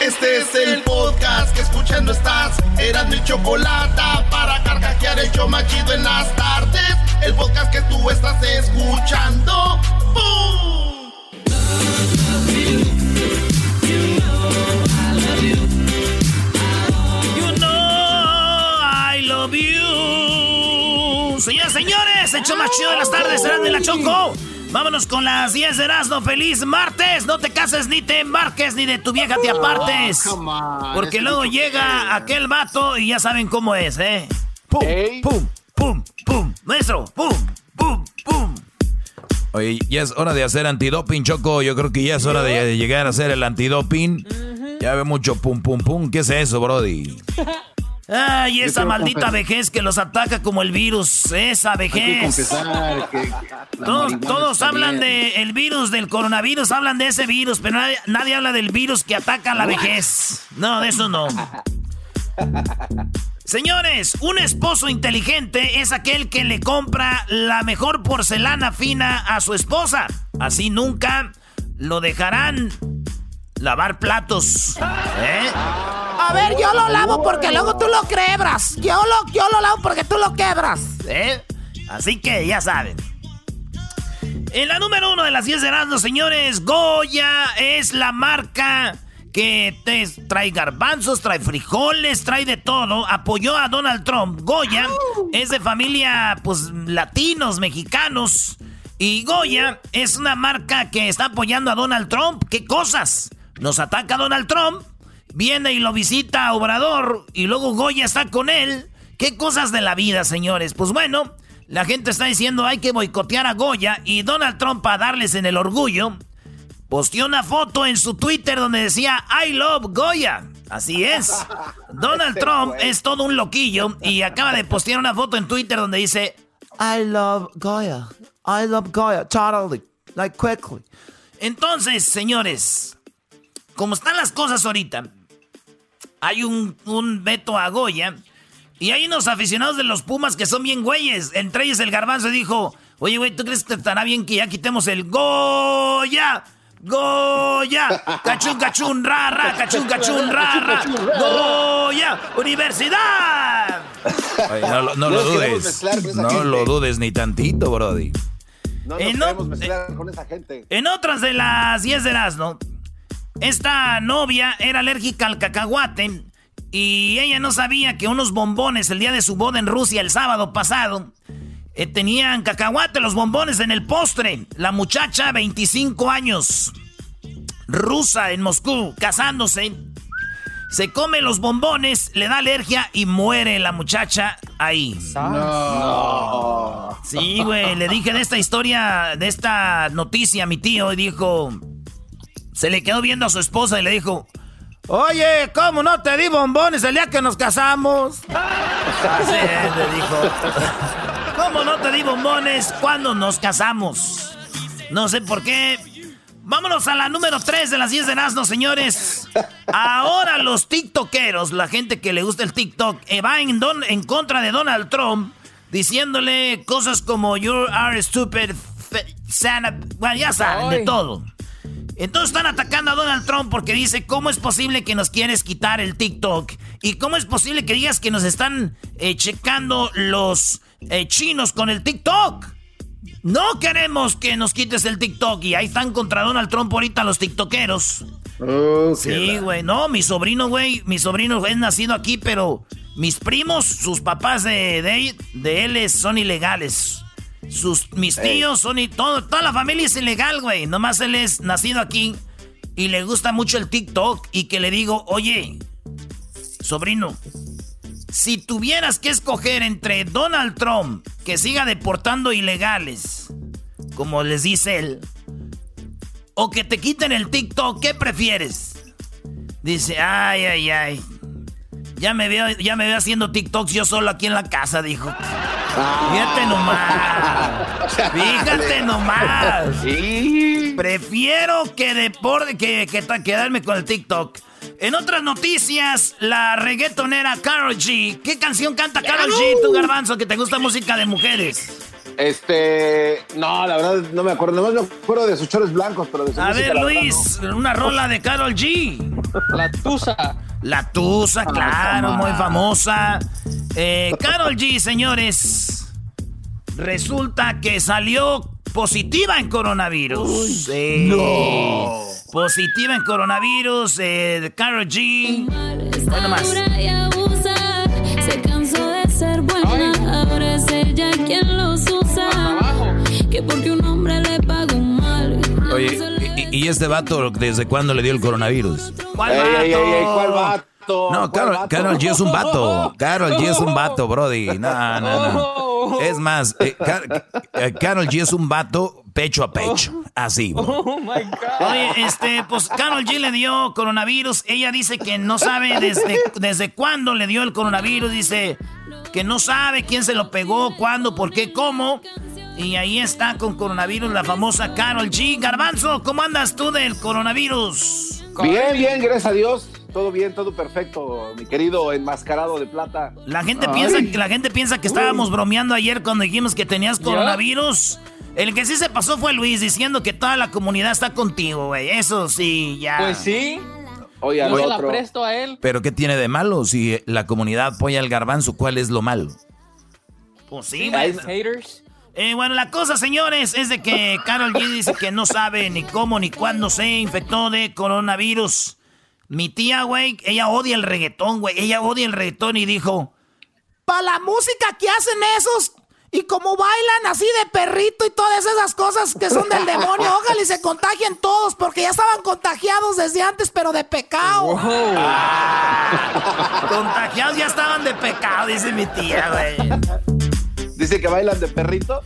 Este es el podcast que escuchando estás. Eran mi chocolate para carcajear el yo machido en las tardes. El podcast que tú estás escuchando. ¡Bum! You know I love you. Señoras, señores, el show más chido de las tardes será de la Choco. Vámonos con las 10 de Erasmo. Feliz martes. No te cases ni te embarques ni de tu vieja te apartes. Porque luego llega aquel vato y ya saben cómo es, ¿eh? Pum, pum, pum, pum. Maestro, pum, pum, pum. Oye, ya es hora de hacer antidoping, Choco. Yo creo que ya es hora de llegar a hacer el antidoping. Ya ve mucho pum, pum, pum. ¿Qué es eso, Brody? Ay, esa maldita vejez que los ataca como el virus. Esa vejez. Todos, todos hablan del virus, del coronavirus, hablan de ese virus, pero nadie, nadie habla del virus que ataca a la vejez. No, de eso no. Señores, un esposo inteligente es aquel que le compra la mejor porcelana fina a su esposa. Así nunca lo dejarán lavar platos. ¿Eh? A ver, yo lo lavo porque luego tú lo quebras. Yo lo, yo lo lavo porque tú lo quebras. ¿Eh? Así que ya saben. En la número uno de las 10 de Erasmus, señores, Goya es la marca que te trae garbanzos, trae frijoles, trae de todo. Apoyó a Donald Trump. Goya es de familia, pues, latinos, mexicanos. Y Goya es una marca que está apoyando a Donald Trump. ¿Qué cosas? Nos ataca Donald Trump, viene y lo visita a Obrador y luego Goya está con él. ¿Qué cosas de la vida, señores? Pues bueno, la gente está diciendo hay que boicotear a Goya y Donald Trump a darles en el orgullo. Posteó una foto en su Twitter donde decía I love Goya. Así es. Donald Trump es todo un loquillo y acaba de postear una foto en Twitter donde dice I love Goya. I love Goya. Totally. Like quickly. Entonces, señores, como están las cosas ahorita, hay un, un veto a Goya y hay unos aficionados de los Pumas que son bien güeyes. Entre ellos el garbanzo dijo, oye, güey, ¿tú crees que estará bien que ya quitemos el Goya? Goya, cachun, cachun, rara, cachun, cachun, rara, Goya, universidad. Oye, no, lo- no lo dudes. No lo dudes ni tantito, Brody. No nos no, mezclar con esa gente. En otras de las 10 de Erasmo, esta novia era alérgica al cacahuate y ella no sabía que unos bombones el día de su boda en Rusia el sábado pasado eh, tenían cacahuate los bombones en el postre. La muchacha, 25 años, rusa en Moscú, casándose, se come los bombones, le da alergia y muere la muchacha ahí. Sí, güey, le dije de esta historia, de esta noticia a mi tío y dijo, se le quedó viendo a su esposa y le dijo, Oye, ¿cómo no te di bombones el día que nos casamos? así es", le dijo, ¿cómo no te di bombones cuando nos casamos? No sé por qué. Vámonos a la número 3 de las 10 de Nazno, señores. Ahora los tiktokeros, la gente que le gusta el TikTok, eh, va en, don- en contra de Donald Trump, diciéndole cosas como You are stupid, Santa... Bueno, ya saben, de todo. Entonces están atacando a Donald Trump porque dice, ¿cómo es posible que nos quieres quitar el TikTok? ¿Y cómo es posible que digas que nos están eh, checando los eh, chinos con el TikTok? No queremos que nos quites el TikTok y ahí están contra Donald Trump ahorita los TikTokeros. Sí, güey, no, mi sobrino, güey, mi sobrino es nacido aquí, pero mis primos, sus papás de, de, de él son ilegales. Sus, mis tíos son y todo, toda la familia es ilegal, güey. Nomás él es nacido aquí y le gusta mucho el TikTok y que le digo, oye, sobrino, si tuvieras que escoger entre Donald Trump, que siga deportando ilegales, como les dice él, o que te quiten el TikTok, ¿qué prefieres? Dice, ay, ay, ay. Ya me veo, ya me veo haciendo TikToks yo solo aquí en la casa, dijo. Fíjate nomás. Fíjate nomás. Prefiero que deporte que, que ta- quedarme con el TikTok. En otras noticias, la reggaetonera Karol G. ¿Qué canción canta Karol G, tu garbanzo, que te gusta música de mujeres? Este, no, la verdad no me acuerdo. Nomás me acuerdo de sus chores blancos, pero de su A música, ver, Luis, una rola de Carol G. La Tusa. La Tusa, claro, come muy famosa. Eh, Carol G, señores. Resulta que salió positiva en coronavirus. Sí. No. Positiva en coronavirus. Eh, Carol G. Bueno, más. Se cansó de ser buena, ahora es ella quien los usa. Que porque un hombre le paga un mal. Oye, ¿y, y este vato desde cuándo le dio el coronavirus? ¿Cuál Ey, ey, ey, ey, vato? ¿cuál vato? No, ¿Cuál Carol, vato? Carol G es un vato. Carol G es un vato, Brody. No, no, no. Es más, eh, Car- eh, Carol G es un vato pecho a pecho. Así, bro. Oh my God. Oye, este, pues Carol G le dio coronavirus. Ella dice que no sabe desde, desde cuándo le dio el coronavirus. Dice que no sabe quién se lo pegó, cuándo, por qué, cómo. Y ahí está con coronavirus la famosa Carol G. Garbanzo, ¿cómo andas tú del coronavirus? Bien, bien, gracias a Dios. Todo bien, todo perfecto, mi querido enmascarado de plata. La gente piensa que la gente piensa que estábamos bromeando ayer cuando dijimos que tenías coronavirus. El que sí se pasó fue Luis diciendo que toda la comunidad está contigo, güey. Eso sí, ya. Pues sí. Oye, al Yo se la otro. presto a él. Pero ¿qué tiene de malo? Si la comunidad apoya al garbanzo, ¿cuál es lo malo? Pues sí, Haters. Eh, bueno, la cosa, señores, es de que Carol G dice que no sabe ni cómo ni cuándo se infectó de coronavirus. Mi tía, güey, ella odia el reggaetón, güey. Ella odia el reggaetón y dijo, Para la música que hacen esos y como bailan así de perrito y todas esas cosas que son del demonio, ojalá y se contagien todos porque ya estaban contagiados desde antes, pero de pecado. contagiados ya estaban de pecado, dice mi tía, güey. Dice que bailan de perrito.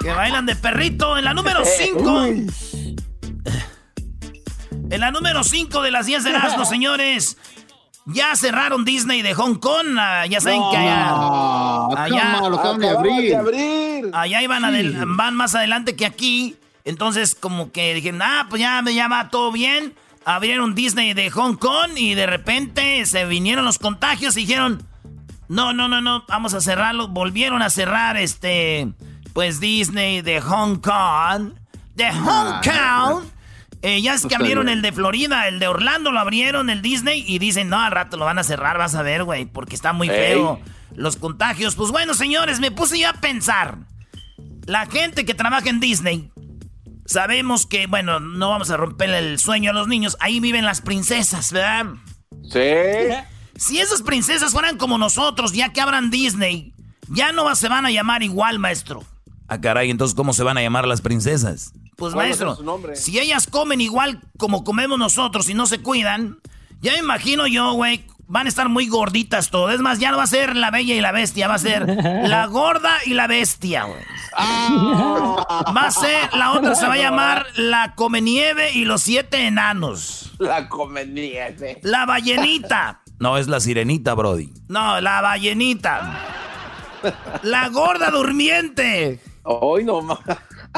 Que bailan de perrito en la número 5. En la número 5 de las 10 de Erasmo, señores. Ya cerraron Disney de Hong Kong. ah, ya saben que allá, allá, lo acaban de Acababan abrir. de abrir. allá iban adel- van más adelante que aquí. Entonces, como que dijeron, ah, pues ya, ya va todo bien. Abrieron Disney de Hong Kong y de repente se vinieron los contagios y dijeron, no, no, no, no, vamos a cerrarlo. Volvieron a cerrar este, pues Disney de Hong Kong. De Hong Kong. Eh, ya es que abrieron el de Florida, el de Orlando lo abrieron, el Disney, y dicen, no, al rato lo van a cerrar, vas a ver, güey, porque está muy feo los contagios. Pues bueno, señores, me puse yo a pensar. La gente que trabaja en Disney, sabemos que, bueno, no vamos a romper el sueño a los niños, ahí viven las princesas, ¿verdad? Sí. Si esas princesas fueran como nosotros, ya que abran Disney, ya no se van a llamar igual, maestro. Ah, caray, entonces ¿cómo se van a llamar las princesas? Pues ¿Cuál va a maestro, si ellas comen igual como comemos nosotros y no se cuidan, ya me imagino yo, güey, van a estar muy gorditas todo. Es más, ya no va a ser la bella y la bestia, va a ser la gorda y la bestia, güey. Va a ser, la otra se va a llamar la comenieve y los siete enanos. La conveniente. La ballenita. No, es la sirenita, Brody. No, la ballenita. La gorda durmiente. Hoy no más.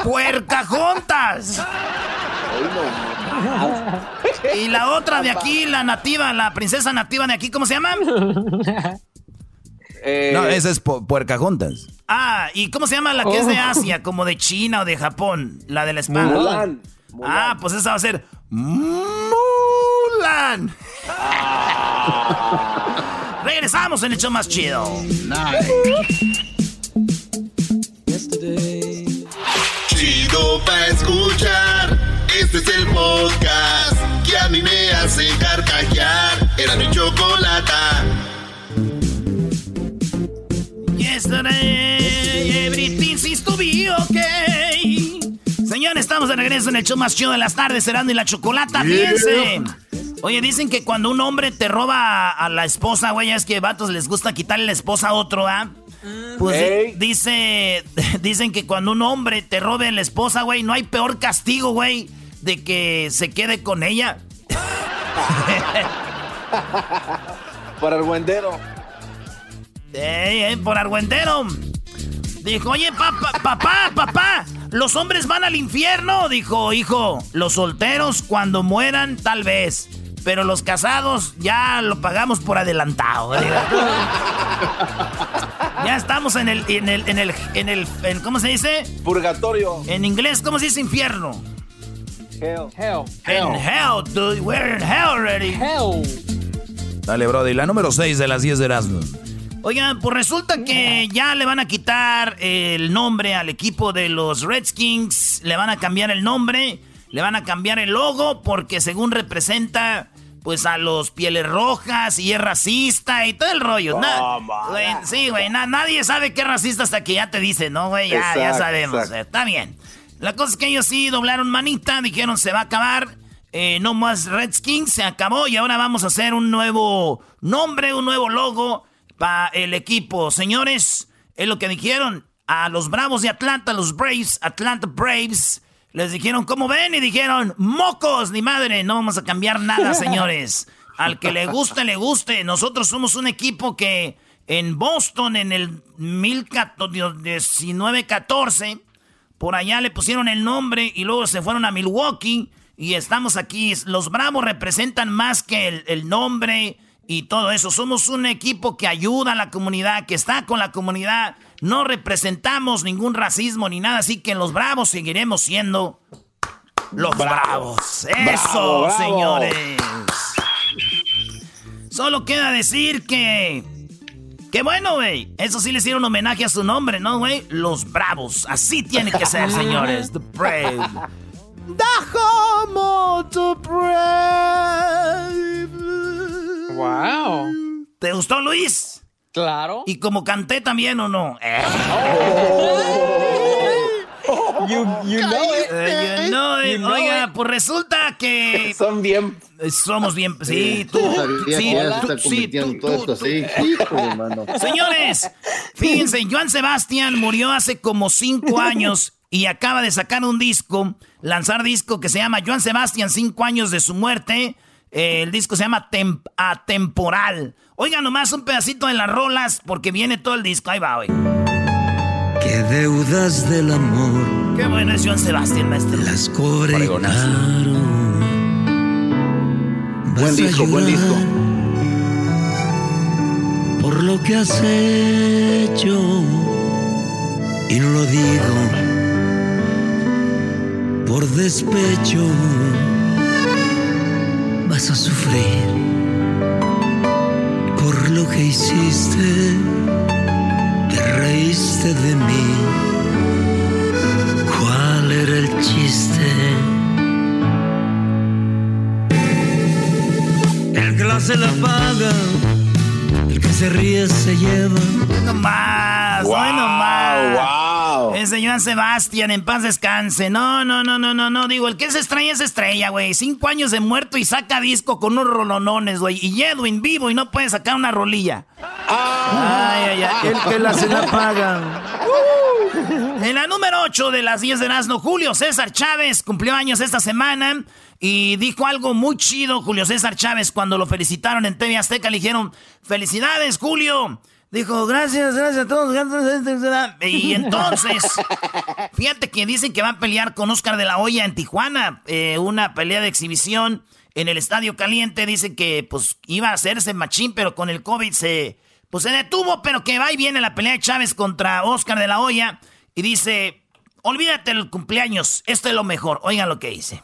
Puercajontas. Hoy no más. Y la otra de aquí, la nativa, la princesa nativa de aquí, ¿cómo se llama? Eh, No, esa es pu- puercajuntas. Ah, ¿y cómo se llama la que es de Asia, como de China o de Japón? La de la espada. Mulan. Mulan. Ah, pues esa va a ser Mulan. Regresamos en el show más chido. Chido pa' escuchar. Este es el podcast que a mí me hace carcajear. Era mi chocolata. Yesterday, everything seems to be okay. Señores, estamos de regreso en el show más chido de las tardes, Cerrando y la Chocolata. Fíjense. Oye, dicen que cuando un hombre te roba a la esposa, güey, es que vatos les gusta quitarle la esposa a otro, ¿ah? Pues dice, dicen que cuando un hombre te robe la esposa, güey, no hay peor castigo, güey, de que se quede con ella. Para el buendero. Ey, ey, por argüendero. Dijo, oye, papá, papá, papá, los hombres van al infierno. Dijo, hijo, los solteros cuando mueran, tal vez. Pero los casados ya lo pagamos por adelantado. Ya estamos en el, en el, en el, en el, en, ¿cómo se dice? Purgatorio. En inglés, ¿cómo se dice infierno? Hell. Hell. In hell, dude. We're in hell already. Hell. Dale, Brody. La número 6 de las 10 de Erasmo. Oigan, pues resulta que ya le van a quitar el nombre al equipo de los Redskins. Le van a cambiar el nombre. Le van a cambiar el logo porque según representa pues a los pieles rojas y es racista y todo el rollo. Na- Toma. güey, sí, güey, na- nadie sabe que es racista hasta que ya te dice, ¿no, güey? Ya, ya sabemos. exacto. Está bien. La cosa es que ellos sí doblaron manita, dijeron se va a acabar. eh, no más Redskins, se acabó y ahora vamos a hacer un nuevo nombre, un nuevo logo para el equipo. Señores, es lo que dijeron a los Bravos de Atlanta, los Braves, Atlanta Braves. Les dijeron, ¿cómo ven? Y dijeron, mocos, ni madre, no vamos a cambiar nada, señores. Al que le guste, le guste. Nosotros somos un equipo que en Boston, en el 1914, por allá le pusieron el nombre y luego se fueron a Milwaukee y estamos aquí. Los Bravos representan más que el, el nombre y todo eso. Somos un equipo que ayuda a la comunidad, que está con la comunidad. No representamos ningún racismo ni nada, así que los Bravos seguiremos siendo los Bravos. Eso, Bravo, bravo. señores. Solo queda decir que... Qué bueno, güey. Eso sí le hicieron homenaje a su nombre, ¿no, güey? Los Bravos. Así tiene que ser, señores. The Brave. Dejamos to brave. Wow. ¿Te gustó, Luis? Claro. ¿Y como canté también o no? Eh, You, you know it. eh, you know it. You know Oiga, it. pues resulta que Son bien. somos bien... Sí, tú... Sí, tú- sí, tú- todo esto así. Señores, fíjense, Joan Sebastián murió hace como cinco años y acaba de sacar un disco, lanzar disco que se llama Joan Sebastián, cinco años de su muerte. Eh, el disco se llama Tem- Atemporal. Oigan nomás un pedacito de las rolas porque viene todo el disco. Ahí va, güey. Qué deudas del amor Qué bueno es Joan Sebastián, maestro. las cobraron. Buen disco, buen disco. Por lo que has hecho, y no lo digo por despecho, vas a sufrir por lo que hiciste, te reíste de mí. ¿Cuál era el chiste? El que la se la paga, el que se ríe se lleva. No más, Wow, no más. wow. Ese Joan Sebastián, en paz descanse. No, no, no, no, no, no. Digo, el que es estrella es estrella, güey. Cinco años de muerto y saca disco con unos rolonones, güey. Y Edwin vivo y no puede sacar una rolilla. Ay, ay, ay. El que la se la pagan. En la número 8 de las 10 de Erasmo, Julio César Chávez cumplió años esta semana y dijo algo muy chido Julio César Chávez cuando lo felicitaron en TV Azteca. Le dijeron, felicidades, Julio. Dijo, gracias, gracias a todos. gracias". Y entonces, fíjate que dicen que va a pelear con Oscar de la Hoya en Tijuana. eh, una pelea de exhibición en el Estadio Caliente. Dice que pues iba a hacerse machín, pero con el COVID se, pues, se detuvo. Pero que va y viene la pelea de Chávez contra Oscar de la Hoya. Y dice, olvídate del cumpleaños, esto es lo mejor. Oigan lo que dice.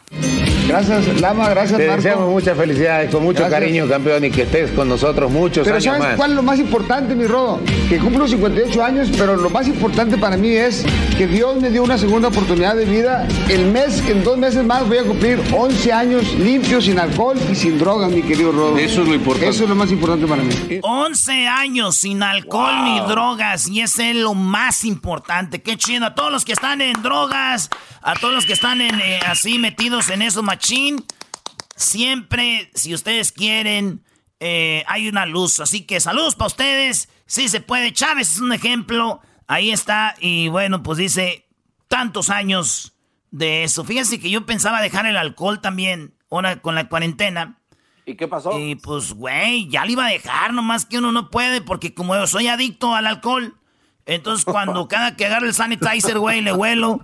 Gracias, Lama, gracias, Te Marco. deseamos muchas felicidades, con mucho Gracias. cariño, campeón, y que estés con nosotros muchos Pero años ¿sabes más. cuál es lo más importante, mi Rodo? Que cumplo 58 años, pero lo más importante para mí es que Dios me dio una segunda oportunidad de vida. El mes, en dos meses más voy a cumplir 11 años limpios, sin alcohol y sin drogas, mi querido Rodo. Eso es lo importante. Eso es lo más importante para mí. 11 años sin alcohol ni drogas y ese es lo más importante. Qué chido. A todos los que están en drogas, a todos los que están en, eh, así metidos en eso machín, siempre, si ustedes quieren, eh, hay una luz. Así que saludos para ustedes. Sí se puede. Chávez es un ejemplo. Ahí está. Y bueno, pues dice tantos años de eso. Fíjense que yo pensaba dejar el alcohol también ahora con la cuarentena. ¿Y qué pasó? Y pues, güey, ya le iba a dejar, nomás que uno no puede, porque como yo soy adicto al alcohol, entonces cuando cada que agarro el sanitizer, güey, le huelo,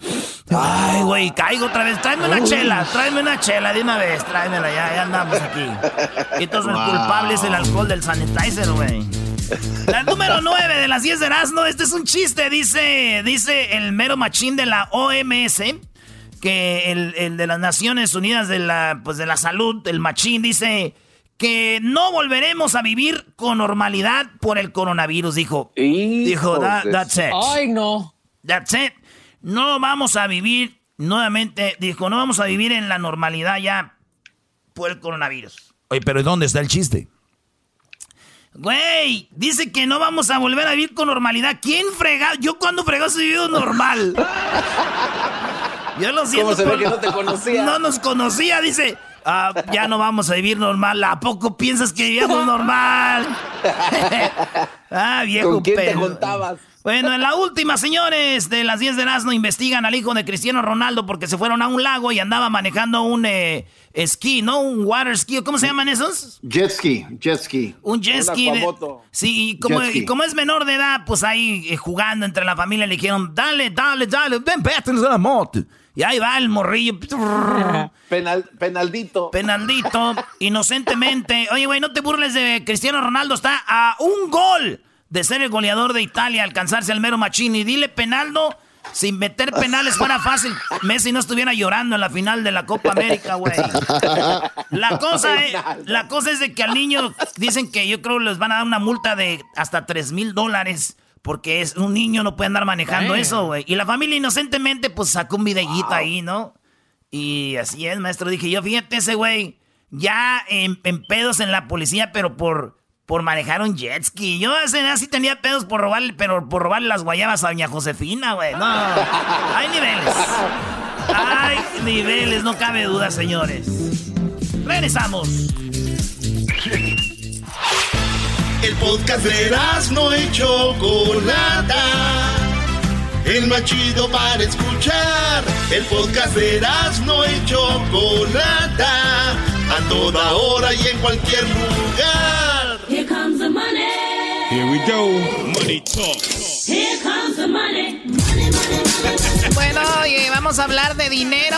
ay, güey, caigo otra vez, tráeme una chela, tráeme una chela de una vez, tráemela, ya, ya andamos aquí. Y entonces el culpable es el alcohol del sanitizer, güey. La número 9 de las 10 de Erasmo, este es un chiste, dice, dice el mero machín de la OMS, que el, el, de las Naciones Unidas de la, pues de la Salud, el machín, dice que no volveremos a vivir con normalidad por el coronavirus, dijo. Dijo, that's it. Ay, no. That's it. No vamos a vivir nuevamente, dijo, no vamos a vivir en la normalidad ya por el coronavirus. Oye, pero ¿dónde está el chiste? Güey, dice que no vamos a volver a vivir con normalidad. ¿Quién frega? Yo cuando fregó he vivido normal. Yo lo siento. ¿Cómo se ve que no te conocía? No nos conocía, dice. Ah, ya no vamos a vivir normal. ¿A poco piensas que vivíamos normal? ah, viejo ¿Con quién te juntabas? Bueno, en la última, señores, de las 10 de no investigan al hijo de Cristiano Ronaldo porque se fueron a un lago y andaba manejando un eh, esquí, ¿no? Un water ski. ¿Cómo se llaman esos? Jet ski, jet ski. Un jet ski. sí, y como, y como, es menor de edad, pues ahí eh, jugando entre la familia le dijeron, dale, dale, dale, ven, pétanos a la moto. Y ahí va el morrillo. Penal, penaldito. Penaldito, inocentemente. Oye, güey, no te burles de Cristiano Ronaldo. Está a un gol de ser el goleador de Italia, alcanzarse al mero Machini. Dile, Penaldo, sin meter penales fuera fácil. Messi no estuviera llorando en la final de la Copa América, güey. La cosa, es, la cosa es de que al niño dicen que yo creo les van a dar una multa de hasta 3 mil dólares. Porque es un niño, no puede andar manejando eso, güey. Y la familia inocentemente, pues sacó un videíto ahí, ¿no? Y así es, maestro. Dije yo, fíjate ese güey, ya en, pedos en la policía, pero por, por manejar un jet ski. Yo así tenía pedos por robarle, pero por robarle las guayabas a doña Josefina, güey. No, hay niveles. Hay niveles, no cabe duda, señores. Regresamos. El podcast de no y Chocolata. El más chido para escuchar. El podcast de no y Chocolata. A toda hora y en cualquier lugar. Here comes the money. Here we go. Money talk. Here comes the money. Money, money, Bueno, oye, vamos a hablar de dinero.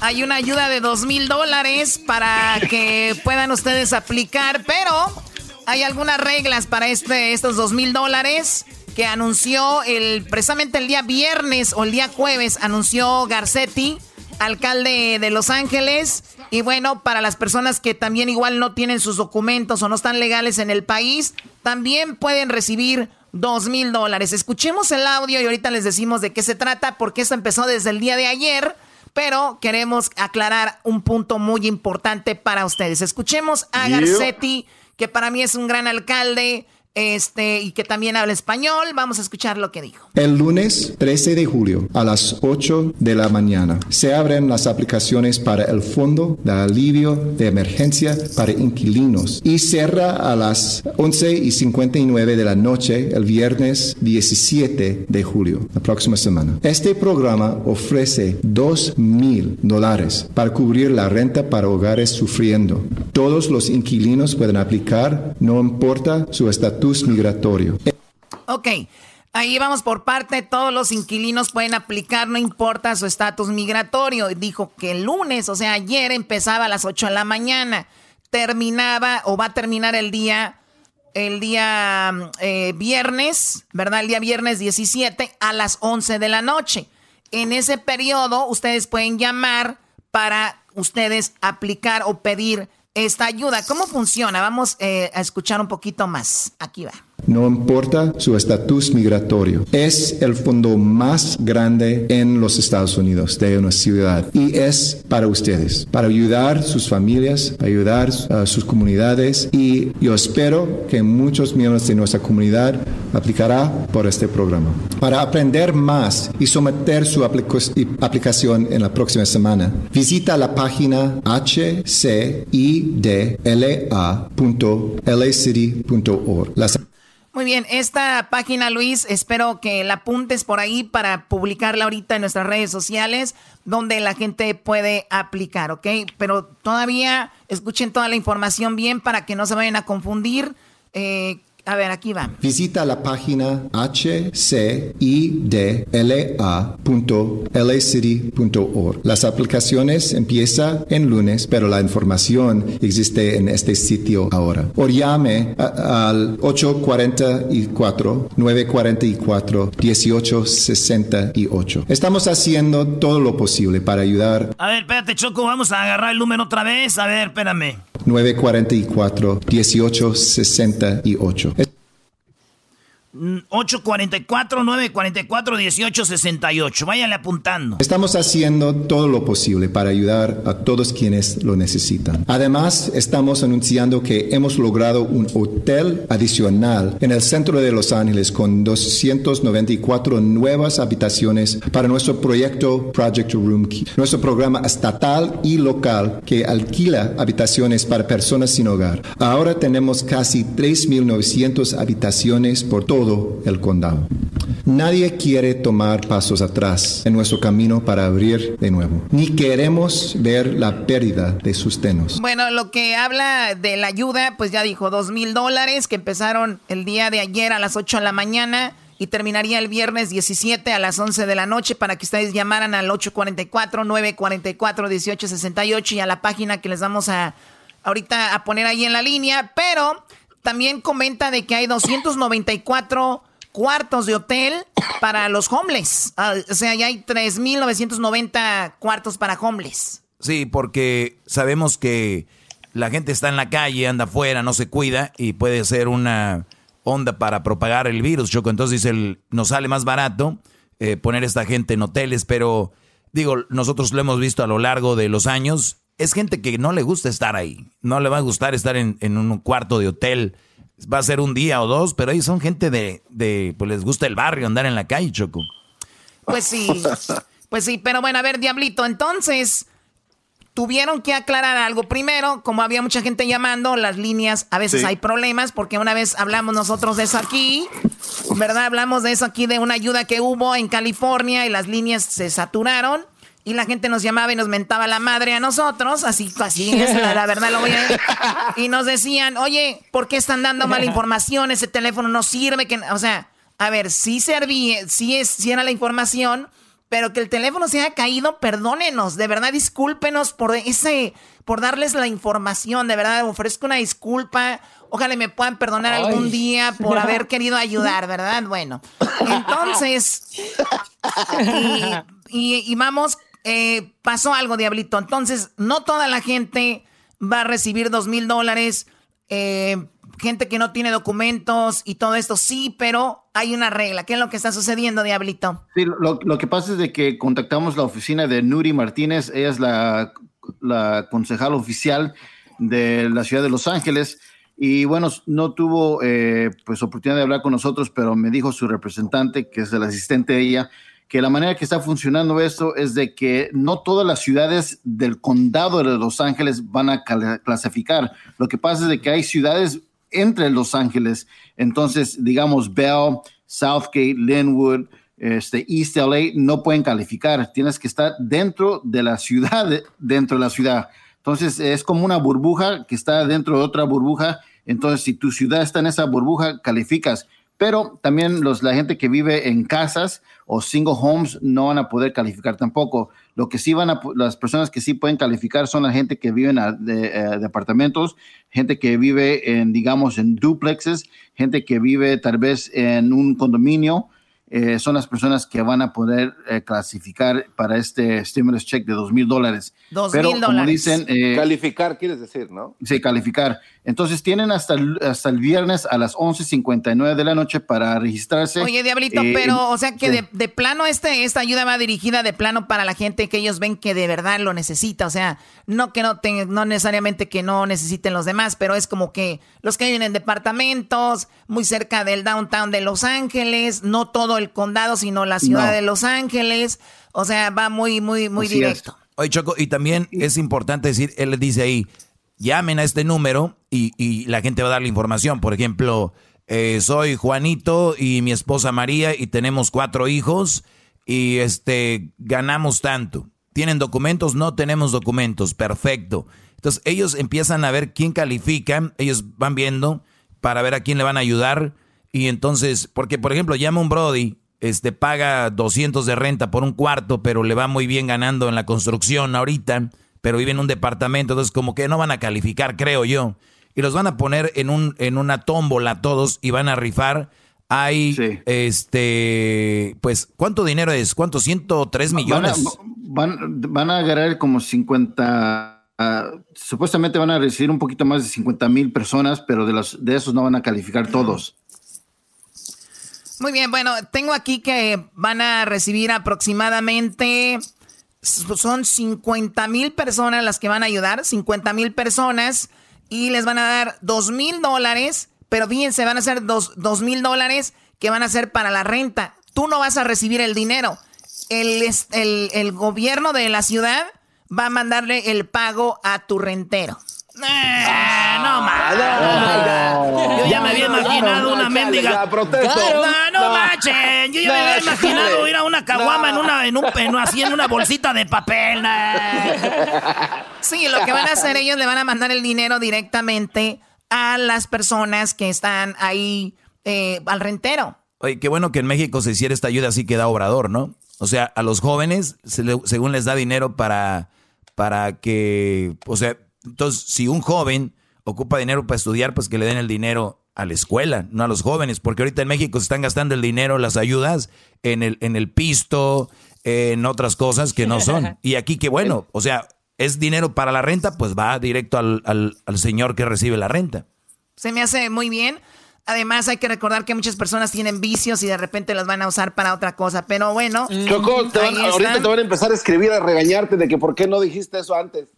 Hay una ayuda de dos mil dólares para que puedan ustedes aplicar, pero hay algunas reglas para este, estos dos mil dólares que anunció el, precisamente el día viernes o el día jueves, anunció Garcetti, alcalde de Los Ángeles. Y bueno, para las personas que también igual no tienen sus documentos o no están legales en el país, también pueden recibir dos mil dólares. Escuchemos el audio y ahorita les decimos de qué se trata, porque esto empezó desde el día de ayer. Pero queremos aclarar un punto muy importante para ustedes. Escuchemos a Garcetti que para mí es un gran alcalde, este, y que también habla español. Vamos a escuchar lo que dijo. El lunes 13 de julio a las 8 de la mañana se abren las aplicaciones para el Fondo de Alivio de Emergencia para Inquilinos y cierra a las 11 y 59 de la noche el viernes 17 de julio, la próxima semana. Este programa ofrece 2 mil dólares para cubrir la renta para hogares sufriendo. Todos los inquilinos pueden aplicar, no importa su estatus migratorio. Ok. Ahí vamos por parte, todos los inquilinos pueden aplicar, no importa su estatus migratorio. Dijo que el lunes, o sea, ayer empezaba a las 8 de la mañana, terminaba o va a terminar el día, el día eh, viernes, ¿verdad? El día viernes 17 a las 11 de la noche. En ese periodo ustedes pueden llamar para ustedes aplicar o pedir esta ayuda. ¿Cómo funciona? Vamos eh, a escuchar un poquito más. Aquí va. No importa su estatus migratorio. Es el fondo más grande en los Estados Unidos de una ciudad y es para ustedes, para ayudar sus familias, ayudar a sus comunidades y yo espero que muchos miembros de nuestra comunidad aplicará por este programa. Para aprender más y someter su aplicación en la próxima semana, visita la página hcidla.lacity.org. Muy bien, esta página, Luis, espero que la apuntes por ahí para publicarla ahorita en nuestras redes sociales, donde la gente puede aplicar, ¿ok? Pero todavía escuchen toda la información bien para que no se vayan a confundir. Eh, A ver, aquí va. Visita la página hcidla.lacity.org. Las aplicaciones empiezan en lunes, pero la información existe en este sitio ahora. O llame a- al 844-944-1868. Estamos haciendo todo lo posible para ayudar A ver, espérate, Choco, vamos a agarrar el número otra vez. A ver, espérame. 944-1868. Mm, 844-944-1868. Váyanle apuntando. Estamos haciendo todo lo posible para ayudar a todos quienes lo necesitan. Además, estamos anunciando que hemos logrado un hotel adicional en el centro de Los Ángeles con 294 nuevas habitaciones para nuestro proyecto Project Room Key, nuestro programa estatal y local que alquila habitaciones para personas sin hogar. Ahora tenemos casi 3.900 habitaciones por todo el condado. Nadie quiere tomar pasos atrás en nuestro camino para abrir de nuevo, ni queremos ver la pérdida de sus tenos. Bueno, lo que habla de la ayuda, pues ya dijo, dos mil dólares que empezaron el día de ayer a las 8 de la mañana y terminaría el viernes 17 a las 11 de la noche para que ustedes llamaran al 844-944-1868 y a la página que les vamos a ahorita a poner ahí en la línea. Pero también comenta de que hay 294 cuartos de hotel para los homeless. Ah, o sea, ya hay 3.990 cuartos para homeless. Sí, porque sabemos que la gente está en la calle, anda afuera, no se cuida y puede ser una onda para propagar el virus, Choco. Entonces dice, nos sale más barato eh, poner esta gente en hoteles, pero digo, nosotros lo hemos visto a lo largo de los años. Es gente que no le gusta estar ahí, no le va a gustar estar en, en un cuarto de hotel. Va a ser un día o dos, pero ahí son gente de, de, pues les gusta el barrio, andar en la calle, Choco. Pues sí, pues sí, pero bueno, a ver, Diablito, entonces tuvieron que aclarar algo. Primero, como había mucha gente llamando, las líneas, a veces Sí. hay problemas, porque una vez hablamos nosotros de eso aquí, ¿verdad? Hablamos de eso aquí, de una ayuda que hubo en California y las líneas se saturaron. Y la gente nos llamaba y nos mentaba la madre a nosotros, así, así, es la, la verdad lo voy a Y nos decían, oye, ¿por qué están dando mala información? Ese teléfono no sirve, que, o sea, a ver, sí servía, sí, es, sí era la información, pero que el teléfono se haya caído, perdónenos, de verdad discúlpenos por ese, por darles la información, de verdad ofrezco una disculpa, ojalá me puedan perdonar Ay. algún día por haber querido ayudar, ¿verdad? Bueno, entonces, y, y- y vamos, eh, pasó algo, Diablito, entonces no toda la gente va a recibir dos mil dólares, eh, gente que no tiene documentos y todo esto, sí, pero hay una regla, ¿qué es lo que está sucediendo, Diablito? Sí, lo, lo que pasa es de que contactamos la oficina de Nuri Martínez, ella es la, la concejal oficial de la ciudad de Los Ángeles. Y bueno, no tuvo eh, pues oportunidad de hablar con nosotros, pero me dijo su representante, que es el asistente de ella, que la manera que está funcionando esto es de que no todas las ciudades del condado de Los Ángeles van a clasificar. Lo que pasa es de que hay ciudades entre Los Ángeles, entonces digamos Bell, Southgate, Linwood, este, East LA no pueden calificar. Tienes que estar dentro de la ciudad, dentro de la ciudad. Entonces es como una burbuja que está dentro de otra burbuja. Entonces si tu ciudad está en esa burbuja, calificas. Pero también los, la gente que vive en casas o single homes no van a poder calificar tampoco. Lo que sí van a, las personas que sí pueden calificar son la gente que vive en a- de, eh, departamentos, gente que vive en, digamos, en duplexes, gente que vive tal vez en un condominio. Eh, son las personas que van a poder eh, clasificar para este stimulus check de dos mil dólares. Dos Pero mil como dólares. dicen, eh, Calificar, quieres decir, ¿no? Sí, calificar. Entonces tienen hasta el, hasta el viernes a las 11.59 de la noche para registrarse. Oye, Diablito, Eh, pero, o sea que sí. de, de plano este, esta ayuda va dirigida de plano para la gente que ellos ven que de verdad lo necesita. O sea, no que no tengan, no necesariamente que no necesiten los demás, pero es como que los que viven en departamentos, muy cerca del downtown de Los Ángeles, no todo el condado, sino la ciudad No. de Los Ángeles. O sea, va muy, muy, muy Así es. directo. Oye, Choco, y también es importante decir, él dice ahí, llamen a este número y, y la gente va a dar la información. Por ejemplo, eh, soy Juanito y mi esposa María y tenemos cuatro hijos y este ganamos tanto. ¿Tienen documentos? No tenemos documentos. Perfecto. Entonces ellos empiezan a ver quién califica, ellos van viendo, para ver a quién le van a ayudar. Y entonces, porque por ejemplo, llama un Brody, este paga 200 de renta por un cuarto, pero le va muy bien ganando en la construcción ahorita, pero vive en un departamento, entonces como que no van a calificar, creo yo. Y los van a poner en un en una tómbola todos y van a rifar. Hay este pues ¿cuánto dinero es? ¿Cuánto? 103 millones. Van a, van, van a agarrar como 50 ah, supuestamente van a recibir un poquito más de 50 mil personas, pero de, los, de esos no van a calificar todos. Muy bien, bueno, tengo aquí que van a recibir aproximadamente, son 50 mil personas las que van a ayudar, 50 mil personas, y les van a dar 2 mil dólares, pero fíjense, van a ser 2 mil dólares que van a ser para la renta. Tú no vas a recibir el dinero. El, el, el gobierno de la ciudad va a mandarle el pago a tu rentero. Eh, no más. Yo ya me había imaginado una mendiga. No, no manchen. Yo ya me había imaginado ir a una caguama en una, en un, en, así en una bolsita de papel. Sí, lo que van a hacer ellos le van a mandar el dinero directamente a las personas que están ahí eh, al rentero. Oye, qué bueno que en México se hiciera esta ayuda así que da obrador, ¿no? O sea, a los jóvenes, según les da dinero para, para que, o sea, entonces, si un joven ocupa dinero para estudiar, pues que le den el dinero a la escuela, no a los jóvenes, porque ahorita en México se están gastando el dinero, las ayudas, en el, en el pisto, en otras cosas que no son. Y aquí que bueno, o sea, es dinero para la renta, pues va directo al, al, al señor que recibe la renta. Se me hace muy bien. Además, hay que recordar que muchas personas tienen vicios y de repente los van a usar para otra cosa. Pero bueno. Choco, te van, ahorita te van a empezar a escribir, a regañarte de que por qué no dijiste eso antes.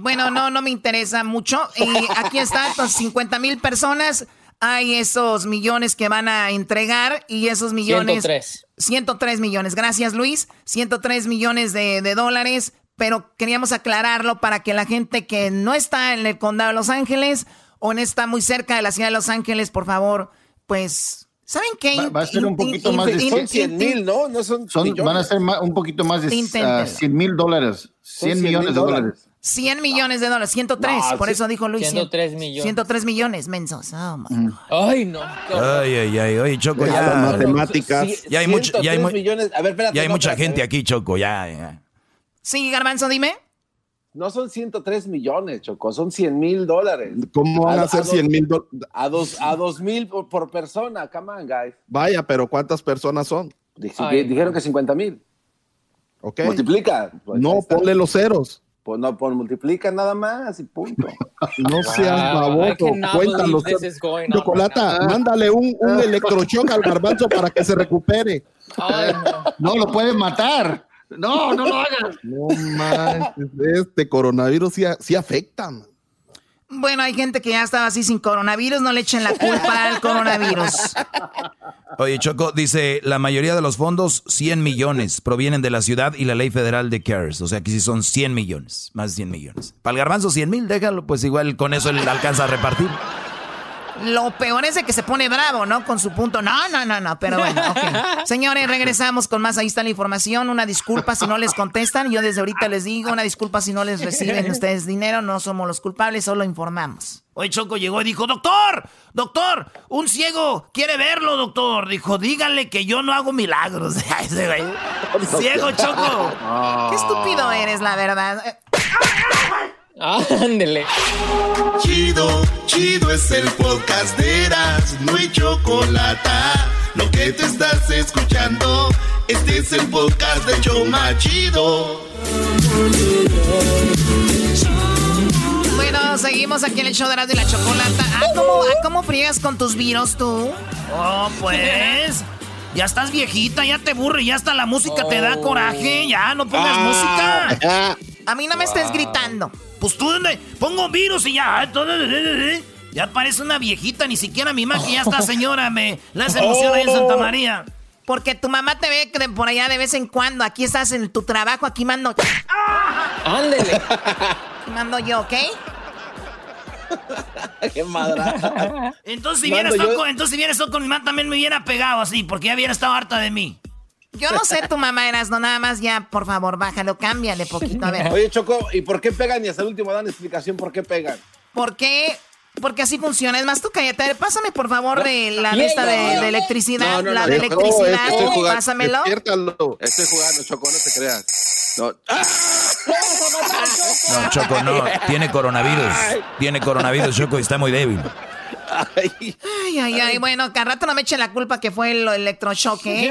Bueno, no, no me interesa mucho. Y aquí está, entonces 50 mil personas. Hay esos millones que van a entregar y esos millones. 103. 103 millones. Gracias, Luis. 103 millones de, de dólares. Pero queríamos aclararlo para que la gente que no está en el condado de Los Ángeles o no está muy cerca de la ciudad de Los Ángeles, por favor, pues ¿Saben qué? Va, va, a ser un poquito más de son 100 mil, ¿no? No son, son Van a ser más, un poquito más de uh, 100 mil dólares. 100 millones de dólares. 100 millones de dólares, 103, no, por sí. eso dijo Luis. 103 millones. 103 millones, mensos. Oh, my God. Ay, no. Ay, ay, ay, oye, Choco, ya. ya matemáticas. Sí, ya hay, mucho, ya hay, millones. A ver, espérate, ya hay no, mucha espérate, gente aquí, Choco, ya, ya. Sí, Garbanzo, dime. No son 103 millones, Choco, son 100 mil dólares. ¿Cómo van a, a ser 100 mil dólares? A dos, a dos mil por, por, persona, come on, guys. Vaya, pero ¿cuántas personas son? Ay, dijeron que 50 mil. Ok. Multiplica. Pues, no, ponle los ceros. Pues no, pues multiplica nada más y punto. no seas baboso, cuéntalos. Chocolata, Ah. mándale un, un electrochoc al garbanzo para que se recupere. Ay, no. no, lo pueden matar. No, no lo hagas. No manches, este coronavirus sí, sí afecta. Man. Bueno, hay gente que ya estaba así sin coronavirus, no le echen la culpa al coronavirus. Oye, Choco, dice, la mayoría de los fondos, 100 millones, provienen de la ciudad y la ley federal de CARES. O sea, que sí son 100 millones, más de 100 millones. Para el garbanzo, 100 mil, déjalo, pues igual con eso él alcanza a repartir. Lo peor es de que se pone bravo, ¿no? Con su punto. No, no, no, no. Pero bueno, ok. Señores, regresamos con más. Ahí está la información. Una disculpa si no les contestan. Yo desde ahorita les digo, una disculpa si no les reciben ustedes dinero. No somos los culpables, solo informamos. Hoy Choco llegó y dijo, doctor, doctor, un ciego quiere verlo, doctor. Dijo, díganle que yo no hago milagros. ciego, Choco. Qué estúpido eres, la verdad. Ándele. Chido, chido es el podcast de Eras, no hay chocolate. Lo que te estás escuchando, este es el podcast de Choma Chido. Bueno, seguimos aquí en el show de Erasmo y la Chocolata. Ah, ¿cómo, ah, ¿cómo friegas con tus virus tú? Oh, pues... Ya estás viejita, ya te burre, ya hasta la música oh. te da coraje. Ya, no pongas ah, música. A mí no me estés gritando. Pues tú, pongo virus y ya. Ya parece una viejita, ni siquiera mi mamá, que ya está señora, me la hace emoción ahí en Santa María. Porque tu mamá te ve de por allá de vez en cuando. Aquí estás en tu trabajo, aquí mando. Ándele. Aquí mando yo, ¿ok? Qué madra. Entonces, si vienes yo... con, entonces, si vienes tú con mi mamá, también me hubiera pegado así, porque ya hubiera estado harta de mí. Yo no sé tu mamá eras, no nada más ya, por favor, bájalo, cámbiale poquito, a ver. Oye, Choco, ¿y por qué pegan? Y hasta el último dan explicación por qué pegan. ¿Por qué Porque así funciona. Es más, tú cállate. A ver, pásame, por favor, de la Yeah, lista de, de electricidad. No, no, la no, de no, electricidad. estoy jugando, Pásamelo. despiértalo. Estoy jugando, Choco, no te creas. No. ¡Ah! No, Choco, no. Tiene coronavirus. Tiene coronavirus, Choco, y está muy débil. Ay, ay, ay. Bueno, que al rato no me eche la culpa que fue el electroshock, ¿eh?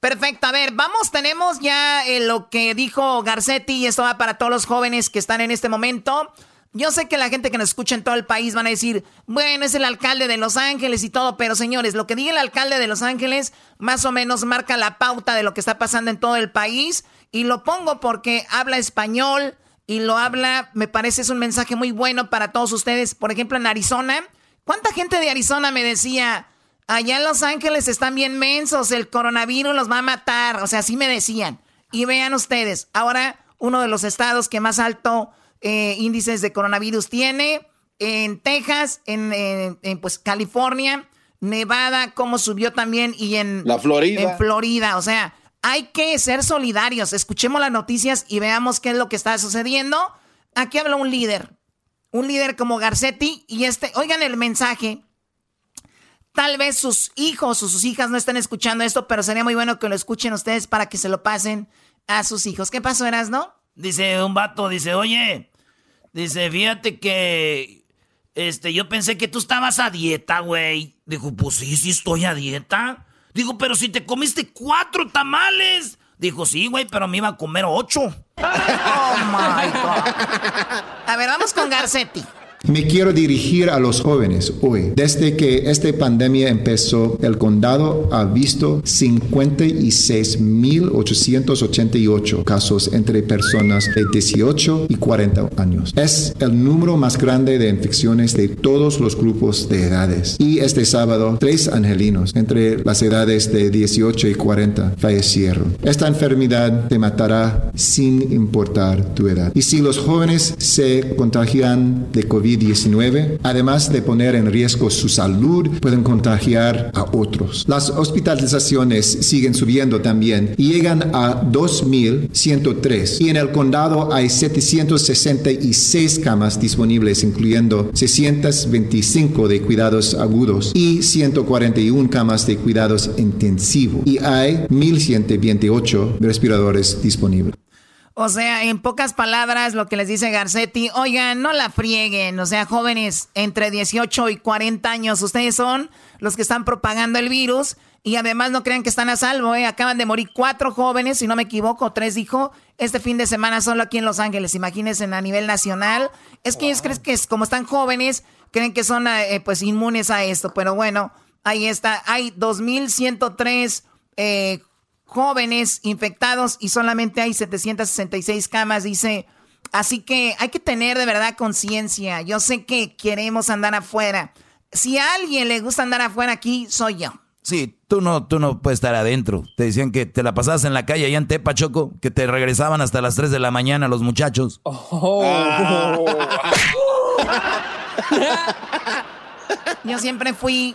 Perfecto, a ver, vamos, tenemos ya eh, lo que dijo Garcetti y esto va para todos los jóvenes que están en este momento. Yo sé que la gente que nos escucha en todo el país van a decir, bueno, es el alcalde de Los Ángeles y todo, pero señores, lo que diga el alcalde de Los Ángeles más o menos marca la pauta de lo que está pasando en todo el país y lo pongo porque habla español y lo habla, me parece es un mensaje muy bueno para todos ustedes. Por ejemplo, en Arizona, ¿cuánta gente de Arizona me decía, allá en Los Ángeles están bien mensos, el coronavirus los va a matar? O sea, así me decían. Y vean ustedes, ahora uno de los estados que más alto eh, índices de coronavirus tiene, en Texas, en, en- en, pues California, Nevada, cómo subió también, y en La Florida. En Florida, o sea, hay que ser solidarios. Escuchemos las noticias y veamos qué es lo que está sucediendo. Aquí habla un líder, un líder como Garcetti, y este, oigan el mensaje. Tal vez sus hijos o sus hijas no estén escuchando esto, pero sería muy bueno que lo escuchen ustedes para que se lo pasen a sus hijos. ¿Qué pasó, Eras, no? Dice un vato, dice, oye, dice, fíjate que, este, yo pensé que tú estabas a dieta, güey. Dijo, pues sí, sí estoy a dieta. Digo, pero si te comiste cuatro tamales. Dijo, sí, güey, pero me iba a comer ocho. Oh my God. A ver, vamos con Garcetti. Me quiero dirigir a los jóvenes hoy. Desde que esta pandemia empezó, el condado ha visto 56.888 casos entre personas de 18 y 40 años. Es el número más grande de infecciones de todos los grupos de edades. Y este sábado, tres angelinos entre las edades de 18 y 40 fallecieron. Esta enfermedad te matará sin importar tu edad. Y si los jóvenes se contagian de COVID-19, además de poner en riesgo su salud, pueden contagiar a otros. Las hospitalizaciones siguen subiendo también y llegan a 2.103. Y en el condado hay 766 camas disponibles, incluyendo 625 de cuidados agudos y 141 camas de cuidados intensivos. Y hay 1.128 respiradores disponibles. O sea, en pocas palabras, lo que les dice Garcetti, oigan, no la frieguen, o sea, jóvenes entre 18 y 40 años, ustedes son los que están propagando el virus y además no crean que están a salvo, ¿eh? Acaban de morir cuatro jóvenes, si no me equivoco, tres dijo, este fin de semana solo aquí en Los Ángeles, imagínense a nivel nacional. Es que ellos creen que es, como están jóvenes, creen que son eh, pues inmunes a esto, pero bueno, ahí está, hay 2.103 eh, jóvenes infectados y solamente hay 766 camas, dice. Así que hay que tener de verdad conciencia. Yo sé que queremos andar afuera. Si a alguien le gusta andar afuera aquí, soy yo. Sí, tú no, tú no puedes estar adentro. Te decían que te la pasabas en la calle allá en Tepa, Choco, que te regresaban hasta las 3 de la mañana los muchachos. Yo siempre fui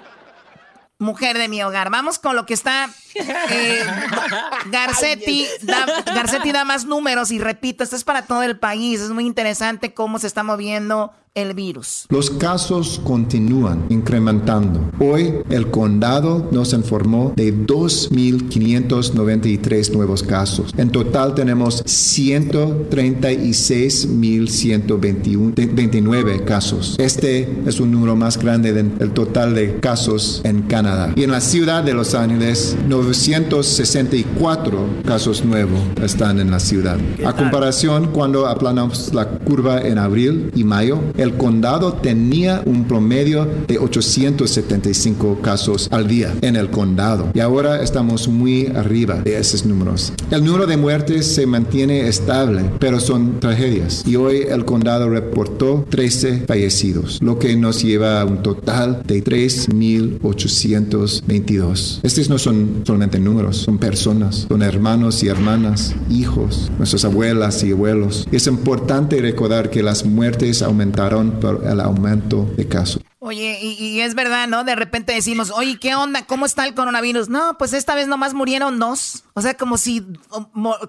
mujer de mi hogar. Vamos con lo que está. eh, Garcetti, da, Garcetti da más números y repito, esto es para todo el país. Es muy interesante cómo se está moviendo el virus. Los casos continúan incrementando. Hoy el condado nos informó de 2.593 nuevos casos. En total tenemos 136.129 casos. Este es un número más grande del total de casos en Canadá. Y en la ciudad de Los Ángeles, 964 casos nuevos están en la ciudad. A comparación, cuando aplanamos la curva en abril y mayo, el condado tenía un promedio de 875 casos al día en el condado. Y ahora estamos muy arriba de esos números. El número de muertes se mantiene estable, pero son tragedias. Y hoy el condado reportó 13 fallecidos, lo que nos lleva a un total de 3.822. Estos no son solamente números, son personas, son hermanos y hermanas, hijos, nuestras abuelas y abuelos. Es importante recordar que las muertes aumentaron por el aumento de casos. Oye, y, y es verdad, ¿no? De repente decimos, oye, ¿qué onda? ¿Cómo está el coronavirus? No, pues esta vez nomás murieron dos. O sea, como si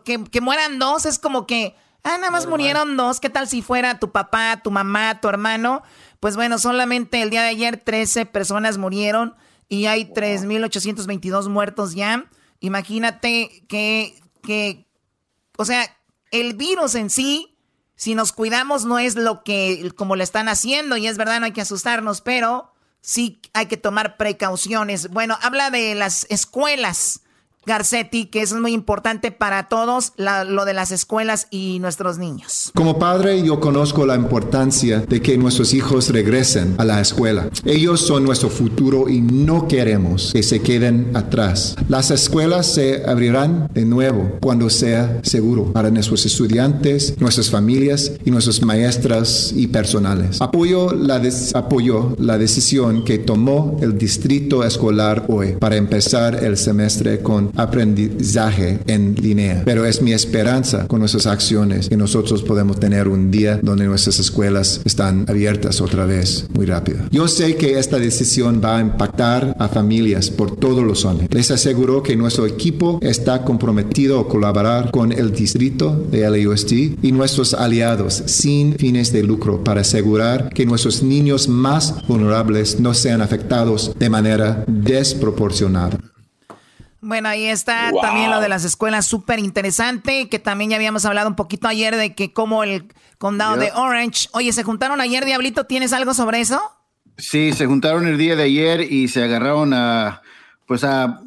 que, que mueran dos es como que, ah, nada más murieron dos. ¿Qué tal si fuera tu papá, tu mamá, tu hermano? Pues bueno, solamente el día de ayer 13 personas murieron y hay 3.822 muertos ya. Imagínate que, que, o sea, el virus en sí, si nos cuidamos no es lo que, como le están haciendo y es verdad, no hay que asustarnos, pero sí hay que tomar precauciones. Bueno, habla de las escuelas. Garcetti, que eso es muy importante para todos, lo de las escuelas y nuestros niños. Como padre, yo conozco la importancia de que nuestros hijos regresen a la escuela. Ellos son nuestro futuro y no queremos que se queden atrás. Las escuelas se abrirán de nuevo cuando sea seguro para nuestros estudiantes, nuestras familias y nuestras maestras y personales. Apoyo la, apoyo la decisión que tomó el distrito escolar hoy para empezar el semestre con aprendizaje en línea. Pero es mi esperanza con nuestras acciones que nosotros podemos tener un día donde nuestras escuelas están abiertas otra vez muy rápido. Yo sé que esta decisión va a impactar a familias por todos los años. Les aseguro que nuestro equipo está comprometido a colaborar con el distrito de LAUSD y nuestros aliados sin fines de lucro para asegurar que nuestros niños más vulnerables no sean afectados de manera desproporcionada. Bueno, ahí está también lo de las escuelas, súper interesante, que también ya habíamos hablado un poquito ayer de que como el condado de Orange. Oye, ¿se juntaron ayer, Diablito? ¿Tienes algo sobre eso? Sí, se juntaron el día de ayer y se agarraron a, pues a,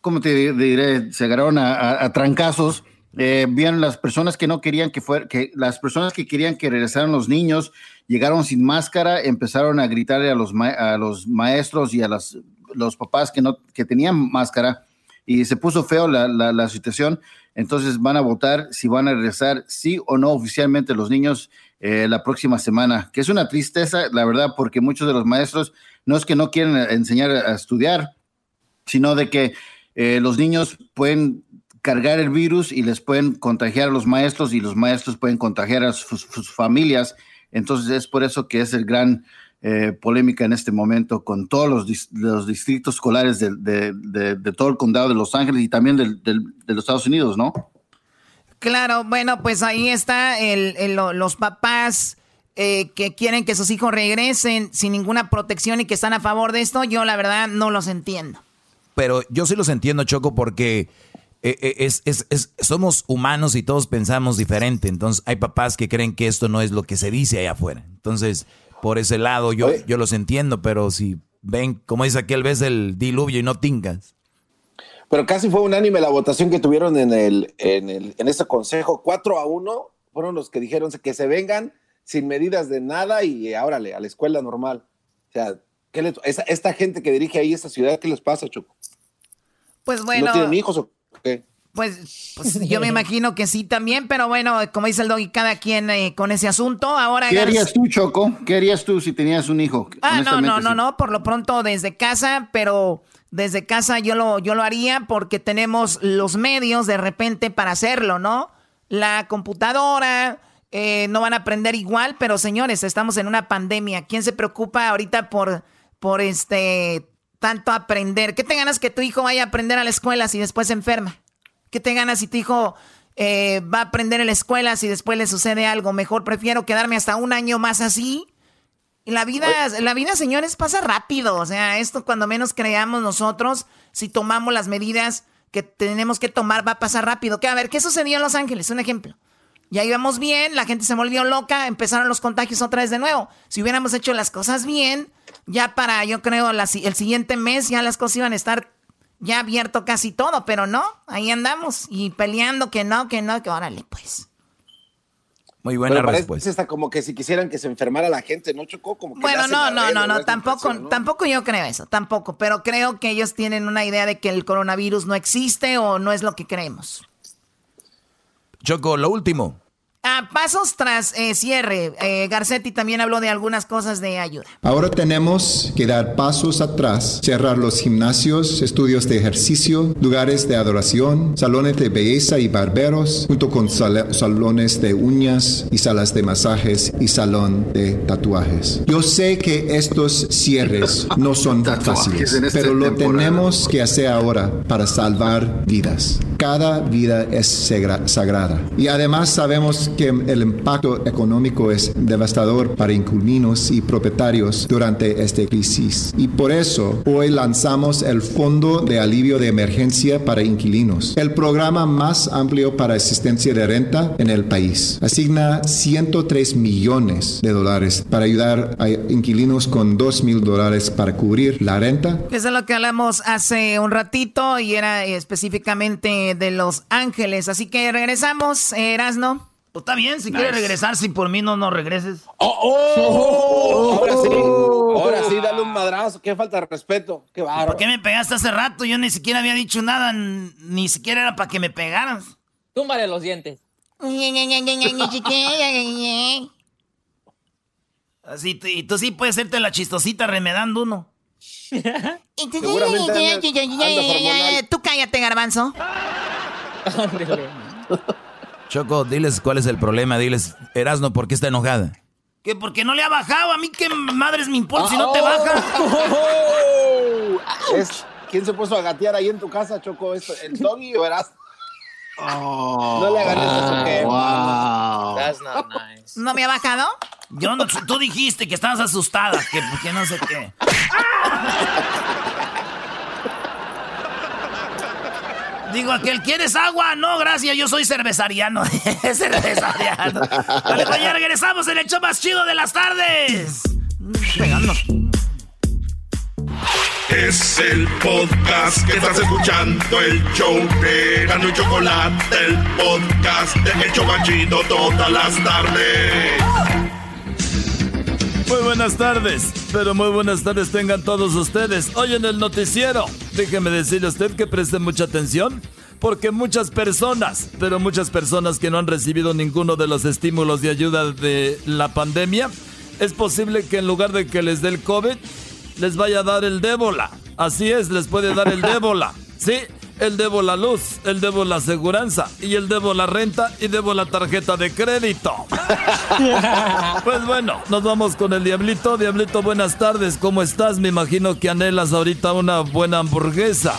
¿cómo te diré? Se agarraron a, trancazos. Eh, vieron las personas que no querían que fuera, que las personas que querían que regresaran los niños, llegaron sin máscara, empezaron a gritarle a los, a los maestros y a las los papás que no que tenían máscara y se puso feo la, la, situación. Entonces van a votar si van a regresar sí o no oficialmente los niños eh, la próxima semana, que es una tristeza, la verdad, porque muchos de los maestros no es que no quieren enseñar a estudiar, sino de que eh, los niños pueden cargar el virus y les pueden contagiar a los maestros y los maestros pueden contagiar a sus familias. Entonces es por eso que es el gran eh, polémica en este momento con todos los, distritos escolares de, todo el condado de Los Ángeles y también de los Estados Unidos, ¿no? Claro, bueno, pues ahí está los papás eh, que quieren que sus hijos regresen sin ninguna protección y que están a favor de esto. Yo la verdad no los entiendo. Pero yo sí los entiendo, Choco, porque... Eh, somos humanos y todos pensamos diferente. Entonces, hay papás que creen que esto no es lo que se dice allá afuera. Entonces, por ese lado yo, yo los entiendo, pero si ven, como dice aquel, vez el diluvio y no tingas. Pero casi fue unánime la votación que tuvieron en el, en el, en este consejo. 4 a 1 fueron los que dijeron que se vengan sin medidas de nada y ahora a la escuela normal. O sea, ¿qué le, esta, gente que dirige ahí esta ciudad, ¿qué les pasa, Choco? Pues bueno. ¿No tienen hijos o qué? Pues, pues, yo me imagino que sí también, pero bueno, como dice el doggy, cada quien eh, con ese asunto. Ahora, ¿Qué harías tú, Choco? ¿Qué harías tú si tenías un hijo? Ah, no, no, no, no, por lo pronto desde casa, pero desde casa yo lo, yo lo haría porque tenemos los medios de repente para hacerlo, ¿no? La computadora, eh, no van a aprender igual, pero señores, estamos en una pandemia. ¿Quién se preocupa ahorita por, por este tanto aprender? ¿Qué te ganas que tu hijo vaya a aprender a la escuela si después se enferma? ¿Qué te ganas si tu hijo eh, va a aprender en la escuela si después le sucede algo? Mejor prefiero quedarme hasta un año más así. Y la vida, la vida, señores, pasa rápido. O sea, esto cuando menos creamos nosotros, si tomamos las medidas que tenemos que tomar, va a pasar rápido. Que a ver, ¿qué sucedió en Los Ángeles? Un ejemplo. Ya íbamos bien, la gente se volvió loca, empezaron los contagios otra vez de nuevo. Si hubiéramos hecho las cosas bien, ya para, yo creo, el siguiente mes ya las cosas iban a estar ya abierto casi todo, pero no, ahí andamos y peleando que no, que no, que órale, pues. Muy buena respuesta. Está como que si quisieran que se enfermara la gente, ¿no chocó? Como que bueno, no, no, no, no, tampoco, tampoco yo creo eso, tampoco, pero creo que ellos tienen una idea de que el coronavirus no existe o no es lo que creemos. Choco, lo último. A pasos tras eh, cierre, eh, Garcetti también habló de algunas cosas de ayuda. Ahora tenemos que dar pasos atrás, cerrar los gimnasios, estudios de ejercicio, lugares de adoración, salones de belleza y barberos, junto con salones de uñas y salas de masajes y salón de tatuajes. Yo sé que estos cierres no son fáciles, este pero lo tenemos que hacer ahora para salvar vidas. cada vida es sagrada. Y además sabemos que el impacto económico es devastador para inquilinos y propietarios durante esta crisis. Y por eso hoy lanzamos el Fondo de Alivio de Emergencia para Inquilinos, el programa más amplio para asistencia de renta en el país. Asigna 103 millones de dólares para ayudar a inquilinos con 2 mil dólares para cubrir la renta. Eso es lo que hablamos hace un ratito y era específicamente de Los Ángeles. Así que regresamos, Erasno. Pues está bien, si quieres regresar, si por mí no, no regreses. Oh, oh, ahora sí, ahora sí, dale un madrazo. Qué falta de respeto. Qué bárbaro. ¿Por qué me pegaste hace rato? Yo ni siquiera había dicho nada, ni siquiera era para que me pegaras. Túmbale los dientes. Así, y tú sí puedes hacerte la chistosita remedando uno. Tú cállate, garbanzo. Choco, diles cuál es el problema. Diles, Erasno, ¿por qué está enojada? Que porque no le ha bajado. A mí qué madres me importa si no te baja. ¿Quién se puso a gatear ahí en tu casa, Choco? ¿El doggy o Erasno? no le hagan eso, que wow. That's not nice. ¿No me ha bajado? Yo no, tú dijiste que estabas asustada, que porque no sé qué. Digo, aquel, ¿quieres agua? No, gracias, yo soy cervezariano. cervezariano. Vale, pues ya regresamos en el show más chido de las tardes. Pegando. Es el podcast que estás escuchando, el show de Gano y Chocolate, el podcast de El Chocachito todas las tardes. Muy buenas tardes, pero muy buenas tardes tengan todos ustedes. Hoy en el noticiero, déjeme decirle a usted que preste mucha atención, porque muchas personas, pero muchas personas que no han recibido ninguno de los estímulos de ayuda de la pandemia, es posible que en lugar de que les dé el COVID, les vaya a dar el débola. Así es, les puede dar el débola. Sí, el debo la luz, el debo la aseguranza y el debo la renta y debo la tarjeta de crédito. pues bueno, nos vamos con el Diablito. Diablito, buenas tardes, ¿cómo estás? Me imagino que anhelas ahorita una buena hamburguesa.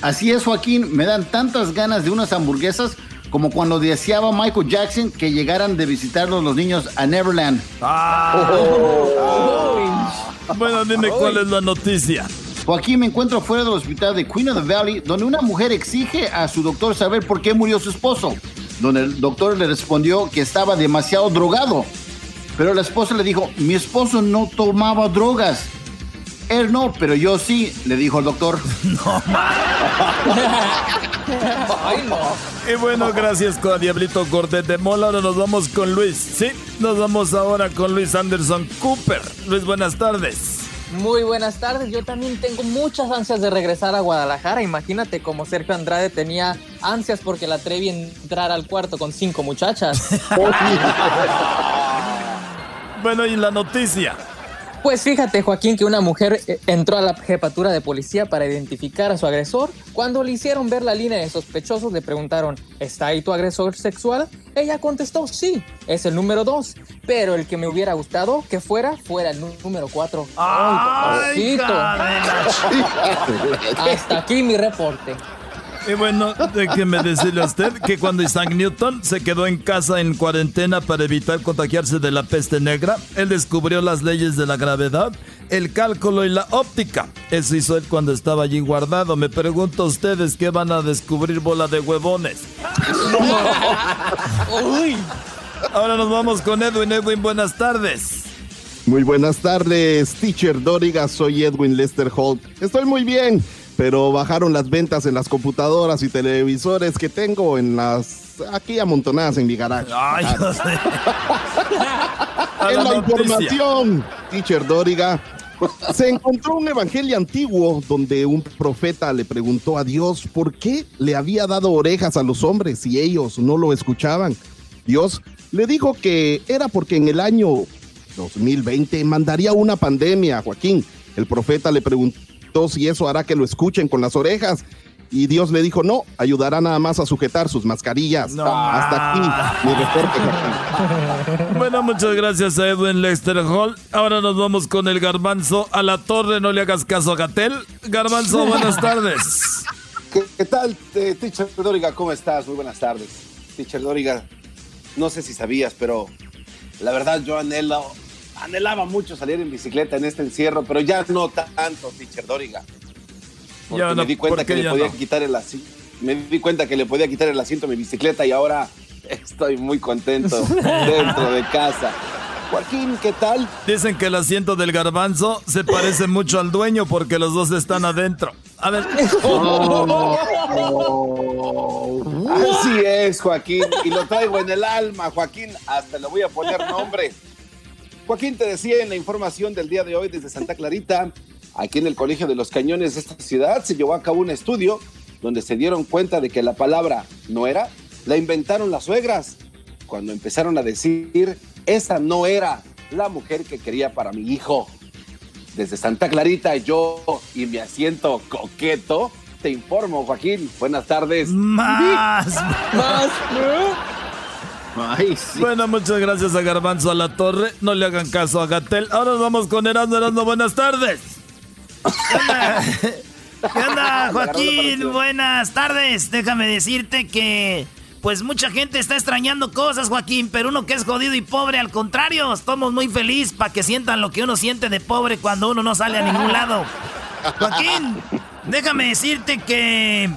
Así es, Joaquín, me dan tantas ganas de unas hamburguesas como cuando deseaba Michael Jackson que llegaran de visitarlos los niños a Neverland. Ah. Bueno, dime cuál es la noticia. Joaquín me encuentro fuera del hospital de Queen of the Valley, donde una mujer exige a su doctor saber por qué murió su esposo, donde el doctor le respondió que estaba demasiado drogado. Pero la esposa le dijo, mi esposo no tomaba drogas. Él no, pero yo sí, le dijo el doctor. No, Ay, no. Y bueno, gracias con Diablito Cortés de Mola. Ahora nos vamos con Luis. Sí, nos vamos ahora con Luis Anderson Cooper. Luis, buenas tardes. Muy buenas tardes. Yo también tengo muchas ansias de regresar a Guadalajara. Imagínate como Sergio Andrade tenía ansias porque la atreví a entrar al cuarto con cinco muchachas. bueno, y la noticia. Pues fíjate, Joaquín, que una mujer eh, entró a la jefatura de policía para identificar a su agresor. Cuando le hicieron ver la línea de sospechosos, le preguntaron, ¿está ahí tu agresor sexual? Ella contestó, sí, es el número dos. Pero el que me hubiera gustado que fuera, fuera el número cuatro. ¡Ay, Hasta aquí mi reporte. Y bueno, déjeme decirle a usted que cuando Isaac Newton se quedó en casa en cuarentena para evitar contagiarse de la peste negra, él descubrió las leyes de la gravedad, el cálculo y la óptica. Eso hizo él cuando estaba allí guardado. Me pregunto a ustedes qué van a descubrir bola de huevones. Ahora nos vamos con Edwin. Edwin, buenas tardes. Muy buenas tardes, teacher Doriga. Soy Edwin Lester Holt. Estoy muy bien pero bajaron las ventas en las computadoras y televisores que tengo en las aquí amontonadas en mi garaje. Ay, no sé. en la, información, teacher Doriga, se encontró un evangelio antiguo donde un profeta le preguntó a Dios por qué le había dado orejas a los hombres y ellos no lo escuchaban. Dios le dijo que era porque en el año 2020 mandaría una pandemia, Joaquín. El profeta le preguntó y eso hará que lo escuchen con las orejas. Y Dios le dijo, no, ayudará nada más a sujetar sus mascarillas. Hasta aquí mi reporte. bueno, muchas gracias a Edwin Lester Hall. Ahora nos vamos con el garbanzo a la torre. No le hagas caso a Gatel. Garbanzo, buenas tardes. ¿Qué, tal, eh, Teacher Doriga? ¿Cómo estás? Muy buenas tardes. Teacher Doriga, no sé si sabías, pero la verdad yo anhelo, anhelaba mucho salir en bicicleta en este encierro, pero ya no tanto, Teacher Doriga. Porque no, me di cuenta ¿por que le podía no? quitar el asiento. Me di cuenta que le podía quitar el asiento a mi bicicleta y ahora estoy muy contento dentro de casa. Joaquín, ¿qué tal? Dicen que el asiento del garbanzo se parece mucho al dueño porque los dos están adentro. A ver. Así es, Joaquín. Y lo traigo en el alma, Joaquín. Hasta le voy a poner nombre. Joaquín, te decía en la información del día de hoy desde Santa Clarita, aquí en el Colegio de los Cañones de esta ciudad, se llevó a cabo un estudio donde se dieron cuenta de que la palabra no era, la inventaron las suegras. Cuando empezaron a decir, esa no era la mujer que quería para mi hijo. Desde Santa Clarita, yo y mi asiento coqueto, te informo, Joaquín. Buenas tardes. Más. Más. Bueno, muchas gracias a Garbanzo a la Torre. No le hagan caso a Gatel. Ahora nos vamos con Erasmo. Erasmo, buenas tardes. ¿Qué onda, Joaquín? Buenas tardes. Déjame decirte que, pues mucha gente está extrañando cosas, Joaquín, pero uno que es jodido y pobre, al contrario, estamos muy felices para que sientan lo que uno siente de pobre cuando uno no sale a ningún lado. Joaquín, déjame decirte que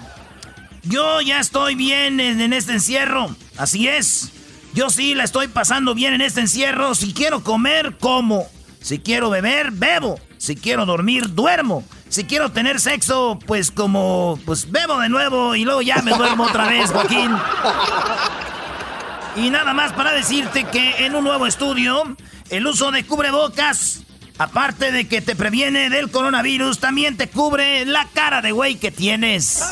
yo ya estoy bien en, en este encierro. Así es. Yo sí la estoy pasando bien en este encierro. Si quiero comer, como. Si quiero beber, bebo. Si quiero dormir, duermo. Si quiero tener sexo, pues como, pues bebo de nuevo y luego ya me duermo otra vez, Joaquín. Y nada más para decirte que en un nuevo estudio, el uso de cubrebocas, aparte de que te previene del coronavirus, también te cubre la cara de güey que tienes.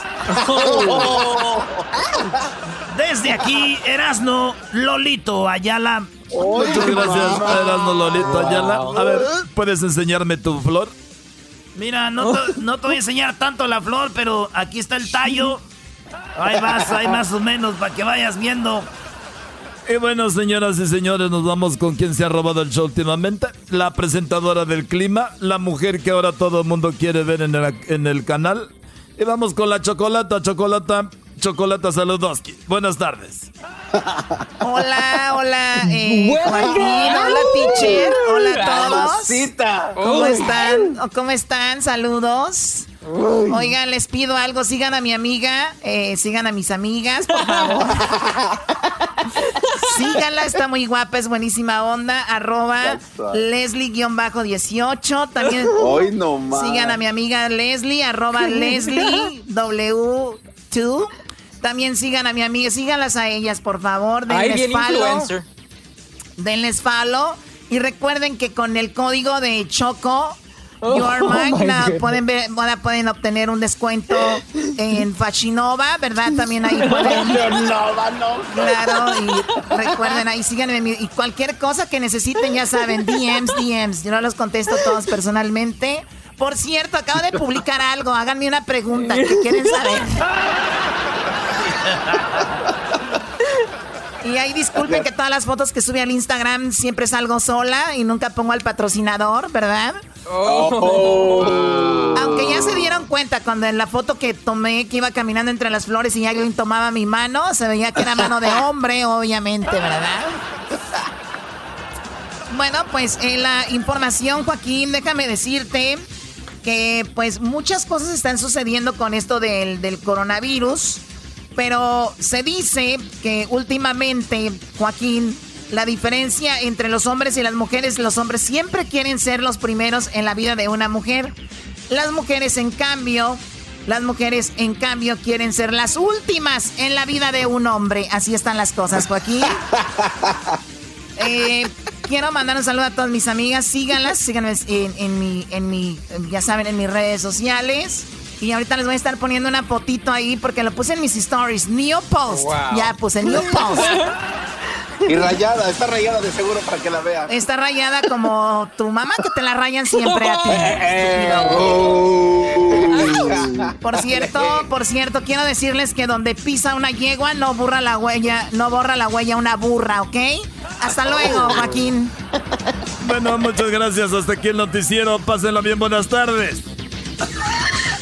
Desde aquí, Erasno Lolito Ayala. Muchas gracias, Erasmo Lolito Ayala. A ver, ¿puedes enseñarme tu flor? Mira, no te, no te voy a enseñar tanto la flor, pero aquí está el tallo. Ahí vas, ahí más o menos, para que vayas viendo. Y bueno, señoras y señores, nos vamos con quien se ha robado el show últimamente. La presentadora del clima, la mujer que ahora todo el mundo quiere ver en el, en el canal. Y vamos con la chocolata, chocolata, chocolata Saludoski. Buenas tardes. Hola, hola, eh, Joaquín, hola teacher, hola a todos. ¿Cómo están? ¿Cómo están? Saludos. Oigan, les pido algo, sigan a mi amiga, eh, sigan a mis amigas, por favor. Síganla, está muy guapa, es buenísima onda, arroba Leslie-18, también Hoy no más. sigan a mi amiga Leslie, arroba Leslie W2. También sigan a mi amiga, síganlas a ellas, por favor, denles follow influencer. denles follow. Y recuerden que con el código de Choco, Your oh Mind, my na- God. pueden, ver, van a- pueden obtener un descuento en Fashinova, ¿verdad? También ahí pueden. No, va, no. Claro, y recuerden ahí, síganme. Y cualquier cosa que necesiten, ya saben, DMs, DMs. Yo no los contesto todos personalmente. Por cierto, acabo de publicar algo. Háganme una pregunta que quieren saber. Y ahí disculpen que todas las fotos que sube al Instagram siempre salgo sola y nunca pongo al patrocinador, ¿verdad? Oh. Aunque ya se dieron cuenta cuando en la foto que tomé que iba caminando entre las flores y alguien tomaba mi mano, se veía que era mano de hombre, obviamente, ¿verdad? Bueno, pues en la información, Joaquín, déjame decirte que pues muchas cosas están sucediendo con esto del, del coronavirus, pero se dice que últimamente, Joaquín, la diferencia entre los hombres y las mujeres, los hombres siempre quieren ser los primeros en la vida de una mujer. Las mujeres, en cambio, las mujeres, en cambio, quieren ser las últimas en la vida de un hombre. Así están las cosas, Joaquín. Eh, quiero mandar un saludo a todas mis amigas. Síganlas, síganme en, en mi, en mi, ya saben, en mis redes sociales. Y ahorita les voy a estar poniendo una fotito ahí porque lo puse en mis stories. New post. Wow. Ya puse new post. Y rayada, está rayada de seguro para que la vea. Está rayada como tu mamá que te la rayan siempre a ti. Eh, Por cierto, por cierto, quiero decirles que donde pisa una yegua no borra la huella, no borra la huella una burra, ¿ok? Hasta luego, Joaquín. Bueno, muchas gracias. Hasta aquí el noticiero. Pásenlo bien. Buenas tardes.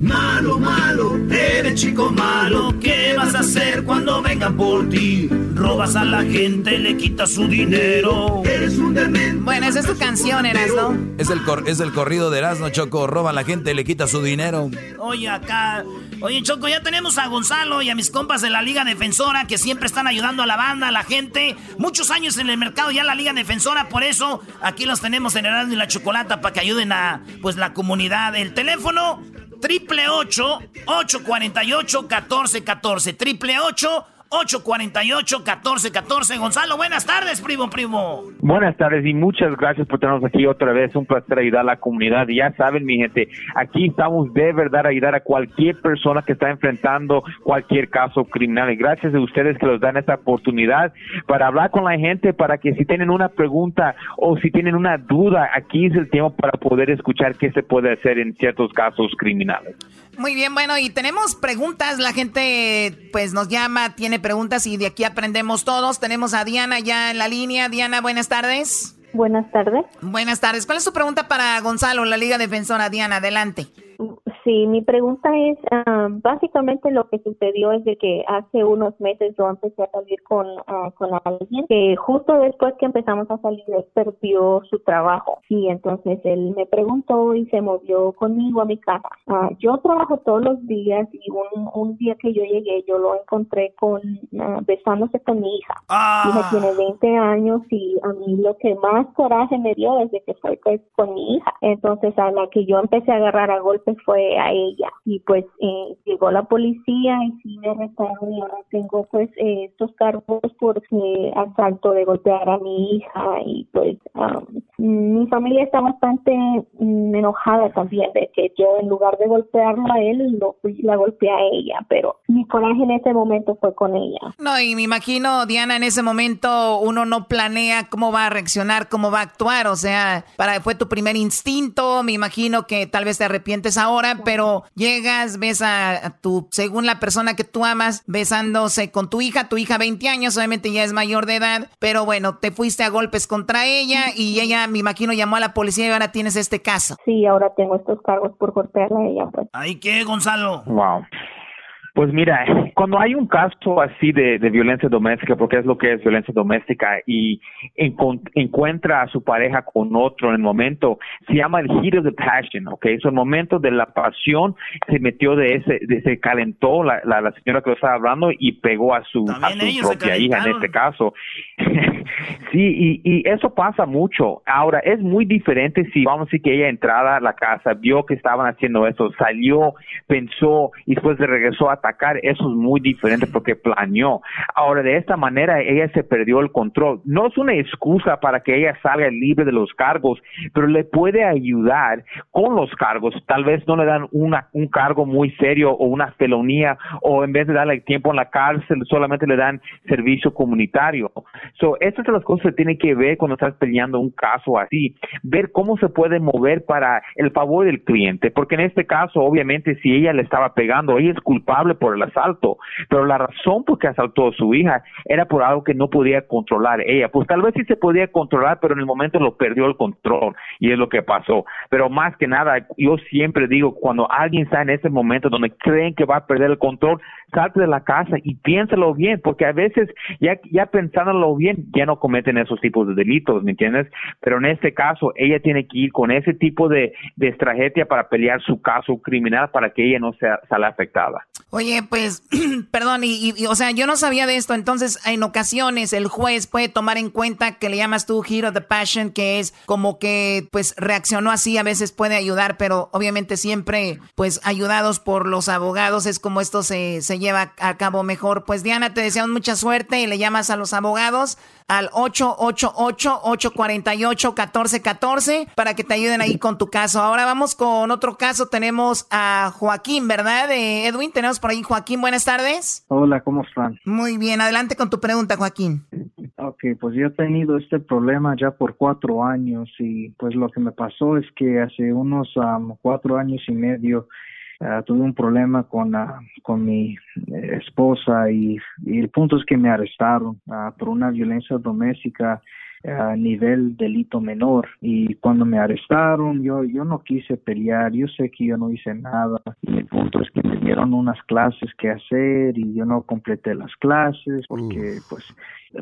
Malo, malo, eres chico malo. ¿Qué vas a hacer cuando vengan por ti? Robas a la gente, le quitas su dinero. Eres un demente. Bueno, esa es tu canción, Erasno. Es el, es el corrido de Erasno, Choco. Roba a la gente, le quita su dinero. Oye, acá. Oye, Choco, ya tenemos a Gonzalo y a mis compas de la Liga Defensora que siempre están ayudando a la banda, a la gente. Muchos años en el mercado ya la Liga Defensora, por eso aquí los tenemos en Erasno y la Chocolata para que ayuden a pues la comunidad. El teléfono triple 848 1414 triple 8 848-1414. Gonzalo, buenas tardes, primo, primo. Buenas tardes y muchas gracias por tenernos aquí otra vez. Un placer ayudar a la comunidad. Ya saben, mi gente, aquí estamos de verdad a ayudar a cualquier persona que está enfrentando cualquier caso criminal. Y gracias a ustedes que nos dan esta oportunidad para hablar con la gente, para que si tienen una pregunta o si tienen una duda, aquí es el tiempo para poder escuchar qué se puede hacer en ciertos casos criminales. Muy bien, bueno, y tenemos preguntas. La gente pues nos llama, tiene preguntas y de aquí aprendemos todos. Tenemos a Diana ya en la línea. Diana, buenas tardes. Buenas tardes. Buenas tardes. ¿Cuál es su pregunta para Gonzalo, la Liga Defensora? Diana, adelante. Sí, mi pregunta es, ah, básicamente lo que sucedió es de que hace unos meses yo empecé a salir con, uh, con alguien que justo después que empezamos a salir él perdió su trabajo y entonces él me preguntó y se movió conmigo a mi casa. Uh, yo trabajo todos los días y un, un día que yo llegué yo lo encontré con besándose con mi hija. Hija tiene 20 años y a mí lo que más coraje me dio desde que fue pues, con mi hija. Entonces a la que yo empecé a agarrar a golpes fue a ella. Y pues eh, llegó la policía y sí me arrestaron y ahora tengo pues eh, estos cargos por eh, asalto de golpear a mi hija y pues mi familia está bastante mm, enojada también de que yo en lugar de golpearlo a él lo la golpeé a ella pero mi coraje en ese momento fue con ella. No y me imagino Diana en ese momento uno no planea cómo va a reaccionar cómo va a actuar o sea para fue tu primer instinto me imagino que tal vez te arrepientes ahora pero llegas, ves a, tu, según la persona que tú amas, besándose con tu hija, tu hija 20 años, obviamente ya es mayor de edad, pero bueno, te fuiste a golpes contra ella y ella, me imagino, llamó a la policía y ahora tienes este caso. Sí, ahora tengo estos cargos por golpearla a ella. Pues. ¿Ahí qué, Gonzalo? Wow. Pues mira, cuando hay un caso así de, violencia doméstica, porque es lo que es violencia doméstica, y encuentra a su pareja con otro en el momento, se llama el heat of the passion, ¿ok? Es el momento de la pasión, se metió de ese, se calentó la, la, señora que lo estaba hablando y pegó a su, a su propia hija en este caso. sí, y, y eso pasa mucho. Ahora, es muy diferente si vamos a decir que ella entrada a la casa, vio que estaban haciendo eso, salió, pensó y después de regresó a atacar, eso es muy diferente porque planeó. Ahora, de esta manera, ella se perdió el control. No es una excusa para que ella salga libre de los cargos, pero le puede ayudar con los cargos. Tal vez no le dan una, un cargo muy serio o una felonía, o en vez de darle tiempo en la cárcel, solamente le dan servicio comunitario. So, estas son las cosas que tienen que ver cuando estás peleando un caso así. Ver cómo se puede mover para el favor del cliente, porque en este caso, obviamente, si ella le estaba pegando, ella es culpable por el asalto, pero la razón por qué asaltó a su hija era por algo que no podía controlar ella. Pues tal vez sí se podía controlar, pero en el momento lo perdió el control y es lo que pasó. Pero más que nada, yo siempre digo, cuando alguien está en ese momento donde creen que va a perder el control, salte de la casa y piénsalo bien, porque a veces ya, ya pensándolo bien, ya no cometen esos tipos de delitos, ¿me entiendes? Pero en este caso, ella tiene que ir con ese tipo de, de estrategia para pelear su caso criminal para que ella no sea, salga afectada. Oye, pues, perdón, y, o sea, yo no sabía de esto, entonces en ocasiones el juez puede tomar en cuenta que le llamas tú Hero the Passion, que es como que, pues, reaccionó así, a veces puede ayudar, pero obviamente siempre, pues, ayudados por los abogados es como esto se, se lleva a cabo mejor. Pues, Diana, te deseamos mucha suerte y le llamas a los abogados al 888-848-1414 para que te ayuden ahí con tu caso. Ahora vamos con otro caso. Tenemos a Joaquín, ¿verdad? Edwin, tenemos por ahí Joaquín. Buenas tardes. Hola, ¿cómo están? Muy bien, adelante con tu pregunta, Joaquín. Ok, pues yo he tenido este problema ya por cuatro años y pues lo que me pasó es que hace unos cuatro años y medio ah, tuve un problema con, con mi eh, esposa y, y el punto es que me arrestaron ah, por una violencia doméstica a nivel delito menor. Y cuando me arrestaron yo yo no quise pelear. Yo sé que yo no hice nada. Y el punto es que me dieron unas clases que hacer y yo no completé las clases porque pues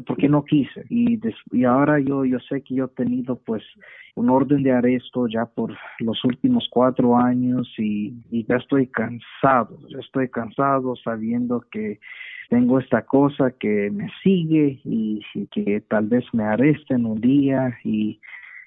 porque no quise. Y des- y ahora yo yo sé que yo he tenido pues un orden de arresto ya por los últimos cuatro años y, y ya estoy cansado ya estoy cansado sabiendo que tengo esta cosa que me sigue y, y que tal vez me arresten un día y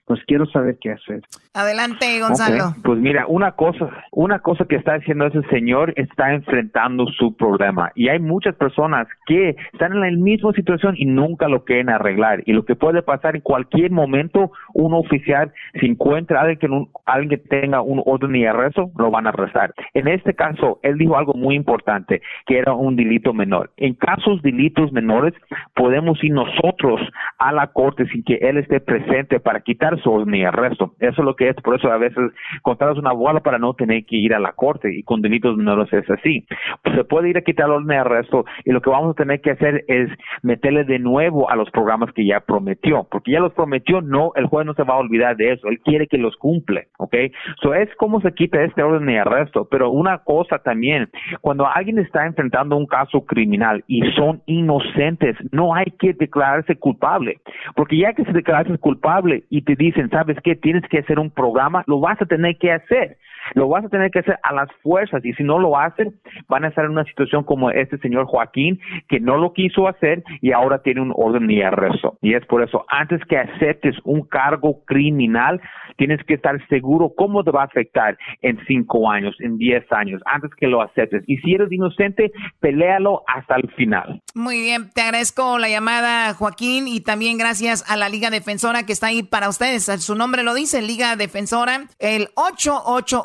pues quiero saber qué hacer. Adelante, Gonzalo. Ok, Pues mira, una cosa, una cosa que está haciendo ese señor está enfrentando su problema y hay muchas personas que están en la misma situación y nunca lo quieren arreglar y lo que puede pasar en cualquier momento un oficial si encuentra a alguien que, no- alguien que tenga un orden de arresto lo van a arrestar. En este caso él dijo algo muy importante que era un delito menor. En casos de delitos menores podemos ir nosotros a la corte sin que él esté presente para quitar orden de arresto. Eso es lo que es, por eso a veces contratas un abogado para no tener que ir a la corte y con delitos menores es así. Se puede ir a quitar orden de arresto y lo que vamos a tener que hacer es meterle de nuevo a los programas que ya prometió, porque ya los prometió, no, el juez no se va a olvidar de eso, él quiere que los cumple, ¿ok? So es como se quita este orden de arresto, pero una cosa también, cuando alguien está enfrentando un caso criminal y son inocentes, no hay que declararse culpable, porque ya que se declararse culpable y te dicen, ¿sabes qué? Tienes que hacer un programa, lo vas a tener que hacer. Lo vas a tener que hacer a las fuerzas y si no lo hacen, van a estar en una situación como este señor Joaquín, que no lo quiso hacer y ahora tiene un orden de arresto. Y es por eso, antes que aceptes un cargo criminal, tienes que estar seguro cómo te va a afectar en cinco años, en diez años, antes que lo aceptes. Y si eres inocente, peléalo hasta el final. Muy bien, te agradezco la llamada, Joaquín, y también gracias a la Liga Defensora que está ahí para ustedes. Su nombre lo dice, Liga Defensora. El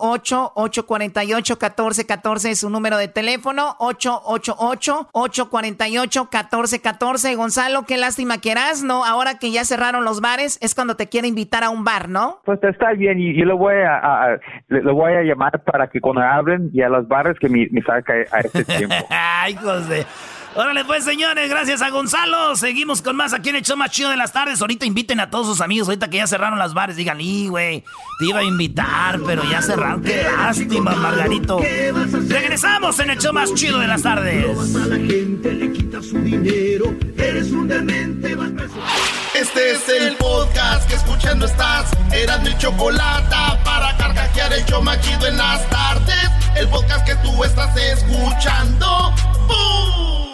888-848-1414 es su número de teléfono. 888-848-1414. Gonzalo, qué lástima que eras, ¿no? Ahora que ya cerraron los bares, es cuando te quiere invitar a un bar, ¿no? Pues está bien, y yo le voy a, a- a- le, le voy a llamar para que cuando abren y a los bares que me, me saca a este tiempo. Ay, de... Órale pues, señores, gracias a Gonzalo. Seguimos con más aquí en el show más chido de las tardes. Ahorita inviten a todos sus amigos, ahorita que ya cerraron las bares. Digan, y güey, te iba a invitar, pero ya cerraron. Qué lástima, Margarito. Regresamos en el show más chido de las tardes. Este es el podcast que escuchando estás. Eran mi chocolate para carcajear el show más chido en las tardes. El podcast que tú estás escuchando. ¡Bum!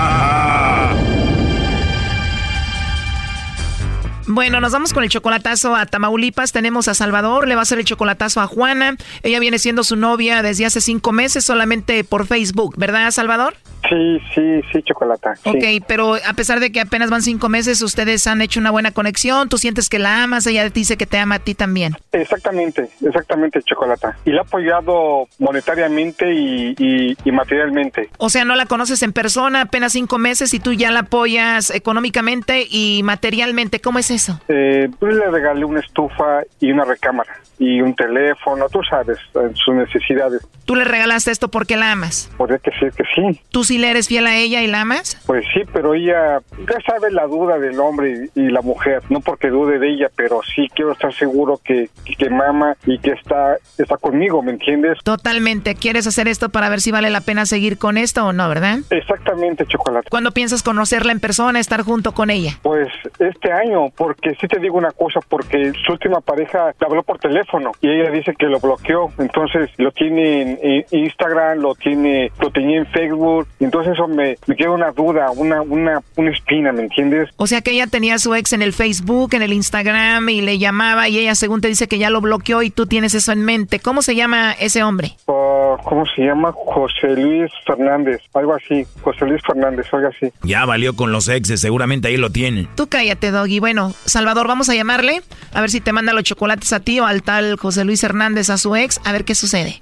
Bueno, nos vamos con el chocolatazo a Tamaulipas. Tenemos a Salvador, le va a hacer el chocolatazo a Juana. Ella viene siendo su novia desde hace cinco meses solamente por Facebook, ¿verdad, Salvador? Sí, sí, sí, chocolata. sí. Ok, pero a pesar de que apenas van cinco meses, ustedes han hecho una buena conexión. Tú sientes que la amas, ella te dice que te ama a ti también. Exactamente, exactamente, chocolata. Y la ha apoyado monetariamente y, y- y materialmente. O sea, no la conoces en persona, apenas cinco meses y tú ya la apoyas económicamente y materialmente. ¿Cómo es eso? Eh, pues le regalé una estufa y una recámara y un teléfono, tú sabes, sus necesidades. Tú le regalaste esto porque la amas. Podría decir que sí. ¿Tú sí le eres fiel a ella y la amas? Pues sí, pero ella, ya sabe la duda del hombre y, y la mujer, no porque dude de ella, pero sí quiero estar seguro que, que, que mama y que está, está conmigo, ¿me entiendes? Totalmente. ¿Quieres hacer esto para ver si vale la pena seguir con esto o no, verdad? Exactamente, chocolate. ¿Cuándo piensas conocerla en persona, estar junto con ella? Pues este año, porque sí te digo una cosa, porque su última pareja le habló por teléfono y ella dice que lo bloqueó, entonces lo tiene en, Instagram, lo tiene, lo tenía en Facebook, Entonces eso me, me queda una duda, una, una, una espina, ¿me entiendes? O sea que ella tenía a su ex en el Facebook, en el Instagram y le llamaba y ella según te dice que ya lo bloqueó y tú tienes eso en mente. ¿Cómo se llama ese hombre? Oh, ¿Cómo se llama? José Luis Fernández, algo así. José Luis Fernández, algo así. Ya valió con los exes, seguramente ahí lo tienen. Tú cállate, Doggy. Bueno, Salvador, vamos a llamarle a ver si te manda los chocolates a ti o al tal José Luis Hernández a su ex, a ver qué sucede.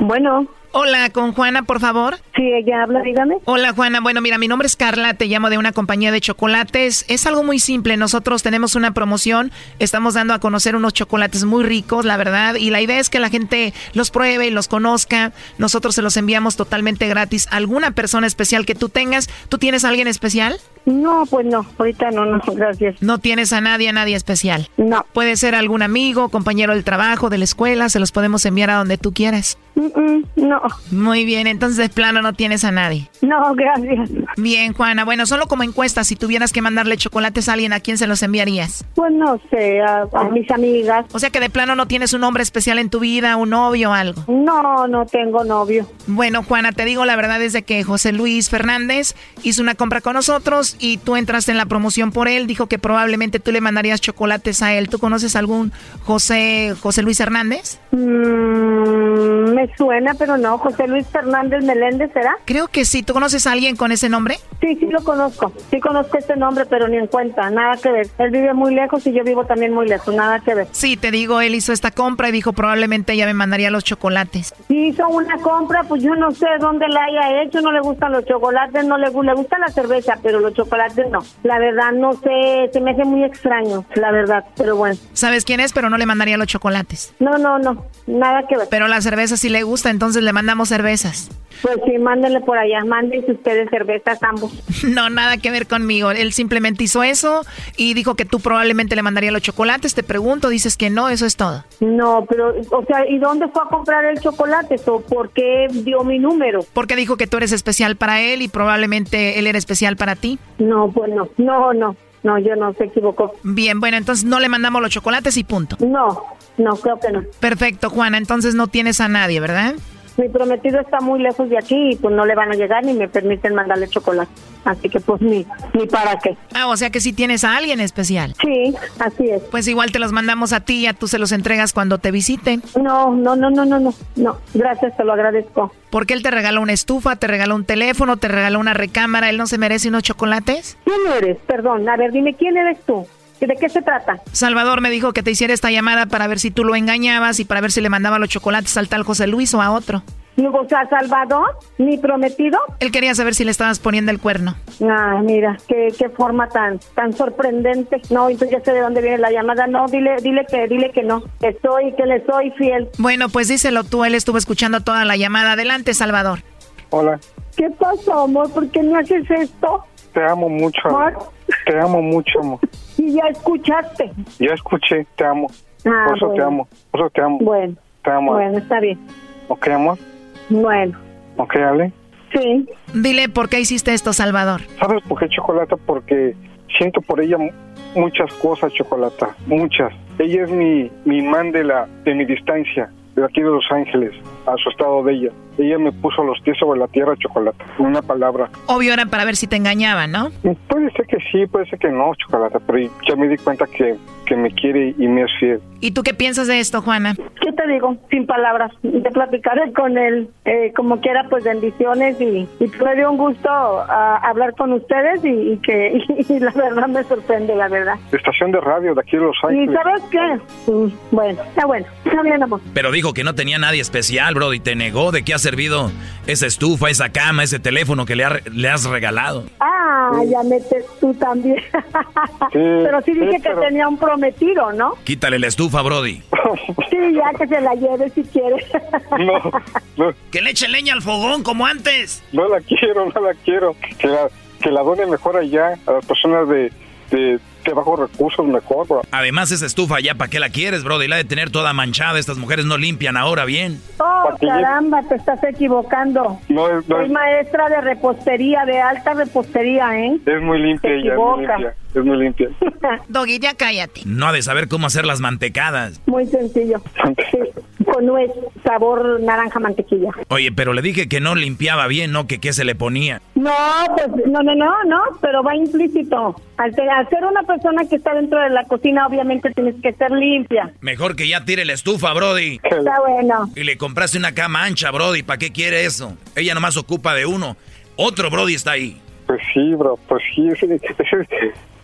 Bueno. Hola, con Juana, por favor. Sí, ella habla, dígame. Hola, Juana. Bueno, mira, mi nombre es Carla, te llamo de una compañía de chocolates. Es algo muy simple. Nosotros tenemos una promoción, estamos dando a conocer unos chocolates muy ricos, la verdad, y la idea es que la gente los pruebe y los conozca. Nosotros se los enviamos totalmente gratis a alguna persona especial que tú tengas. ¿Tú tienes a alguien especial? No, pues no, ahorita no, no, gracias. No tienes a nadie, a nadie especial. No. Puede ser algún amigo, compañero del trabajo, de la escuela, se los podemos enviar a donde tú quieras. No. Muy bien, entonces de plano no tienes a nadie. No, gracias. Bien, Juana. Bueno, solo como encuesta, si tuvieras que mandarle chocolates a alguien, ¿a quién se los enviarías? Pues no sé, a, a mis amigas. O sea que de plano no tienes un hombre especial en tu vida, un novio o algo. No, no tengo novio. Bueno, Juana, te digo la verdad es de que José Luis Fernández hizo una compra con nosotros y tú entraste en la promoción por él. Dijo que probablemente tú le mandarías chocolates a él. ¿Tú conoces algún José José Luis Hernández? Mm, me suena, pero no. José Luis Fernández Meléndez, ¿será? Creo que sí. ¿Tú conoces a alguien con ese nombre? Sí, sí lo conozco. Sí conozco este nombre, pero ni en cuenta. Nada que ver. Él vive muy lejos y yo vivo también muy lejos. Nada que ver. Sí, te digo, él hizo esta compra y dijo probablemente ella me mandaría los chocolates. Si hizo una compra, pues yo no sé dónde la haya hecho. No le gustan los chocolates, no le, le gusta la cerveza, pero los chocolates no. La verdad, no sé. Se me hace muy extraño, la verdad. Pero bueno. ¿Sabes quién es? Pero no le mandaría los chocolates. No, no, no. Nada que ver. Pero la cerveza sí le gusta, entonces le mandamos cervezas. Pues sí, mándenle por allá. Mándense ustedes cervezas ambos. No, nada que ver conmigo. Él simplemente hizo eso y dijo que tú probablemente le mandaría los chocolates. Te pregunto, dices que no, eso es todo. No, pero, o sea, ¿y dónde fue a comprar el chocolate? ¿O por qué dio mi número? Porque dijo que tú eres especial para él y probablemente él era especial para ti. No, pues no, no, no, no, yo no se equivocó. Bien, bueno, entonces no le mandamos los chocolates y punto. No, no, creo que no. Perfecto, Juana, entonces no tienes a nadie, ¿verdad? Mi prometido está muy lejos de aquí y pues no le van a llegar ni me permiten mandarle chocolate. Así que pues ni, ni para qué. Ah, o sea que sí tienes a alguien especial. Sí, así es. Pues igual te los mandamos a ti y a tú se los entregas cuando te visiten. No, no, no, no, no, no, no. Gracias, te lo agradezco. Porque él te regaló una estufa, te regaló un teléfono, te regaló una recámara, ¿él no se merece unos chocolates? ¿Quién eres? Perdón, a ver, dime, ¿quién eres tú? ¿De qué se trata? Salvador me dijo que te hiciera esta llamada para ver si tú lo engañabas y para ver si le mandaba los chocolates al tal José Luis o a otro. O sea, Salvador, mi prometido. Él quería saber si le estabas poniendo el cuerno. Ah, mira, qué, qué forma tan tan sorprendente. No, entonces ya sé de dónde viene la llamada. No, dile dile que dile que no, que soy que le soy fiel. Bueno, pues díselo tú, él estuvo escuchando toda la llamada. Adelante, Salvador. Hola, ¿Qué pasó, amor? ¿Por qué no haces esto? Te amo mucho, amor. Te amo mucho, amor. Y ya escuchaste. Ya escuché, te amo. Ah, Por eso te bueno. amo, por eso te amo. Bueno, Te amo. bueno, está bien. ¿Ok, amor? Bueno, ¿Ok, Ale? sí. Dile por qué hiciste esto, Salvador. ¿Sabes por qué Chocolata? Porque siento por ella mu- muchas cosas, Chocolata, muchas. Ella es mi, mi imán de, la, de mi distancia, de aquí de Los Ángeles, a su estado de ella. Ella me puso los pies sobre la tierra, Chocolata, en una palabra. Obvio era para ver si te engañaban, ¿no? Puede ser que sí, puede ser que no, Chocolata, pero ya me di cuenta que, que me quiere y me es fiel. ¿Y tú qué piensas de esto, Juana? ¿Qué te digo? Sin palabras. De platicar con él, eh, como quiera, pues bendiciones y, y me dio un gusto ah, hablar con ustedes y, y que y, la verdad me sorprende, la verdad. Estación de radio de aquí de Los ¿Y Ángeles. sabes qué? Mm, Bueno, está bueno. Está bien, amor. Pero dijo que no tenía nadie especial, bro, y te negó de qué ha servido esa estufa, esa cama, ese teléfono que le, ha- le has regalado. Ah, ya metes tú también. pero sí dije sí, que pero- tenía un prometido, ¿no? Quítale la estufa, Brody. Sí, ya que se la lleve si quiere. Que le eche leña al fogón como antes. No la quiero, no la quiero. Que la, que la done mejor allá a las personas de, de, de bajos recursos, mejor, bro. Además, esa estufa ya, ¿para qué la quieres, Brody? La de tener toda manchada. Estas mujeres no limpian ahora bien. Oh, caramba, te estás equivocando. No, es, no Soy es, maestra de repostería, de alta repostería, ¿eh? es muy limpia Te ella, es muy limpia. Es muy limpia. Doggy, ya cállate. No ha de saber cómo hacer las mantecadas. Muy sencillo. Sí, con nuez. sabor naranja mantequilla. Oye, pero le dije que no limpiaba bien, ¿no? Que qué se le ponía. No, pues no, no, no, no, pero va implícito. Al, ser una persona que está dentro de la cocina, obviamente tienes que ser limpia. Mejor que ya tire la estufa, Brody. Está bueno. Y le compraste una cama ancha, Brody. ¿Para qué quiere eso? Ella nomás ocupa de uno. Otro Brody está ahí. Pues sí, bro, pues sí,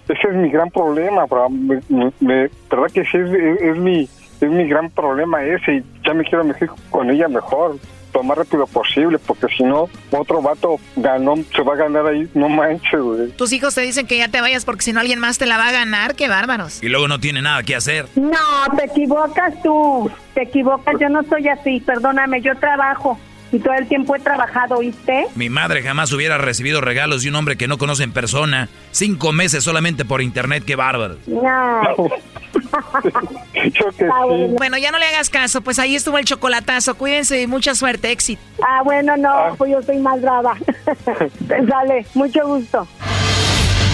ese, es mi gran problema, bro. Me, ¿Verdad que sí es, mi es mi gran problema ese y ya me quiero meter con ella mejor lo más rápido posible, porque si no, otro vato ganó, se va a ganar ahí, no manches, güey. Tus hijos te dicen que ya te vayas porque si no alguien más te la va a ganar, qué bárbaros. Y luego no tiene nada que hacer. No, te equivocas tú, te equivocas, yo no soy así, perdóname, yo trabajo. Y todo el tiempo he trabajado, ¿viste? Mi madre jamás hubiera recibido regalos de un hombre que no conoce en persona. Cinco meses solamente por internet, qué bárbaro. No. Bueno, ya no le hagas caso, pues ahí estuvo el chocolatazo. Cuídense y mucha suerte, éxito. Ah, bueno, no, ah. pues yo soy más brava. Sale, mucho gusto.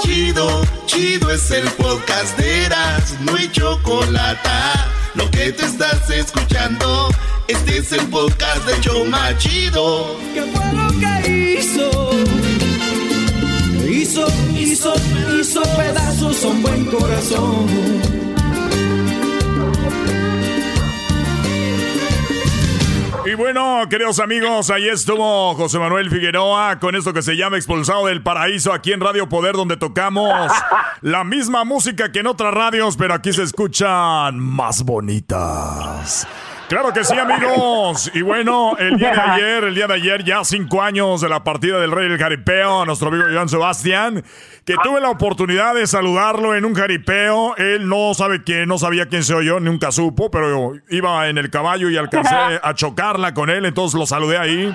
Chido, chido es el podcast de Erasno y chocolata lo que te estás escuchando, este es el podcast de Choma Chido. ¿Qué fue lo que hizo? Hizo, hizo, hizo pedazos un buen corazón. Y bueno, queridos amigos, ahí estuvo José Manuel Figueroa con esto que se llama Expulsado del Paraíso aquí en Radio Poder, donde tocamos la misma música que en otras radios, pero aquí se escuchan más bonitas. Claro que sí, amigos. Y bueno, el día de ayer, el día de ayer, ya cinco años de la partida del Rey del Jaripeo, nuestro amigo Joan Sebastián, que tuve la oportunidad de saludarlo en un jaripeo. Él no sabe quién, no sabía quién se oyó, nunca supo, pero iba en el caballo y alcancé a chocarla con él, entonces lo saludé ahí.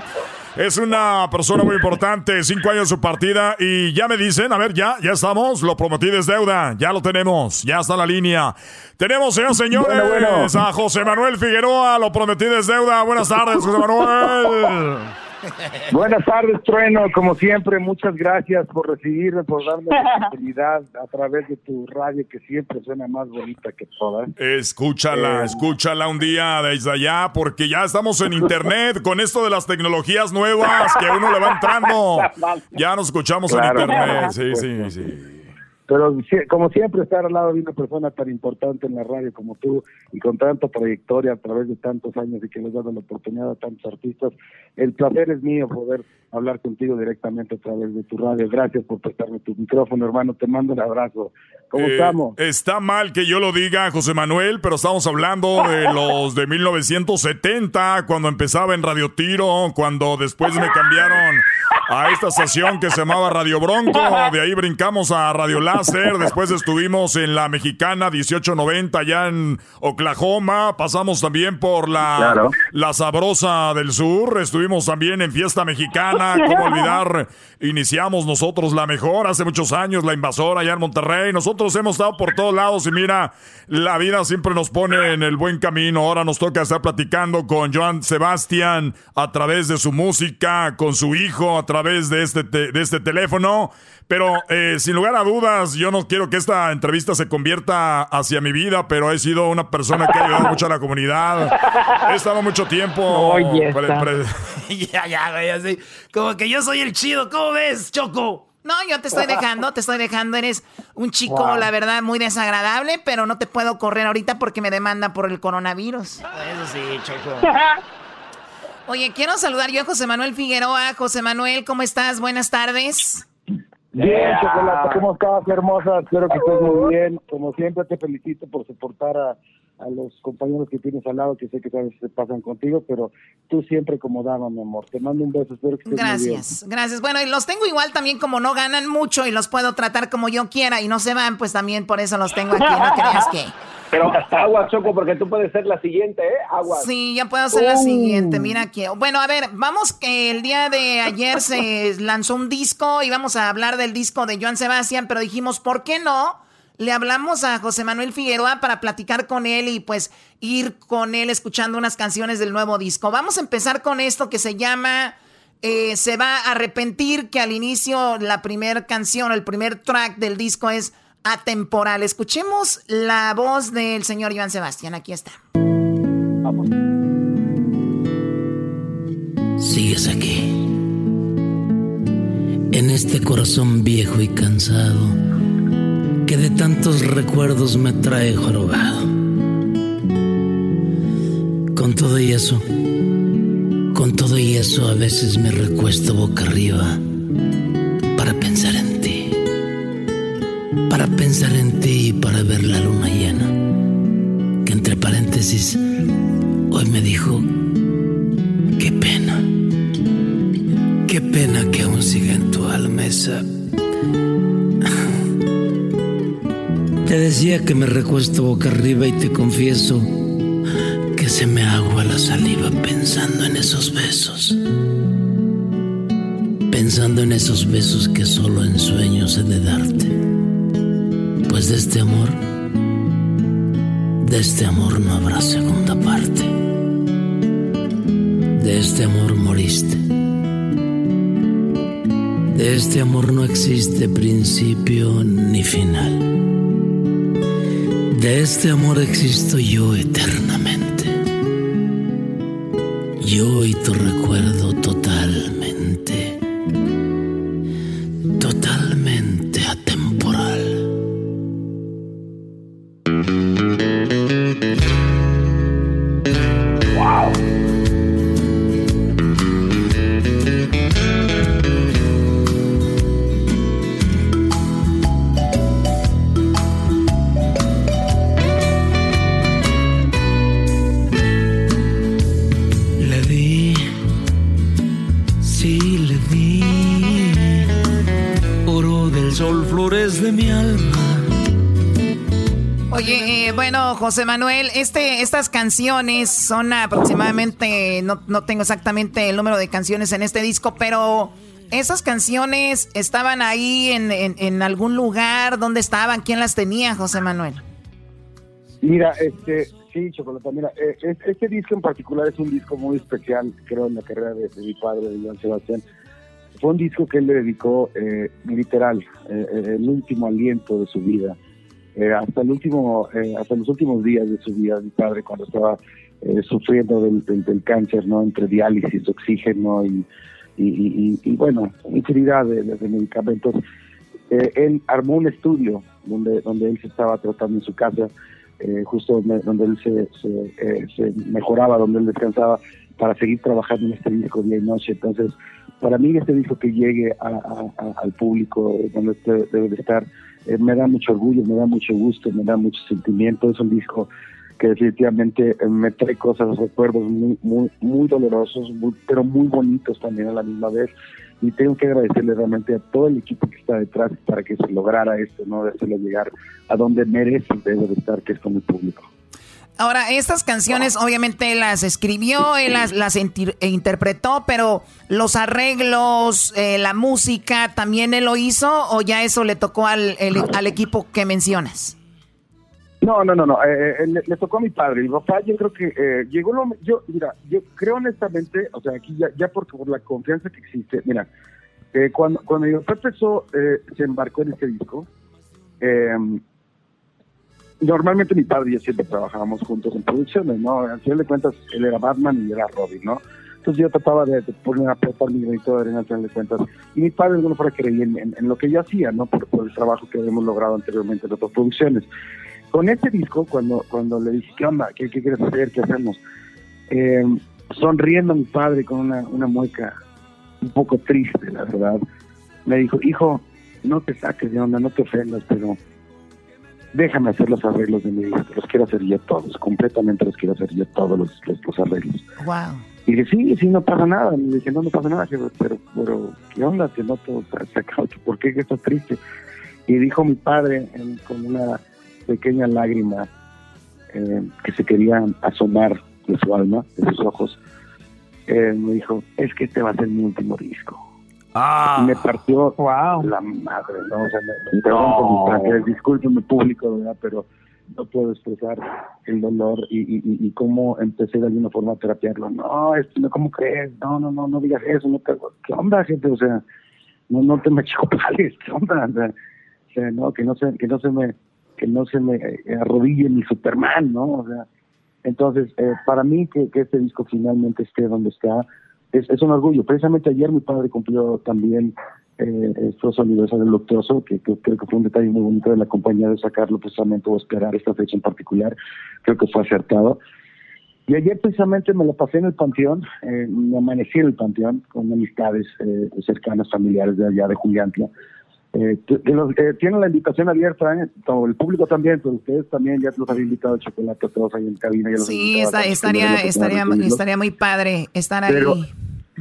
Es una persona muy importante, cinco años su partida y ya me dicen, a ver, ya, ya estamos, lo prometí es deuda, ya lo tenemos, ya está la línea. Tenemos, señores, señores, a José Manuel Figueroa, lo prometí es deuda. Buenas tardes, José Manuel. Buenas tardes, Trueno. Como siempre, muchas gracias por recibirme, por darme la oportunidad a través de tu radio que siempre suena más bonita que todas. Escúchala, eh, escúchala un día desde allá, porque ya estamos en internet con esto de las tecnologías nuevas que uno le va entrando. Ya nos escuchamos en internet. Sí, sí, sí. Pero como siempre, estar al lado de una persona tan importante en la radio como tú y con tanta trayectoria a través de tantos años y que les has dado la oportunidad a tantos artistas, el placer es mío poder hablar contigo directamente a través de tu radio. Gracias por prestarme tu micrófono, hermano. Te mando un abrazo. ¿Cómo eh, estamos? Está mal que yo lo diga, José Manuel, pero estamos hablando de los de 1970, cuando empezaba en Radio Tiro, cuando después me cambiaron a esta estación que se llamaba Radio Bronco. De ahí brincamos a Radio Láser. Después estuvimos en la Mexicana 1890 allá en Oklahoma. Pasamos también por la, la Sabrosa del Sur. Estuvimos también en Fiesta Mexicana. ¿Cómo olvidar? Iniciamos nosotros la mejor hace muchos años, la invasora allá en Monterrey. Nosotros hemos estado por todos lados y mira, la vida siempre nos pone en el buen camino. Ahora nos toca estar platicando con Joan Sebastián a través de su música, con su hijo a través de este, de este teléfono. Pero eh, sin lugar a dudas, yo no quiero que esta entrevista se convierta hacia mi vida, pero he sido una persona que ha ayudado mucho a la comunidad. He estado mucho tiempo. Oye, ya, ya, güey, así. Como que yo soy el chido. ¿Cómo ves, Choco? No, yo te estoy dejando, te estoy dejando. Eres un chico, la verdad, muy desagradable, pero no te puedo correr ahorita porque me demanda por el coronavirus. Eso sí, Choco. Oye, quiero saludar yo a José Manuel Figueroa. José Manuel, ¿cómo estás? Buenas tardes. Bien, Chocolate, ¿cómo estás, hermosa? Espero que estés muy bien. Como siempre, te felicito por soportar a, los compañeros que tienes al lado, que sé que a veces se pasan contigo, pero tú siempre como dama, mi amor. Te mando un beso, espero que estés gracias, muy bien. Gracias, gracias. Bueno, y los tengo igual también como no ganan mucho y los puedo tratar como yo quiera y no se van, pues también por eso los tengo aquí. No creas que Pero agua, Choco, porque tú puedes ser la siguiente, ¿eh? Agua. Sí, ya puedo ser la uh. siguiente. Mira aquí. Bueno, a ver, vamos que el día de ayer se lanzó un disco y vamos a hablar del disco de Joan Sebastián, pero dijimos, ¿por qué no? Le hablamos a José Manuel Figueroa para platicar con él y pues ir con él escuchando unas canciones del nuevo disco. Vamos a empezar con esto que se llama eh, Se va a arrepentir, que al inicio la primera canción, el primer track del disco es atemporal. Escuchemos la voz del señor Iván Sebastián. Aquí está. Sigues aquí. En este corazón viejo y cansado que de tantos recuerdos me trae jorobado. Con todo y eso, con todo y eso a veces me recuesto boca arriba para pensar en para pensar en ti y para ver la luna llena, que entre paréntesis hoy me dijo, qué pena, qué pena que aún siga en tu alma esa... Te decía que me recuesto boca arriba y te confieso que se me agua la saliva pensando en esos besos. Pensando en esos besos que solo en sueños he de darte pues de este amor, de este amor no habrá segunda parte. De este amor moriste. De este amor no existe principio ni final. De este amor existo yo eternamente. Yo y tu recuerdo José Manuel, este, estas canciones son aproximadamente, no, no tengo exactamente el número de canciones en este disco, pero esas canciones estaban ahí en, en, algún lugar, ¿dónde estaban? ¿Quién las tenía, José Manuel? Mira, este, sí, Chocolata, mira, eh, este disco en particular es un disco muy especial, creo, en la carrera de, mi padre, de Joan Sebastián. Fue un disco que él le dedicó eh, literal, eh, el último aliento de su vida eh, hasta el último, eh, hasta los últimos días de su vida, mi padre cuando estaba eh, sufriendo del, cáncer, ¿no? Entre diálisis, oxígeno y, y, bueno, infinidad de, medicamentos. él armó un estudio donde, él se estaba tratando en su casa, justo donde, él se, se, mejoraba, donde él descansaba, para seguir trabajando en este disco día y noche. Entonces, para mí este disco que llegue al público donde debe de estar, eh, me da mucho orgullo, me da mucho gusto, me da mucho sentimiento. Es un disco que definitivamente eh, me trae cosas, recuerdos muy, muy, muy dolorosos, pero muy bonitos también a la misma vez. Y tengo que agradecerle realmente a todo el equipo que está detrás para que se lograra esto, ¿no? De hacerlo llegar a donde merece debe de estar, que es con el público. Ahora, estas canciones obviamente las escribió, él las, las interpretó, pero los arreglos, eh, la música, ¿también él lo hizo o ya eso le tocó al, al equipo que mencionas? No, no, no, no. Eh, eh, le, tocó a mi padre. Mi papá, yo creo que llegó lo. Yo, mira, yo creo honestamente, o sea, aquí ya, ya porque por la confianza que existe, mira, cuando, cuando mi papá empezó, se embarcó en este disco, eh, normalmente mi padre y yo siempre trabajábamos juntos en producciones, ¿no? Al final de cuentas, él era Batman y era Robin, ¿no? Entonces yo trataba de, poner a aportar mi granito de arena al final de cuentas. Y mi padre, de alguna forma, creía en, lo que yo hacía, ¿no? Por, el trabajo que habíamos logrado anteriormente en otras producciones. Con este disco, cuando, cuando le dije, ¿qué onda? ¿Qué, qué quieres hacer? ¿Qué hacemos? Eh, sonriendo a mi padre con una, una mueca un poco triste, la verdad, me dijo, hijo, no te saques de onda, no te ofendas, pero déjame hacer los arreglos de mi vida, los quiero hacer yo todos, completamente los quiero hacer yo todos los, los, arreglos. Wow. Y dije, sí, sí, no pasa nada. Me dije, no, no pasa nada, pero, pero, ¿qué onda? Te noto sacado, ¿por qué estás triste? Y dijo mi padre con una pequeña lágrima, eh, que se quería asomar de su alma, de sus ojos, eh, me dijo, es que este va a ser mi último disco. Ah. Y me partió la madre, ¿no? O sea, me, me No. discúlpeme público, ¿verdad? Pero no puedo expresar el dolor y, y, cómo empecé de alguna forma a terapiarlo. No, esto, no, ¿cómo crees? No, no, no, no digas eso. No te, ¿Qué onda, gente? O sea, no, no te me chocopales, ¿qué onda? O sea, o sea, no, que no se, que no se me, que no se me eh, arrodille mi Superman, ¿no? O sea, entonces, eh, para mí que, que este disco finalmente esté donde está, es, es un orgullo. Precisamente ayer mi padre cumplió también eh, su aniversario luctuoso, que, que creo que fue un detalle muy bonito de la compañía de sacarlo precisamente o esperar esta fecha en particular. Creo que fue acertado. Y ayer precisamente me lo pasé en el panteón, eh, me amanecí en el panteón con amistades eh, cercanas, familiares de allá de Juliantla. Eh, que- que los- eh, tienen la invitación abierta, eh, todo el público también, pero ustedes también ya los habían invitado a chocolate a todos ahí en cabina. ya los Sí, está- estaría, estaría, estaría muy padre estar ahí.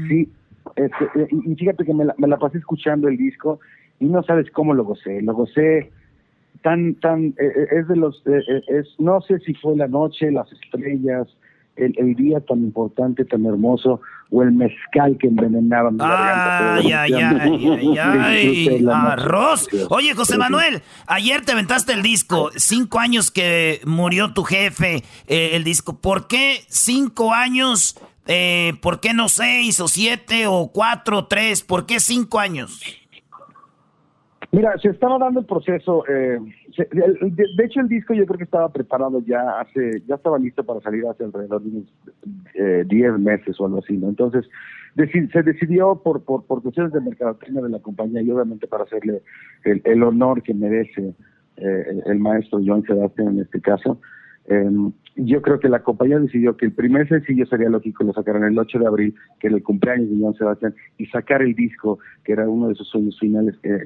Sí, este, eh, y y fíjate que me la, me la pasé escuchando el disco y no sabes cómo lo gocé. Lo gocé tan, tan, eh, es de los, es, no sé si fue la noche, las estrellas, el, el día tan importante, tan hermoso, o el mezcal que envenenaba mi garganta. Ay, pero ay, ay, ay, ay, arroz. Oye, José. Manuel, ayer te aventaste el disco, cinco años que murió tu jefe, eh, el disco. ¿Por qué cinco años? Eh, ¿Por qué no seis o siete o cuatro o tres? ¿Por qué cinco años? Mira, se estaba dando el proceso. eh, de, de hecho, el disco yo creo que estaba preparado ya hace, ya estaba listo para salir hace alrededor de unos eh, 10 meses o algo así, ¿no? Entonces, se decidió por, por, por cuestiones de mercadotecnia de la compañía y obviamente para hacerle el, honor que merece eh, el, maestro John Sebastian en este caso. Eh, yo creo que la compañía decidió que el primer sencillo sería lógico lo sacaran el 8 de abril, que era el cumpleaños de John Sebastian, y sacar el disco, que era uno de sus sueños finales, eh,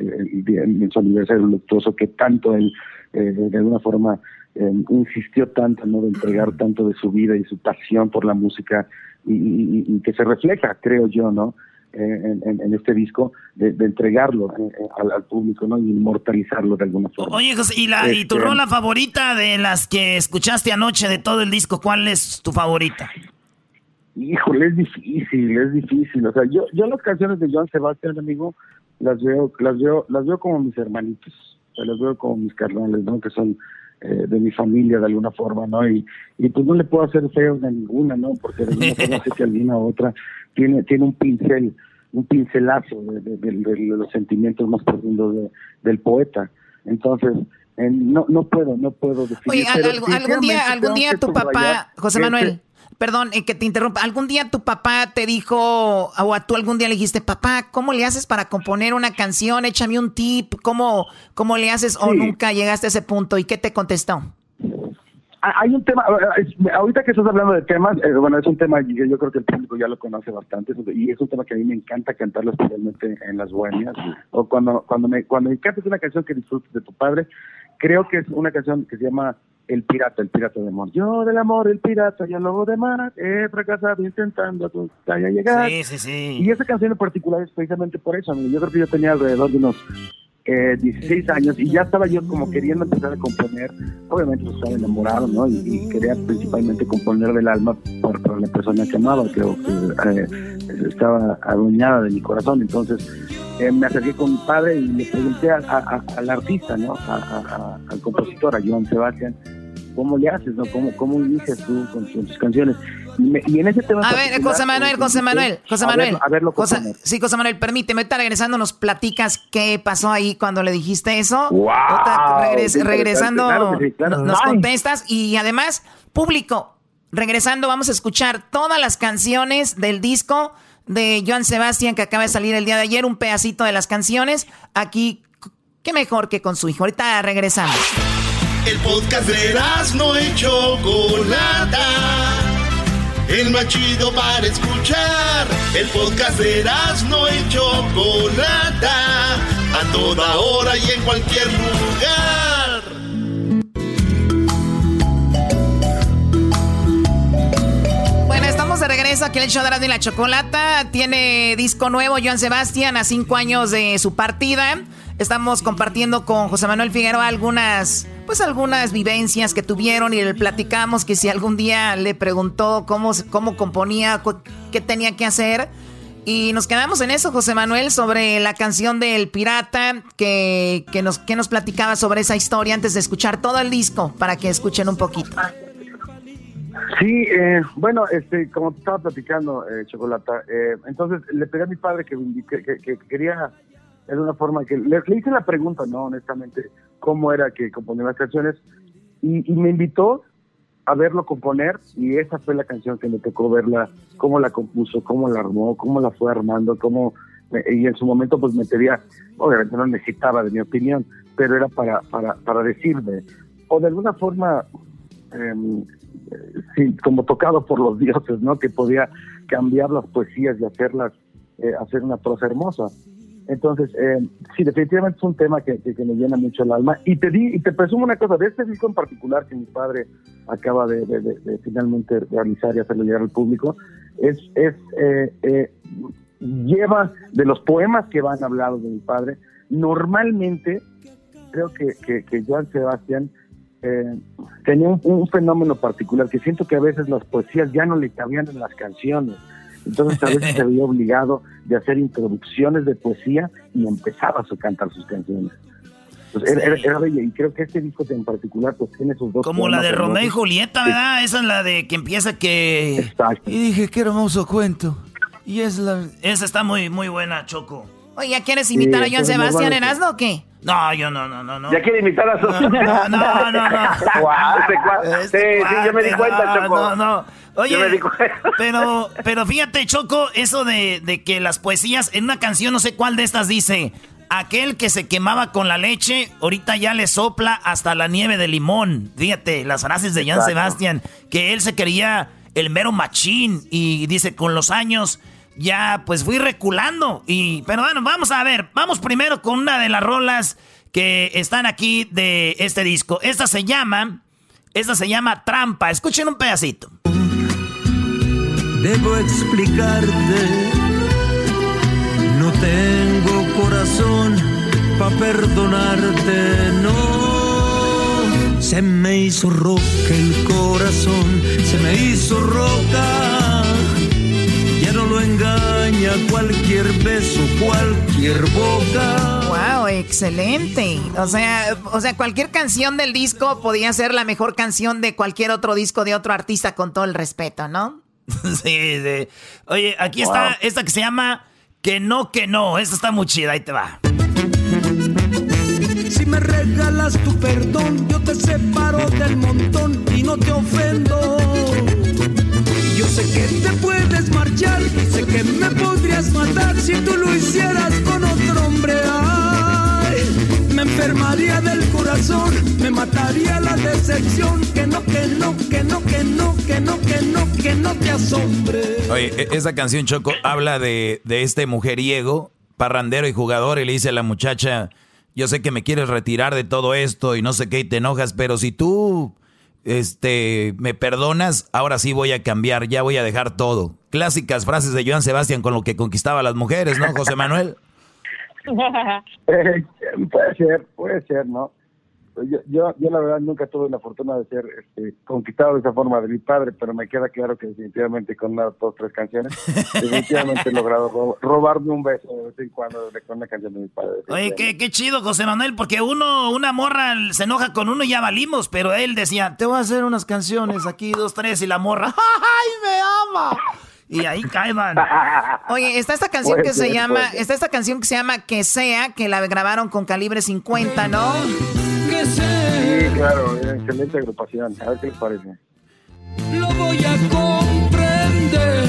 día- en su aniversario luctuoso, que tanto él, eh, de alguna forma, eh, insistió tanto, ¿no? De entregar tanto de su vida y su pasión por la música, y- y que se refleja, creo yo, ¿no? En, en- en este disco, de, de entregarlo eh, eh, al, al público, ¿no? Y inmortalizarlo de alguna forma. Oye, José, ¿y, la, ¿y tu Este, rola favorita de las que escuchaste anoche de todo el disco? ¿Cuál es tu favorita? Híjole, es difícil, es difícil. O sea, yo, yo las canciones de Joan Sebastián, amigo, las veo, las veo, las veo como mis hermanitos, o sea, las veo como mis carnales, ¿no? Que son eh, de mi familia de alguna forma, ¿no? Y, y pues no le puedo hacer feo a ninguna, ¿no? Porque de alguna forma sé que alguna u otra tiene, tiene un pincel, un pincelazo de, de- de- de los sentimientos más profundos de- del poeta. Entonces, eh, no, no puedo, no puedo definir. Oye, pero algún, algún día, algún día tu papá, José que Manuel, este- perdón eh, que te interrumpa, algún día tu papá te dijo, o a tú algún día le dijiste, papá, ¿cómo le haces para componer una canción? Échame un tip, ¿cómo, cómo le haces? O nunca llegaste a ese punto, ¿y qué te contestó? Hay un tema, ahorita que estás hablando de temas, eh, bueno, es un tema que yo creo que el público ya lo conoce bastante y es un tema que a mí me encanta cantarlo especialmente en las bohemias o cuando cuando me cuando me cantas una canción que disfrutes de tu padre, creo que es una canción que se llama El Pirata, el Pirata de Amor. Yo del amor, el pirata, y el lobo de mar, he fracasado intentando a tu calle llegar. Sí, sí, sí. Y esa canción en particular es precisamente por eso, amigo. Yo creo que yo tenía alrededor de unos eh, 16 años y ya estaba yo como queriendo empezar a componer. Obviamente pues, estaba enamorado, ¿no? Y, quería principalmente componer del alma por, por la persona que amaba, que eh, estaba adueñada de mi corazón. Entonces eh, me acerqué con mi padre y le pregunté a- a- al artista, ¿no? Al compositor, a Joan Sebastián, ¿cómo le haces, no? ¿Cómo, cómo inicias tú con, con tus canciones? Y, me- y en ese tema... en A ver, José Manuel, eh, José Manuel, José a ver- Manuel. A verlo José- componer. sí, José Manuel, permíteme, ahorita regresando nos platicas qué pasó ahí cuando le dijiste eso. ¡Wow! Regres- regresando Claro que sí, claro. no- nos Ay. contestas y además, público, regresando vamos a escuchar todas las canciones del disco de Joan Sebastián que acaba de salir el día de ayer, un pedacito de las canciones. Aquí, qué mejor que con su hijo. Ahorita regresamos. El podcast de no y Chocolata. El más chido para escuchar. El podcast de no y Chocolata. A toda hora y en cualquier lugar. Bueno, estamos de regreso aquí en el show de Erasmo y la Chocolata. Tiene disco nuevo Joan Sebastián a cinco años de su partida. Estamos compartiendo con José Manuel Figueroa algunas pues algunas vivencias que tuvieron y le platicamos que si algún día le preguntó cómo, cómo componía, qué tenía que hacer. Y nos quedamos en eso, José Manuel, sobre la canción del pirata, que, que, nos, que nos platicaba sobre esa historia antes de escuchar todo el disco, para que escuchen un poquito. Sí, eh, bueno, este, como estaba platicando, eh, Chocolata, eh, entonces le pedí a mi padre que, que, que, quería, de una forma que, le, hice la pregunta, no, honestamente, cómo era que componía las canciones, y, me invitó a verlo componer y esa fue la canción que me tocó verla, cómo la compuso, cómo la armó, cómo la fue armando, cómo y en su momento pues me pedía, obviamente no necesitaba de mi opinión, pero era para, para, para decirme, o de alguna forma, sí, como tocado por los dioses, ¿no? Que podía cambiar las poesías y hacerlas, eh, hacer una prosa hermosa. Entonces, eh, sí, definitivamente es un tema que, que, me llena mucho el alma. Y te di, y te presumo una cosa, de este disco en particular que mi padre acaba de, finalmente realizar y hacerlo llegar al público, es, es eh, eh, lleva de los poemas que van hablados de mi padre, normalmente creo que, que, Joan Sebastián eh, tenía un, un, fenómeno particular que siento que a veces las poesías ya no le cabían en las canciones. Entonces a veces se veía obligado de hacer introducciones de poesía y empezaba a cantar sus canciones. Pues era, era, bella y creo que este disco en particular pues tiene sus dos... Como la de Romeo y Julieta, ¿verdad? Esa es la de que empieza que... Exacto. Y dije, qué hermoso cuento. Y es la... Esa está muy, muy buena, Choco. Oye, ¿ya quieres imitar a Joan Sebastián en Asno o qué? No, yo no, no, no, no. ¿Ya quiere imitar a su... No, no, no, no. sí, sí, yo me di cuenta, Choco. No, no. Oye, pero, pero fíjate, Choco, eso de, de que las poesías en una canción, no sé cuál de estas dice, aquel que se quemaba con la leche, ahorita ya le sopla hasta la nieve de limón. Fíjate, las frases de Jan Sebastián, que él se quería el mero machín y dice, con los años ya pues fui reculando. Y, pero bueno, vamos a ver, vamos primero con una de las rolas que están aquí de este disco. Esta se llama, esta se llama Trampa. Escuchen un pedacito. Debo explicarte, no tengo corazón para perdonarte, no. Se me hizo roca el corazón, se me hizo roca. Ya no lo engaña cualquier beso, cualquier boca. Wow, excelente. O sea, o sea, cualquier canción del disco podía ser la mejor canción de cualquier otro disco de otro artista con todo el respeto, ¿no? sí, sí. Oye, aquí está esta que se llama Que no, que no. Esta está muy chida, ahí te va. Si me regalas tu perdón, yo te separo del montón y no te ofendo. Yo sé que te puedes marchar, sé que me podrías matar si tú lo hicieras con otro hombre. Ay, me enfermaría del corazón, me mataría la decepción. Que no, que no, que no, que no, que no, que no, que no te asombre. Oye, e-, esa canción Choco habla de, de este mujeriego, parrandero y jugador, y le dice a la muchacha, yo sé que me quieres retirar de todo esto y no sé qué, y te enojas, pero si tú este, me perdonas, ahora sí voy a cambiar, ya voy a dejar todo. Clásicas frases de Joan Sebastián con lo que conquistaba a las mujeres, ¿no, José Manuel? Eh, puede ser, puede ser, ¿no? Yo, yo, yo la verdad nunca tuve la fortuna de ser este, conquistado de esa forma de mi padre, pero me queda claro que definitivamente con una, dos, tres canciones, definitivamente he logrado ro- robarme un beso de vez en cuando con una canción de mi padre. Oye, qué, qué chido, José Manuel, porque uno, una morra se enoja con uno y ya valimos, pero él decía, te voy a hacer unas canciones aquí, dos, tres, y la morra, ¡ay, me ama! Y ahí caen. Oye, está esta canción Puede que se llama, está esta canción que se llama Que sea, que la grabaron con calibre 50, ¿no? Sí, claro, excelente agrupación. A ver qué les parece. Lo voy a comprender.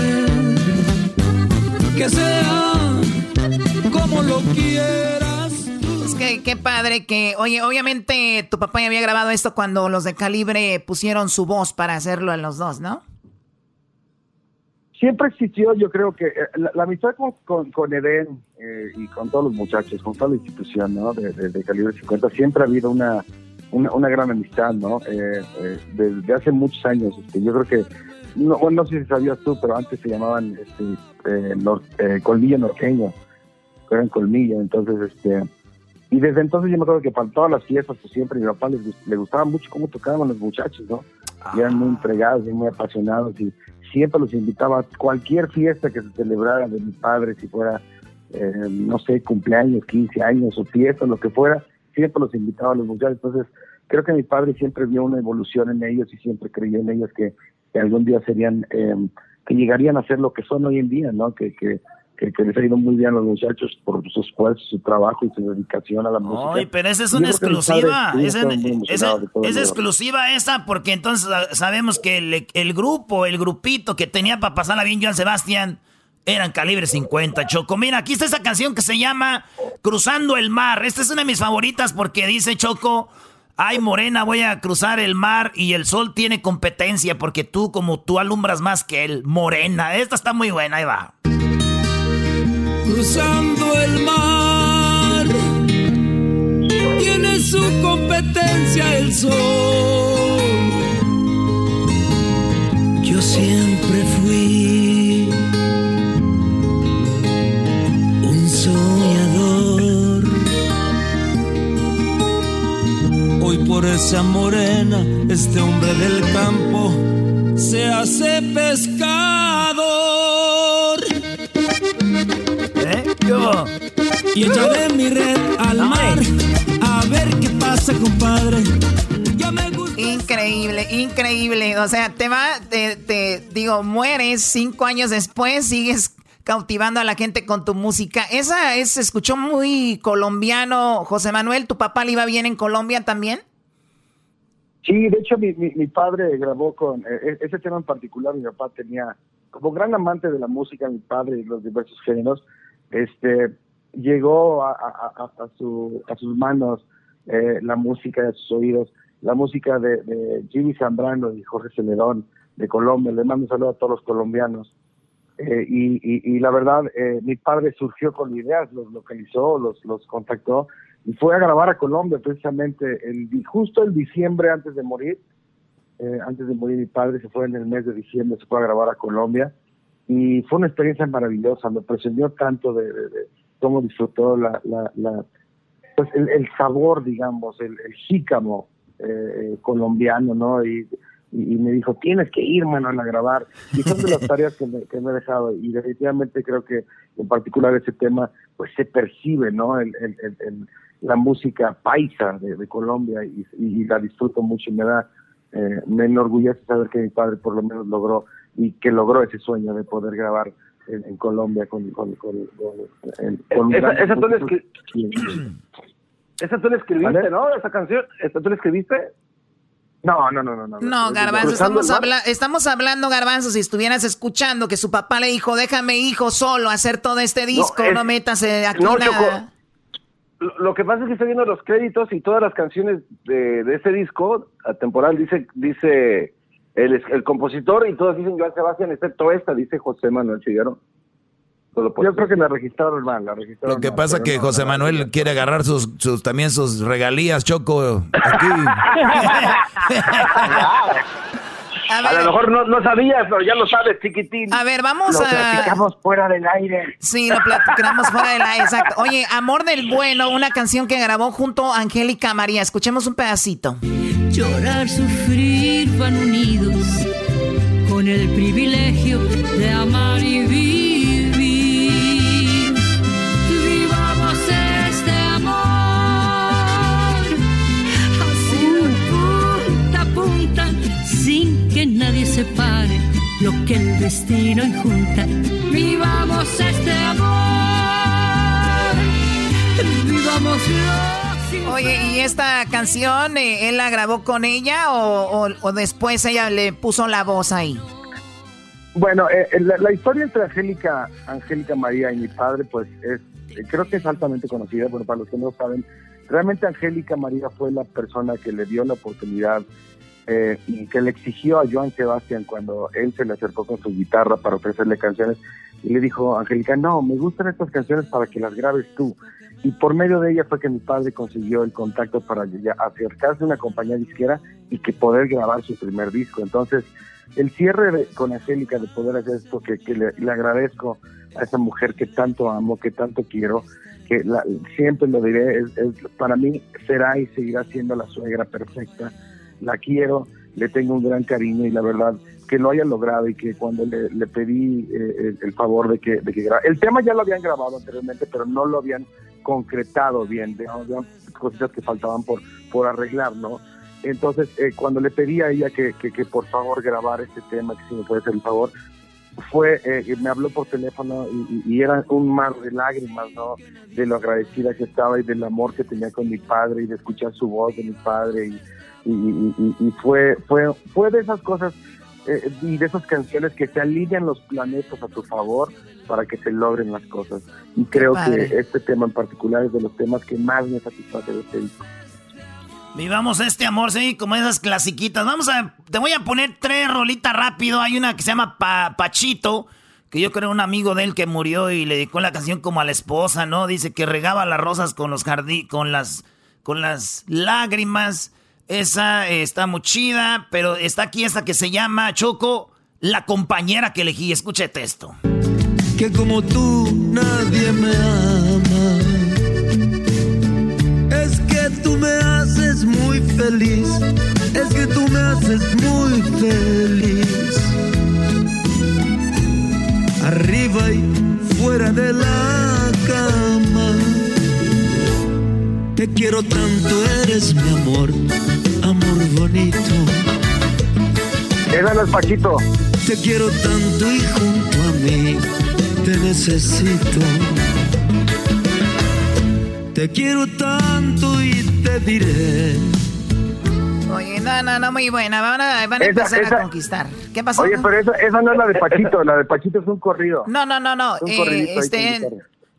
Que sea como lo quieras. Es que qué padre que, oye, obviamente tu papá ya había grabado esto cuando los de calibre pusieron su voz para hacerlo en los dos, ¿no? Siempre existió, yo creo que eh, la, la amistad con, con, con Eden eh, y con todos los muchachos, con toda la institución ¿no? de, de- de calibre 50, siempre ha habido una, una, una gran amistad, ¿no? Eh, eh, desde hace muchos años. Este, yo creo que, no, bueno, no sé si sabías tú, pero antes se llamaban este, eh, nor- eh, Colmillo Norteño, eran Colmillo, entonces, este, Y desde entonces yo me acuerdo que para todas las fiestas, pues siempre mi papá le gustaba mucho cómo tocaban los muchachos, ¿no? Y eran muy entregados y muy apasionados y siempre los invitaba a cualquier fiesta que se celebrara de mi padre, si fuera, eh, no sé, cumpleaños, 15 años o fiesta, lo que fuera, siempre los invitaba a los muchachos. Entonces, creo que mi padre siempre vio una evolución en ellos y siempre creyó en ellos que, algún día serían, eh, que llegarían a ser lo que son hoy en día, ¿no? Que, que, que, les ha ido muy bien a los muchachos por su esfuerzo, su trabajo y su dedicación a la música. Ay, pero esa es una exclusiva. Esa es, exclusiva esa porque entonces sabemos que el, el, grupo, el grupito que tenía para pasarla bien Joan Sebastián eran calibre 50, Choco. Mira, aquí está esa canción que se llama Cruzando el Mar. Esta es una de mis favoritas porque dice Choco... Ay, Morena, voy a cruzar el mar y el sol tiene competencia porque tú, como tú alumbras más que él. Morena, esta está muy buena, ahí va cruzando el mar. Tiene su competencia el sol. Yo siempre fui un soñador. Hoy por esa morena, este hombre del campo se hace pescador. Y echaré mi red al mar a ver qué pasa, compadre. Increíble, increíble. O sea, te va, te, digo, mueres cinco años después, sigues cautivando a la gente con tu música. Esa es, se escuchó muy colombiano, José Manuel. ¿Tu papá le iba bien en Colombia también? Sí, de hecho mi, mi, padre grabó con e, e, ese tema en particular. Mi papá tenía, como gran amante de la música, mi padre y los diversos géneros, este, llegó a, a, su, a sus manos eh, la música de sus oídos, la música de, Jimmy Zambrano y Jorge Celedón de Colombia. Le mando un saludo a todos los colombianos. Eh, y, la verdad, eh, mi padre surgió con ideas, los localizó, los, los contactó y fue a grabar a Colombia precisamente el, justo el diciembre antes de morir. antes de morir mi padre se fue en el mes de diciembre, se fue a grabar a Colombia y fue una experiencia maravillosa, me presionó tanto de, cómo disfrutó la, la, pues el, sabor, digamos, el, el jícamo eh, colombiano, ¿no? Y, y, me dijo, tienes que ir, mano, a grabar. Y son de las tareas que me, que me he dejado. Y definitivamente creo que en particular ese tema, pues se percibe, ¿no? El, el, la música paisa de, Colombia y, y, la disfruto mucho y me da, eh, me enorgullece saber que mi padre por lo menos logró y que logró ese sueño de poder grabar en, Colombia con, con, con, esa, esa, tú esa tú la escribiste, ¿no? Esa canción, ¿esa tú la escribiste? No, no, no, no. No, no Garbanzo, estamos, estamos hablando, Garbanzo, si estuvieras escuchando que su papá le dijo, déjame hijo solo hacer todo este disco, no, metas aquí nada. lo que pasa es que estoy viendo los créditos y todas las canciones de, de este disco, a temporal, dice, dice el, el compositor y todos dicen Joan Sebastián, excepto esta, dice José Manuel Chiguero. Yo creo que la registraron mal, la registraron Lo que pasa es que José Manuel quiere agarrar sus, sus, también sus regalías, Choco, aquí. A, lo mejor no, no, sabías, pero ya lo sabes, chiquitín. A ver, vamos lo a. platicamos fuera del aire. Sí, lo platicamos fuera del aire, exacto. Oye, Amor del Bueno, una canción que grabó junto a Angélica María. Escuchemos un pedacito. Llorar, sufrir, van unidos con el privilegio de amar y vivir. Vivamos este amor, así punta a punta, sin que nadie separe lo que el destino junta. Vivamos este amor, vivámoslo. Oye, ¿y esta canción eh, él la grabó con ella o, después ella le puso la voz ahí? Bueno, eh, eh, la, historia entre Angélica, Angélica María y mi padre, pues es, creo que es altamente conocida, bueno, para los que no saben, realmente Angélica María fue la persona que le dio la oportunidad y que le exigió a Joan Sebastián cuando él se le acercó con su guitarra para ofrecerle canciones y le dijo, Angélica, no, me gustan estas canciones para que las grabes tú. Y por medio de ella fue que mi padre consiguió el contacto para acercarse a una compañía disquera y que poder grabar su primer disco. Entonces, el cierre con Angélica de poder hacer esto, que, le, agradezco a esa mujer que tanto amo, que tanto quiero, que siempre lo diré, es, para mí será y seguirá siendo la suegra perfecta. La quiero, le tengo un gran cariño y la verdad que lo haya logrado y que cuando le, pedí eh, el, favor de que, de que el tema ya lo habían grabado anteriormente, pero no lo habían concretado bien, de, cosas que faltaban por, por arreglar, ¿no? Entonces, eh, cuando le pedí a ella que, que, por favor grabara este tema, que si me puede hacer el favor, fue, eh, me habló por teléfono y, era un mar de lágrimas, ¿no? De lo agradecida que estaba y del amor que tenía con mi padre y de escuchar su voz de mi padre y, y fue, fue, fue de esas cosas eh, y de esas canciones que se alinean los planetas a tu favor para que se logren las cosas. Y creo que este tema en particular es de los temas que más me satisface de este disco. Vivamos este amor, sí, como esas clasiquitas. Vamos a, te voy a poner tres rolitas rápido. Hay una que se llama Pachito, que yo creo un amigo de él que murió y le dedicó la canción como a la esposa, ¿no? Dice que regaba las rosas con los jardín, con las, con las lágrimas. Esa está muy chida, pero está aquí esta que se llama Choco, la compañera que elegí. Escúchate esto. Que como tú nadie me ama. Es que tú me haces muy feliz. Es que tú me haces muy feliz. Arriba y fuera de la Te quiero tanto, eres mi amor amor bonito. Es Paquito. Te quiero tanto y junto a mí te necesito. Te quiero tanto y te diré. Oye, no, no, no, muy buena. Van a, van a empezar a conquistar. ¿Qué pasó? Oye, pero esa, esa, no es la de Pachito. La de Pachito es un corrido. No, no, no, no. Eh, este,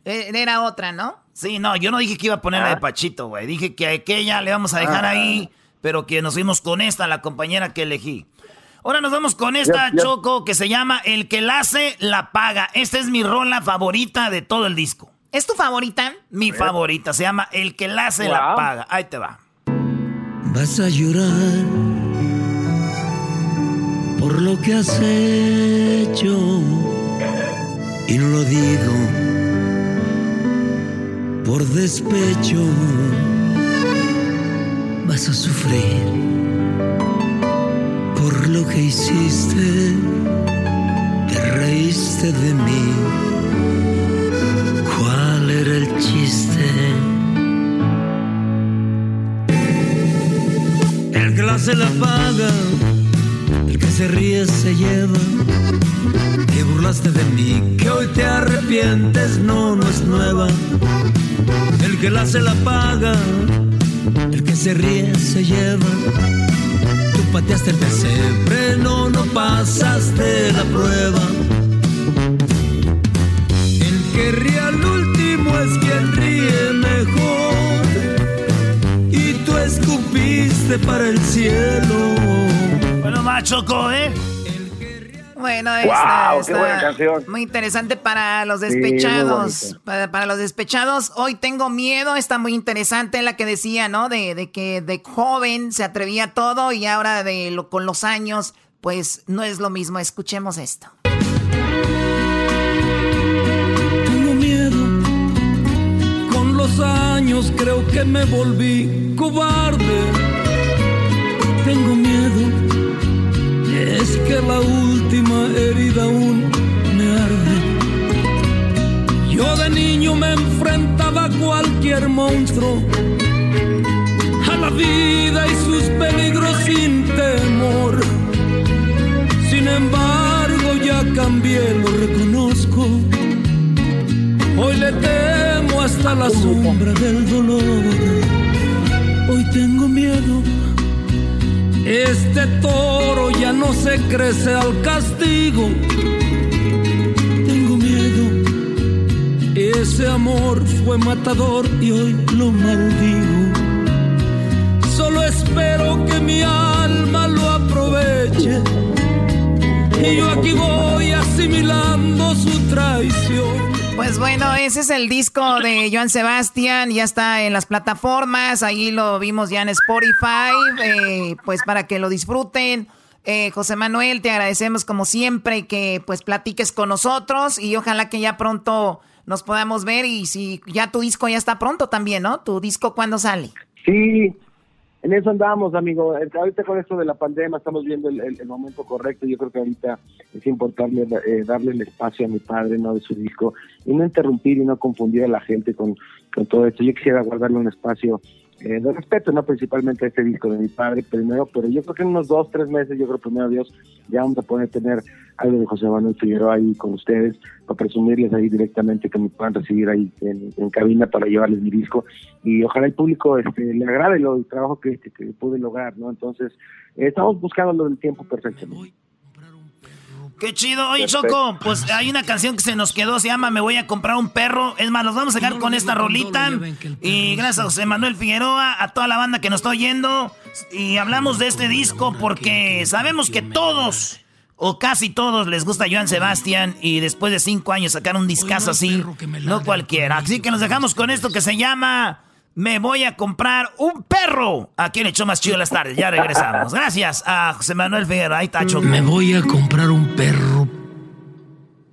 era otra, ¿no? Sí, no, yo no dije que iba a poner la de ah. Pachito, güey. Dije que a aquella le vamos a dejar ah. ahí pero que nos fuimos con esta, la compañera que elegí. Ahora nos vamos con esta, Choco, que se llama El que la hace, la paga. Esta es mi rola favorita de todo el disco. ¿Es tu favorita? Mi favorita, se llama El que la hace, la paga. Ahí te va. Vas a llorar por lo que has hecho y no lo digo por despecho vas a sufrir por lo que hiciste, te reíste de mí. ¿Cuál era el chiste? El la se la paga, se ríe se lleva. Que burlaste de mí, que hoy te arrepientes, no, no es nueva. El que la se la paga el que se ríe se lleva. Tú pateaste el pesebre, no, no pasaste la prueba. El que ríe al último es quien ríe mejor. Y tú escupiste para el cielo. Bueno, macho, ¿eh? Bueno, esta, wow, muy interesante para los despechados. para, los despechados, hoy tengo miedo, está muy interesante la que decía, ¿no? De, que de joven se atrevía todo y ahora de lo, con los años, pues no es lo mismo. Escuchemos esto. Tengo miedo, con los años creo que me volví cobarde. Tengo miedo es que la última herida aún me arde. Yo de niño me enfrentaba a cualquier monstruo, a la vida y sus peligros sin temor. Sin embargo ya cambié, lo reconozco. Hoy le temo hasta la sombra del dolor. Hoy tengo miedo este toro ya no se crece al castigo. Tengo miedo. Ese amor fue matador y hoy lo maldigo. Solo espero que mi alma lo aproveche. Y yo aquí voy asimilando su traición. Pues bueno, ese es el disco de Joan Sebastián, ya está en las plataformas, ahí lo vimos ya en Spotify, eh, pues para que lo disfruten. Eh, José Manuel, te agradecemos como siempre que pues platiques con nosotros y ojalá que ya pronto nos podamos ver y si ya tu disco ya está pronto también, ¿no? ¿Tu disco cuándo sale? Sí, en eso andamos, amigo. Ahorita con esto de la pandemia estamos viendo el, momento correcto. Yo creo que ahorita es importante eh, darle el espacio a mi padre, ¿no? De su disco y no interrumpir y no confundir a la gente con todo esto. Yo quisiera guardarle un espacio eh, de respeto, no principalmente a este disco de mi padre primero, pero yo creo que en unos dos, tres meses, yo creo primero Dios, ya vamos a poder tener algo de José Manuel Figueroa ahí con ustedes, para presumirles ahí directamente que me puedan recibir ahí en, cabina para llevarles mi disco y ojalá el público este, le agrade lo, el trabajo que, que, pude lograr, ¿no? Entonces, eh, estamos buscando lo del tiempo perfecto. Qué chido. Oye, Choco, pues hay una canción que se nos quedó, se llama Me voy a comprar un perro. Es más, nos vamos a dejar con esta rolita. Y gracias a José Manuel Figueroa, a toda la banda que nos está oyendo. Y hablamos de este disco porque sabemos que todos, o casi todos, les gusta Joan Sebastián. Y después de cinco años sacar un discazo así, no cualquiera. Así que nos dejamos con esto que se llama me voy a comprar un perro. Aquí en Hecho Más Chido las tardes. Ya regresamos. Gracias a José Manuel Figueroa. Ahí está Me voy a comprar un perro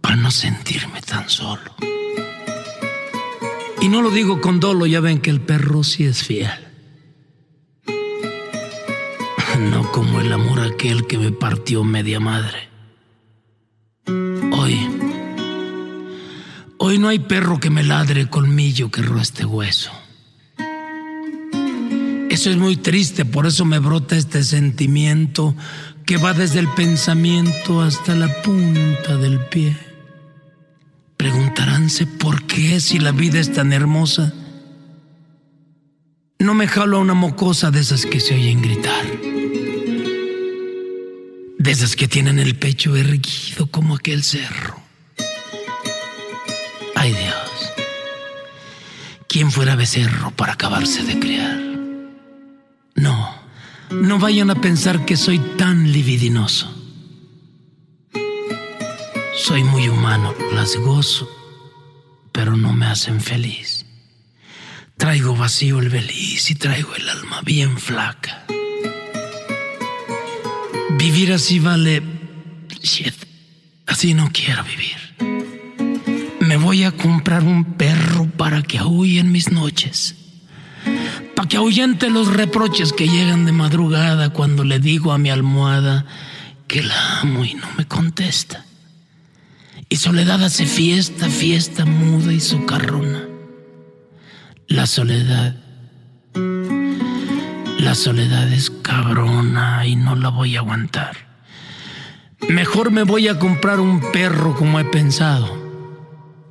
para no sentirme tan solo. Y no lo digo con dolo, ya ven que el perro sí es fiel. No como el amor aquel que me partió media madre. Hoy, hoy no hay perro que me ladre colmillo que este hueso. Eso es muy triste, por eso me brota este sentimiento que va desde el pensamiento hasta la punta del pie. Preguntaránse por qué si la vida es tan hermosa. No me jalo a una mocosa de esas que se oyen gritar. De esas que tienen el pecho erguido como aquel cerro. Ay Dios, ¿quién fuera becerro para acabarse de criar? No, no vayan a pensar que soy tan libidinoso. Soy muy humano, las gozo, pero no me hacen feliz. Traigo vacío el beliz y traigo el alma bien flaca. Vivir así vale... Shit, así no quiero vivir. Me voy a comprar un perro para que en mis noches que ahuyente los reproches que llegan de madrugada cuando le digo a mi almohada que la amo y no me contesta. Y soledad hace fiesta, fiesta muda y socarrona. La soledad, la soledad es cabrona y no la voy a aguantar. Mejor me voy a comprar un perro como he pensado,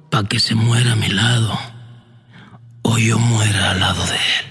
para que se muera a mi lado o yo muera al lado de él.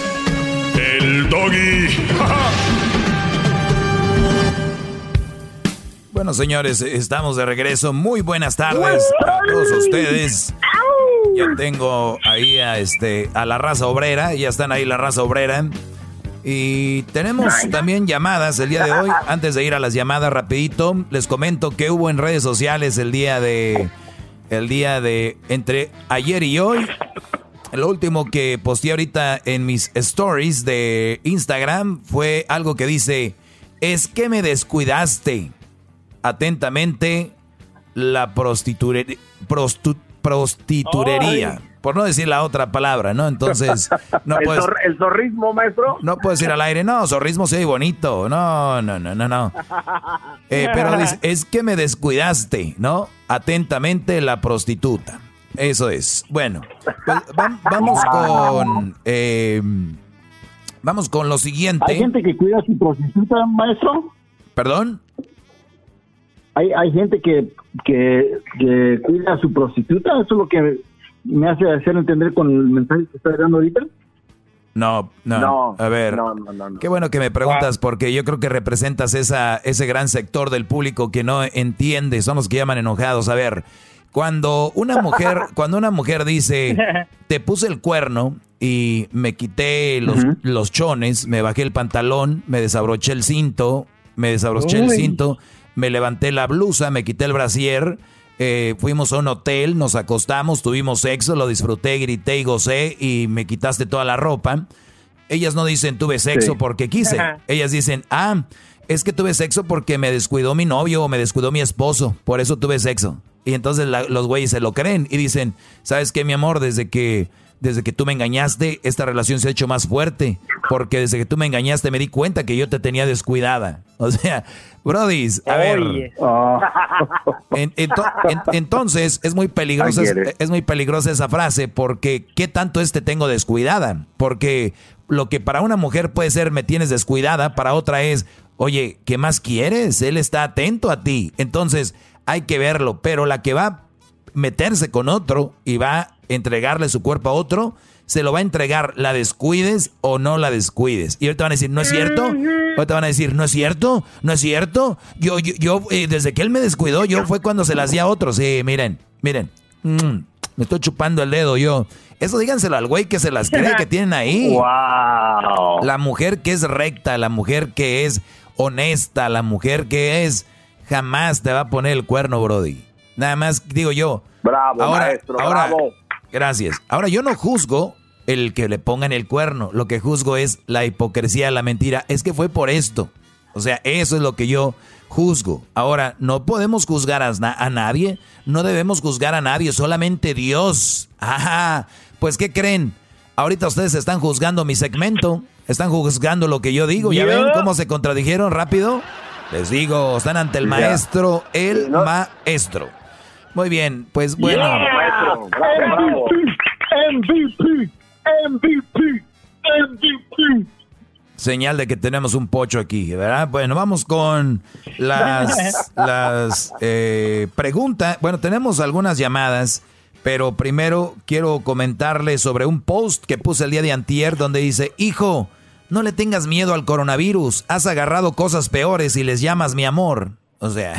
el doggy. Bueno, señores, estamos de regreso. Muy buenas tardes a todos ustedes. Ya tengo ahí a este a la raza obrera, ya están ahí la raza obrera. Y tenemos también llamadas el día de hoy. Antes de ir a las llamadas rapidito, les comento que hubo en redes sociales el día de el día de entre ayer y hoy lo último que posteé ahorita en mis stories de Instagram fue algo que dice, es que me descuidaste. Atentamente, la prostiturería. prostiturería. Por no decir la otra palabra, ¿no? Entonces, no ¿El, puedes, ¿El zorrismo, maestro? No puedes ir al aire, no, zorrismo sí bonito. No, no, no, no, no. Eh, pero es que me descuidaste, ¿no? Atentamente, la prostituta. Eso es. Bueno, pues, vamos con... Eh, Vamos con lo siguiente. ¿Hay gente que cuida a su prostituta, maestro? ¿Perdón? ¿Hay, hay gente que, que, que cuida a su prostituta? ¿Eso es lo que me hace hacer entender con el mensaje que está dando ahorita? No, no, No, A ver, no, no. qué bueno que me preguntas porque yo creo que representas esa, ese gran sector del público que no entiende, son los que llaman enojados. A ver, cuando una mujer, cuando una mujer dice, te puse el cuerno y me quité los, los chones, me bajé el pantalón, me desabroché el cinto, me desabroché el cinto, me levanté la blusa, me quité el brasier, eh, fuimos a un hotel, nos acostamos, tuvimos sexo, lo disfruté, grité y gocé y me quitaste toda la ropa. Ellas no dicen tuve sexo Sí. porque quise. Ajá. Ellas dicen, ah, es que tuve sexo porque me descuidó mi novio o me descuidó mi esposo. Por eso tuve sexo. Y entonces la- los güeyes se lo creen y dicen, ¿sabes qué, mi amor? Desde que, desde que tú me engañaste, esta relación se ha hecho más fuerte. Porque desde que tú me engañaste me di cuenta que yo te tenía descuidada. O sea, brodis, a ver. En- ento- en- entonces es muy peligrosa es muy peligrosa esa frase porque qué tanto es te tengo descuidada porque lo que para una mujer puede ser me tienes descuidada para otra es oye qué más quieres él está atento a ti entonces hay que verlo pero la que va a meterse con otro y va a entregarle su cuerpo a otro se lo va a entregar la descuides o no la descuides. Y ahorita van a decir no es cierto ahorita van a decir no es cierto no es cierto yo yo, yo, eh, desde que él me descuidó yo fue cuando se las di a otros sí miren miren. Mm, me estoy chupando el dedo yo. Eso díganselo al güey que se las cree que tienen ahí. Wow. la mujer que es recta la mujer que es honesta la mujer que es jamás te va a poner el cuerno brody nada más digo yo Bravo, ahora, maestro, ahora, bravo. Gracias. Ahora yo no juzgo el que le pongan el cuerno. Lo que juzgo es la hipocresía, la mentira. Es que fue por esto. O sea, eso es lo que yo juzgo. Ahora, no podemos juzgar a, na- a nadie. No debemos juzgar a nadie. Solamente Dios. Ajá. Pues, ¿qué creen? Ahorita ustedes están juzgando mi segmento. Están juzgando lo que yo digo. ¿Ya Yeah. ven cómo se contradijeron rápido? Les digo, están ante el maestro, el maestro. Muy bien, pues bueno. MVP, MVP, MVP. Señal de que tenemos un pocho aquí, ¿verdad? Bueno, vamos con las, las eh, preguntas. Bueno, tenemos algunas llamadas, pero primero quiero comentarles sobre un post que puse el día de antier donde dice, hijo, no le tengas miedo al coronavirus, has agarrado cosas peores y les llamas mi amor. O sea,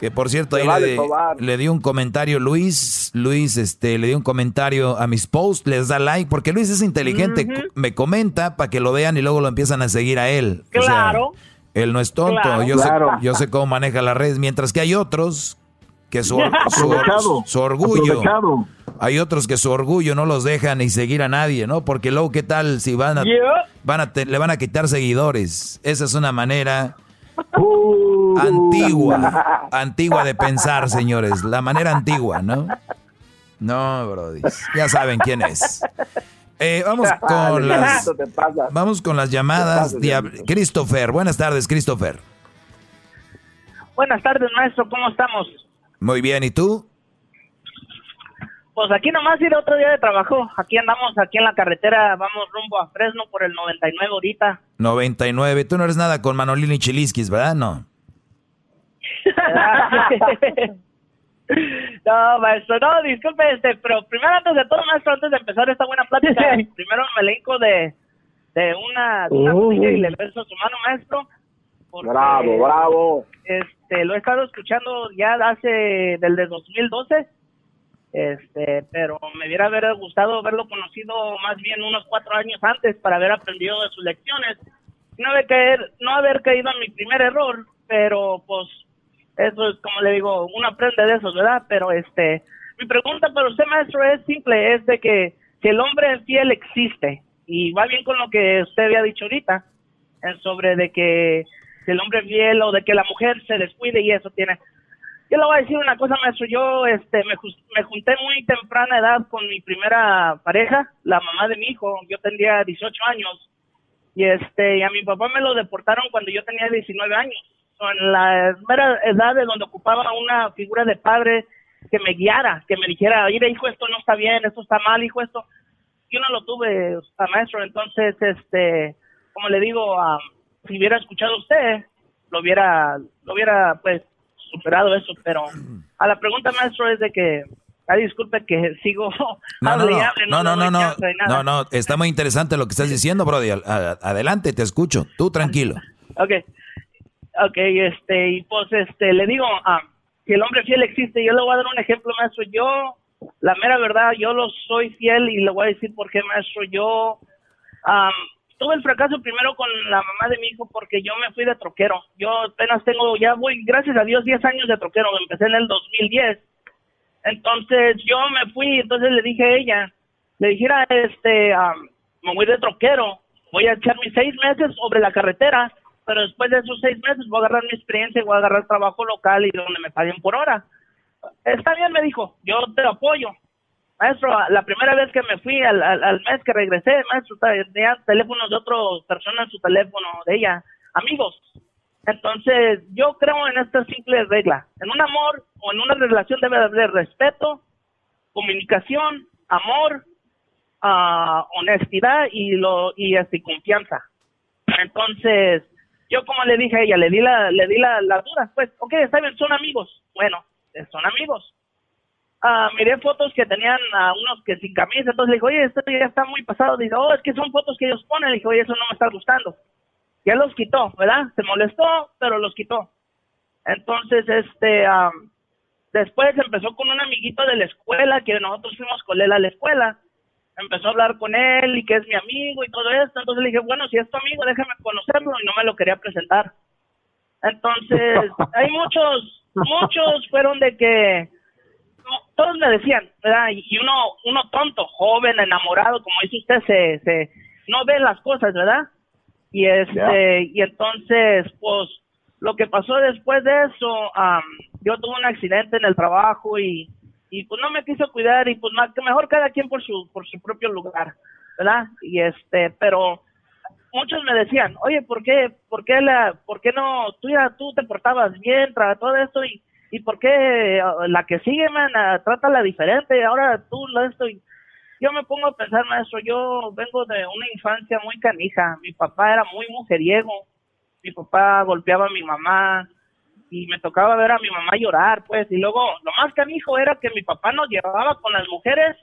que por cierto, ahí vale le, le di un comentario Luis, Luis, este, le di un comentario a mis posts, les da like, porque Luis es inteligente, me comenta para que lo vean y luego lo empiezan a seguir a él. O sea, Claro. él no es tonto, Claro. yo, Claro. Sé, yo sé cómo maneja las redes, mientras que hay otros que su, su, su orgullo, hay otros que su orgullo no los deja ni seguir a nadie, ¿no? Porque luego, ¿qué tal si van a, Yeah. van a te- le van a quitar seguidores? Esa es una manera Uh. antigua, antigua de pensar, señores. La manera antigua, ¿no? No, Brody. Ya saben quién es. Eh, vamos con las, vamos con las llamadas. Christopher, buenas tardes, Christopher. Buenas tardes, maestro, ¿cómo estamos? Muy bien, ¿y tú? Pues aquí nomás ir otro día de trabajo. Aquí andamos, aquí en la carretera, vamos rumbo a Fresno por el 99 ahorita. 99. Tú no eres nada con Manolini Chiliskis, ¿verdad? No. no, maestro, no, disculpe, este, pero primero antes de todo, maestro, antes de empezar esta buena plática, primero me le hinco de, de una, de una rodilla y le beso su mano, maestro. Porque, Bravo, bravo. Este, lo he estado escuchando ya hace, del de 2012, este, pero me hubiera haber gustado haberlo conocido más bien unos cuatro años antes para haber aprendido de sus lecciones. No haber, caer, no haber caído en mi primer error, pero pues eso es como le digo, uno aprende de eso, ¿verdad? Pero este, mi pregunta para usted, maestro, es simple, es de que si el hombre fiel existe, y va bien con lo que usted había dicho ahorita, sobre de que si el hombre fiel o de que la mujer se descuide y eso tiene. Yo le voy a decir una cosa, maestro, yo este me, me junté muy temprana edad con mi primera pareja, la mamá de mi hijo, yo tendría 18 años, y este y a mi papá me lo deportaron cuando yo tenía 19 años. En la mera edad de donde ocupaba una figura de padre que me guiara que me dijera oye hijo esto no está bien esto está mal hijo esto yo no lo tuve, maestro, entonces, este, como le digo, si hubiera escuchado usted, lo hubiera, lo hubiera pues superado eso, pero a la pregunta maestro es de que Ah, disculpe que sigo. No, no, no, no, no, no, no, no, está muy interesante lo que estás diciendo, Brody. Adelante, te escucho. Tú tranquilo. Ok, ok, este, y pues este, le digo ah, que el hombre fiel existe. Yo le voy a dar un ejemplo, maestro. Yo, la mera verdad, yo lo soy fiel y le voy a decir por qué, maestro. Yo, um, tuve el fracaso primero con la mamá de mi hijo porque yo me fui de troquero. Yo apenas tengo, ya voy, gracias a Dios, 10 años de troquero. Empecé en el 2010. Entonces yo me fui, entonces le dije a ella, le dijera, este, me voy de troquero, voy a echar mis seis meses sobre la carretera, pero después de esos seis meses voy a agarrar mi experiencia y voy a agarrar trabajo local y donde me paguen por hora. Está bien, me dijo, yo te apoyo. Maestro, la primera vez que me fui al, al, mes que regresé, maestro, tenía teléfonos de otras personas, su teléfono de ella, amigos. Entonces, yo creo en esta simple regla. En un amor o en una relación debe haber respeto, comunicación, amor, uh, honestidad y lo y este, confianza. Entonces, yo como le dije a ella, le di la le di la, la duda, pues, ok, está bien, son amigos. Bueno, son amigos uh, miré fotos que tenían a unos que sin camisa, entonces le dije, oye, esto ya está muy pasado. Dice, oh, es que son fotos que ellos ponen. Le dije, oye, eso no me está gustando. Ya los quitó, ¿verdad? Se molestó, pero los quitó. Entonces, este, después empezó con un amiguito de la escuela, que nosotros fuimos con él a la escuela. Empezó a hablar con él y que es mi amigo y todo esto. Entonces le dije, bueno, si es tu amigo, déjame conocerlo y no me lo quería presentar. Entonces, hay muchos, muchos fueron de que todos me decían, ¿verdad? Y uno, uno tonto, joven, enamorado, como dice usted, se, se, no ve las cosas, ¿verdad? Y este, y entonces, pues, lo que pasó después de eso, yo tuve un accidente en el trabajo y, y pues no me quiso cuidar y pues mejor cada quien por su, por su propio lugar, ¿verdad? Y este, pero muchos me decían, oye, ¿por qué, por qué la, por qué no, tú ya, tú te portabas bien, todo esto y, ¿y por qué uh, la que sigue, man, uh, trátala diferente? Ahora tú lo estoy... Yo me pongo a pensar, maestro, yo vengo de una infancia muy canija. Mi papá era muy mujeriego. Mi papá golpeaba a mi mamá y me tocaba ver a mi mamá llorar, pues. Y luego, lo más canijo era que mi papá nos llevaba con las mujeres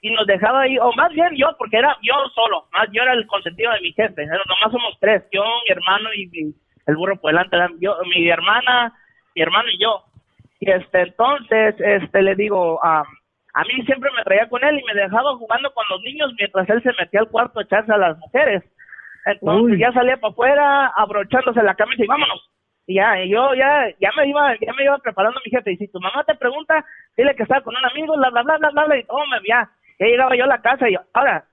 y nos dejaba ahí, o más bien yo, porque era yo solo, más yo era el consentido de mi jefe, nomás somos tres, yo, mi hermano y el burro por delante, yo, mi hermana, mi hermano y yo. Y este, entonces, este, le digo, a a mí siempre me traía con él y me dejaba jugando con los niños mientras él se metía al cuarto a echarse a las mujeres. Entonces ya salía para afuera, abrochándose la camisa y vámonos. Y ya, y yo ya, ya me iba, ya me iba preparando mi jefe. Y si tu mamá te pregunta, dile que estaba con un amigo, bla, bla, bla, bla, bla, y oh, me ya. Ya llegaba yo a la casa y ahora,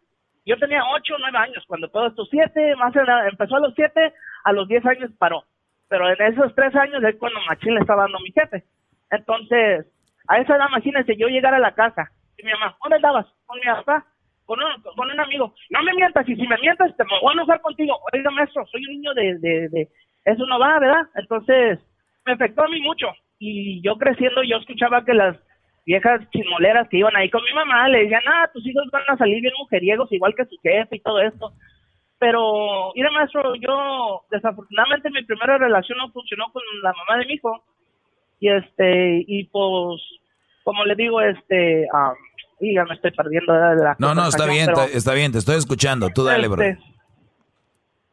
yo tenía ocho, nueve años cuando todo esto, siete, más empezó a los siete, a los diez años paró. Pero en esos tres años es cuando Machín le estaba dando mi jefe. Entonces, a esa edad, imagínense, yo llegar a la casa y mi mamá, ¿dónde estabas? Con mi papá, con un, con un amigo. No me mientas, y si me mientas, te voy a enojar contigo. Oiga, maestro, soy un niño de, de, de... Eso no va, ¿verdad? Entonces, me afectó a mí mucho. Y yo creciendo, yo escuchaba que las viejas chismoleras que iban ahí con mi mamá le decían, ah, tus hijos van a salir bien mujeriegos, igual que su jefe y todo esto. Pero, mire, maestro, yo, desafortunadamente, mi primera relación no funcionó con la mamá de mi hijo y este y pues como le digo este y ya me estoy perdiendo de la no no está bien está bien te estoy escuchando tú dale bro. Este,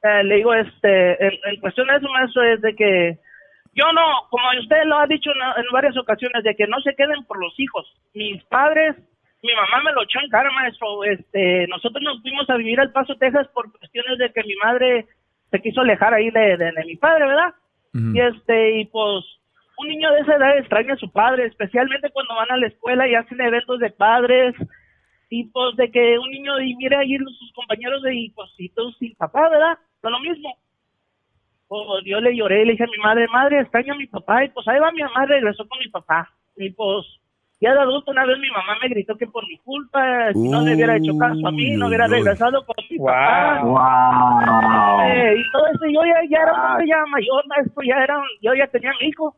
eh, le digo este en, cuestión de eso maestro es de que yo no como usted lo ha dicho en, varias ocasiones de que no se queden por los hijos. Mis padres mi mamá me lo echó en cara maestro este nosotros nos fuimos a vivir al Paso Texas por cuestiones de que mi madre se quiso alejar ahí de, de, mi padre verdad y este y pues un niño de esa edad extraña a su padre, especialmente cuando van a la escuela y hacen eventos de padres, y pues de que un niño y mira ahí sus compañeros de todos sin papá, ¿verdad? No lo mismo. Pues yo le lloré, le dije a mi madre, madre, extraña a mi papá, y pues ahí va mi mamá, regresó con mi papá, y pues ya de adulto una vez mi mamá me gritó que por mi culpa, si no le hubiera hecho caso a mí, no hubiera regresado con mi papá. Eh, y todo eso, yo ya, ya era un ya mayor, esto ya era, yo ya tenía mi hijo.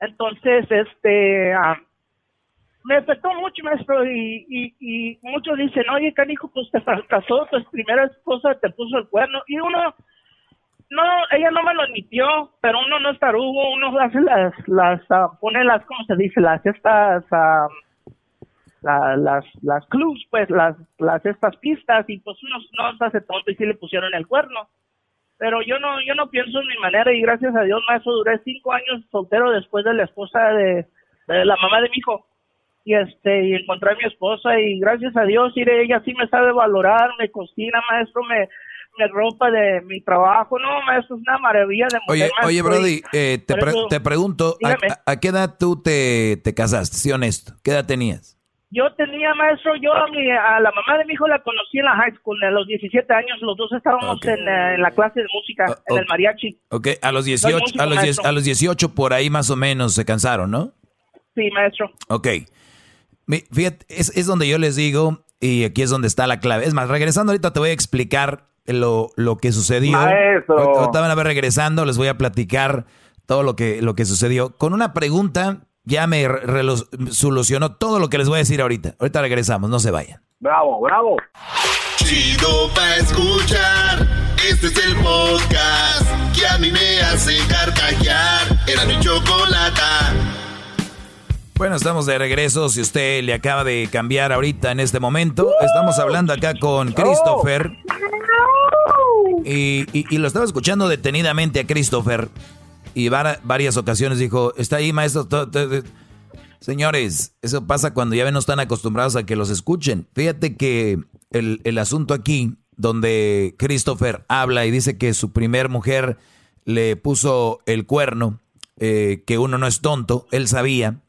Entonces, este, me afectó mucho, maestro, y, y, y muchos dicen, oye, canijo, pues te fracasó, tu primera esposa te puso el cuerno, y uno, no, ella no me lo admitió, pero uno no es tarugo, uno hace las, las, uh, pone las, ¿cómo se dice? Las estas, uh, la, las, las clubs, pues, las, las estas pistas, y pues uno no se hace tonto y sí le pusieron el cuerno. Pero yo no, yo no pienso en mi manera y gracias a Dios, maestro, duré cinco años soltero después de la esposa de, de la mamá de mi hijo. Y este y encontré a mi esposa y gracias a Dios ella sí me sabe valorar me cocina maestro me me ropa de mi trabajo. No maestro es una maravilla de mujer, oye oye Brody eh, te, te, pregunto ¿a, qué edad tú te, te casaste sí honesto qué edad tenías yo tenía, maestro, yo a, mi, a la mamá de mi hijo la conocí en la high school, a los 17 años, los dos estábamos en, eh, en, la clase de música, en el mariachi. Ok, a los 18, a, los a los 18 por ahí más o menos se cansaron, ¿no? Sí, maestro. Ok. Fíjate, es, es donde yo les digo, y aquí es donde está la clave. Es más, regresando ahorita te voy a explicar lo, lo que sucedió. Maestro. Ahorita van a ver regresando, les voy a platicar todo lo que, lo que sucedió. Con una pregunta ya me solucionó todo lo que les voy a decir ahorita. Ahorita regresamos, no se vayan. Bravo, bravo. Chido pa escuchar. Este es el podcast que a mí me hace carcajear. Era mi chocolata. Bueno, estamos de regreso. Si usted le acaba de cambiar ahorita en este momento, estamos hablando acá con Christopher. Y, y lo estaba escuchando detenidamente a Christopher y varias ocasiones dijo, está ahí maestro. Señores, eso pasa cuando ya no están acostumbrados a que los escuchen. Fíjate que el, asunto aquí, donde Christopher habla y dice que su primer mujer le puso el cuerno, eh, que uno no es tonto, él sabía.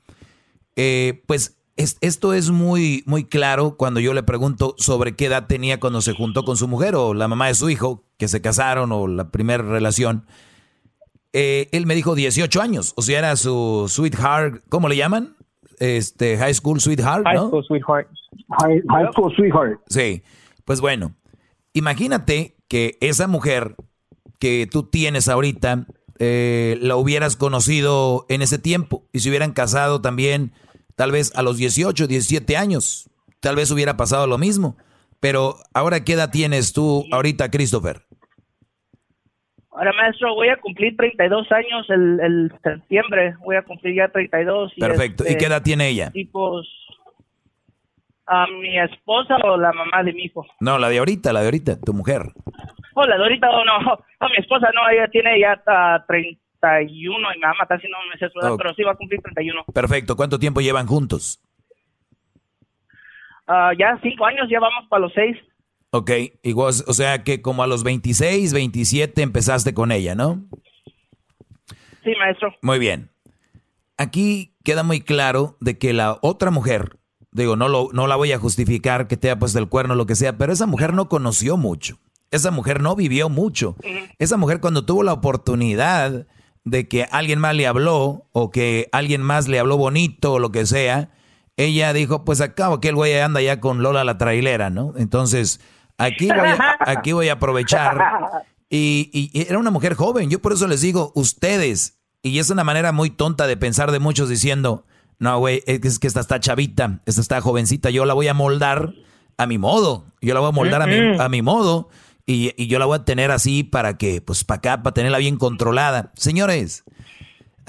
Eh, pues esto es muy, muy claro cuando yo le pregunto sobre qué edad tenía cuando se juntó con su mujer o la mamá de su hijo, que se casaron o la primera relación. Eh, él me dijo 18 años, o sea, era su sweetheart, ¿cómo le llaman? Este, high school sweetheart, ¿no? High school sweetheart. High, school sweetheart. Sí, pues bueno, imagínate que esa mujer que tú tienes ahorita, eh, la hubieras conocido en ese tiempo y se hubieran casado también, tal vez a los 18, 17 años, tal vez hubiera pasado lo mismo. Pero ahora, ¿qué edad tienes tú ahorita, Christopher? Ahora, maestro, voy a cumplir 32 años el, el septiembre. Voy a cumplir ya 32. Y Perfecto. ¿Y qué edad tiene ella? Y pues, a mi esposa o la mamá de mi hijo. No, la de ahorita, la de ahorita, tu mujer. Oh, la de ahorita, oh, no, no, mi esposa no, ella tiene ya hasta 31 y mi mamá está haciendo meses, pero sí va a cumplir 31. Perfecto. ¿Cuánto tiempo llevan juntos? Uh, ya cinco años, ya vamos para los seis. Ok, igual, o sea que como a los 26, 27 empezaste con ella, ¿no? Sí, maestro. Muy bien. Aquí queda muy claro de que la otra mujer, digo, no, lo, no la voy a justificar que te haya puesto el cuerno o lo que sea, pero esa mujer no conoció mucho. Esa mujer no vivió mucho. Esa mujer cuando tuvo la oportunidad de que alguien más le habló o que alguien más le habló bonito o lo que sea, ella dijo, pues acabo que el güey anda ya con Lola la trailera, ¿no? Entonces, Aquí voy a, aquí voy a aprovechar. Y, era una mujer joven. Yo por eso les digo, ustedes, y es una manera muy tonta de pensar de muchos diciendo, no, güey, es que esta está chavita, esta está jovencita, yo la voy a moldar a mi modo. Yo la voy a moldar a, mi, a mi modo. Y, y, yo la voy a tener así para que, pues para acá, para tenerla bien controlada. Señores,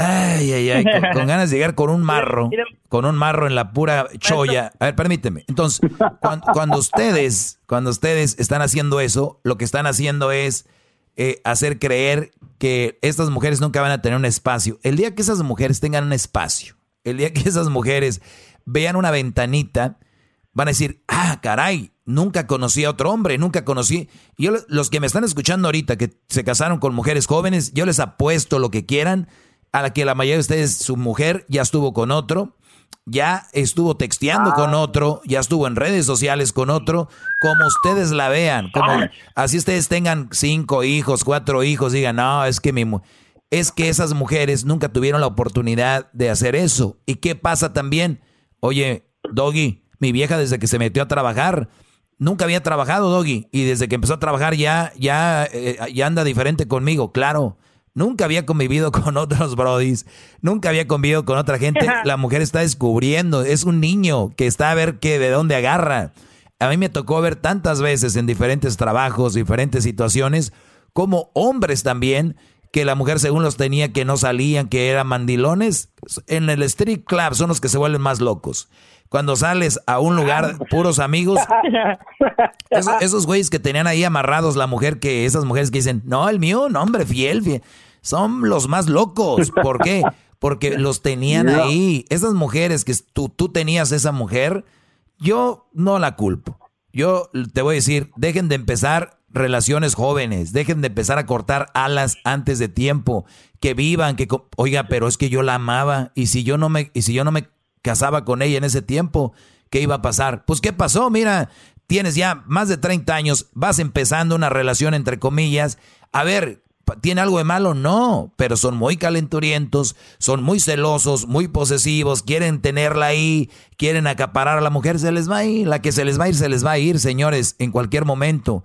Ay, ay, ay, con, ganas de llegar con un marro, con un marro en la pura cholla. A ver, permíteme. Entonces, cuando, ustedes, cuando ustedes están haciendo eso, lo que están haciendo es eh, hacer creer que estas mujeres nunca van a tener un espacio. El día que esas mujeres tengan un espacio, el día que esas mujeres vean una ventanita, van a decir, ah, caray, nunca conocí a otro hombre, nunca conocí. Yo, los que me están escuchando ahorita, que se casaron con mujeres jóvenes, yo les apuesto lo que quieran a la que la mayoría de ustedes, su mujer ya estuvo con otro, ya estuvo texteando con ah. otro, ya estuvo en redes sociales con otro, como ustedes la vean, como así ustedes tengan cinco hijos, cuatro hijos, digan, no, es que mi es que esas mujeres nunca tuvieron la oportunidad de hacer eso. ¿Y qué pasa también? Oye, Doggy, mi vieja desde que se metió a trabajar, nunca había trabajado, Doggy, y desde que empezó a trabajar ya, ya, eh, ya anda diferente conmigo, claro Nunca había convivido con otros brodis, nunca había convivido con otra gente. La mujer está descubriendo, es un niño que está a ver qué, de dónde agarra. A mí me tocó ver tantas veces en diferentes trabajos, diferentes situaciones, como hombres también, que la mujer según los tenía que no salían, que eran mandilones. En el street club son los que se vuelven más locos. Cuando sales a un lugar, puros amigos, esos, güeyes que tenían ahí amarrados la mujer, que esas mujeres que dicen, no, el mío, no, hombre, fiel, fiel. Son los más locos. ¿Por qué? Porque los tenían ahí. Esas mujeres que tú, tú tenías esa mujer, yo no la culpo. Yo te voy a decir, dejen de empezar relaciones jóvenes, dejen de empezar a cortar alas antes de tiempo, que vivan, que oiga, pero es que yo la amaba y si yo no me y si yo no me casaba con ella en ese tiempo, ¿qué iba a pasar? Pues ¿qué pasó? Mira, tienes ya más de 30 años, vas empezando una relación entre comillas. A ver, ¿tiene algo de malo? No, pero son muy calenturientos, son muy celosos, muy posesivos, quieren tenerla ahí, quieren acaparar a la mujer, se les va a ir, la que se les va a ir, se les va a ir, señores, en cualquier momento.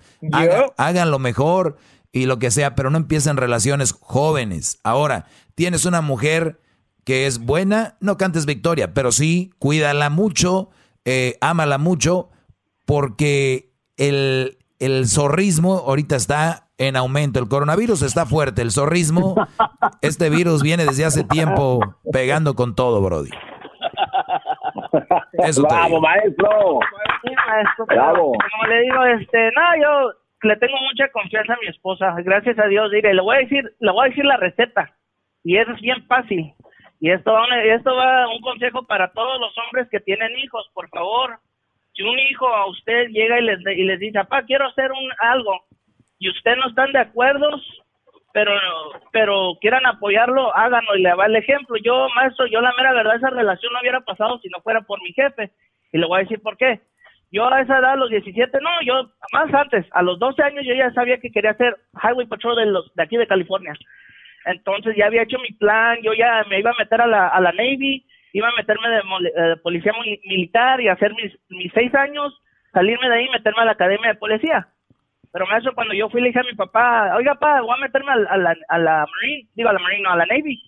hagan lo mejor y lo que sea, pero no empiecen relaciones jóvenes. Ahora, tienes una mujer que es buena, no cantes victoria, pero sí cuídala mucho, eh, ámala mucho, porque el, el zorrismo ahorita está en aumento. El coronavirus está fuerte, el zorrismo, este virus viene desde hace tiempo pegando con todo, Brody. Bravo, maestro. Bravo. Como le digo, este, no, yo le tengo mucha confianza a mi esposa, gracias a Dios. Mire, le voy a decir, le voy a decir la receta y es bien fácil. Y esto, esto va un consejo para todos los hombres que tienen hijos, por favor. Si un hijo a usted llega y les, y les dice, papá, quiero hacer un algo, y usted no están de acuerdo, pero pero quieran apoyarlo, háganlo y le va el ejemplo. Yo, maestro, yo la mera verdad, esa relación no hubiera pasado si no fuera por mi jefe. Y le voy a decir por qué. Yo a esa edad, a los 17, no, yo más antes, a los 12 años yo ya sabía que quería hacer Highway Patrol de, los, de aquí de California. Entonces ya había hecho mi plan, yo ya me iba a meter a la, a la Navy, iba a meterme de eh, policía militar y hacer mis, mis seis años, salirme de ahí y meterme a la academia de policía. Pero maestro, cuando yo fui le dije a mi papá, oiga, papá, voy a meterme a, la, a la Marine, digo a la Marine, no, a la Navy.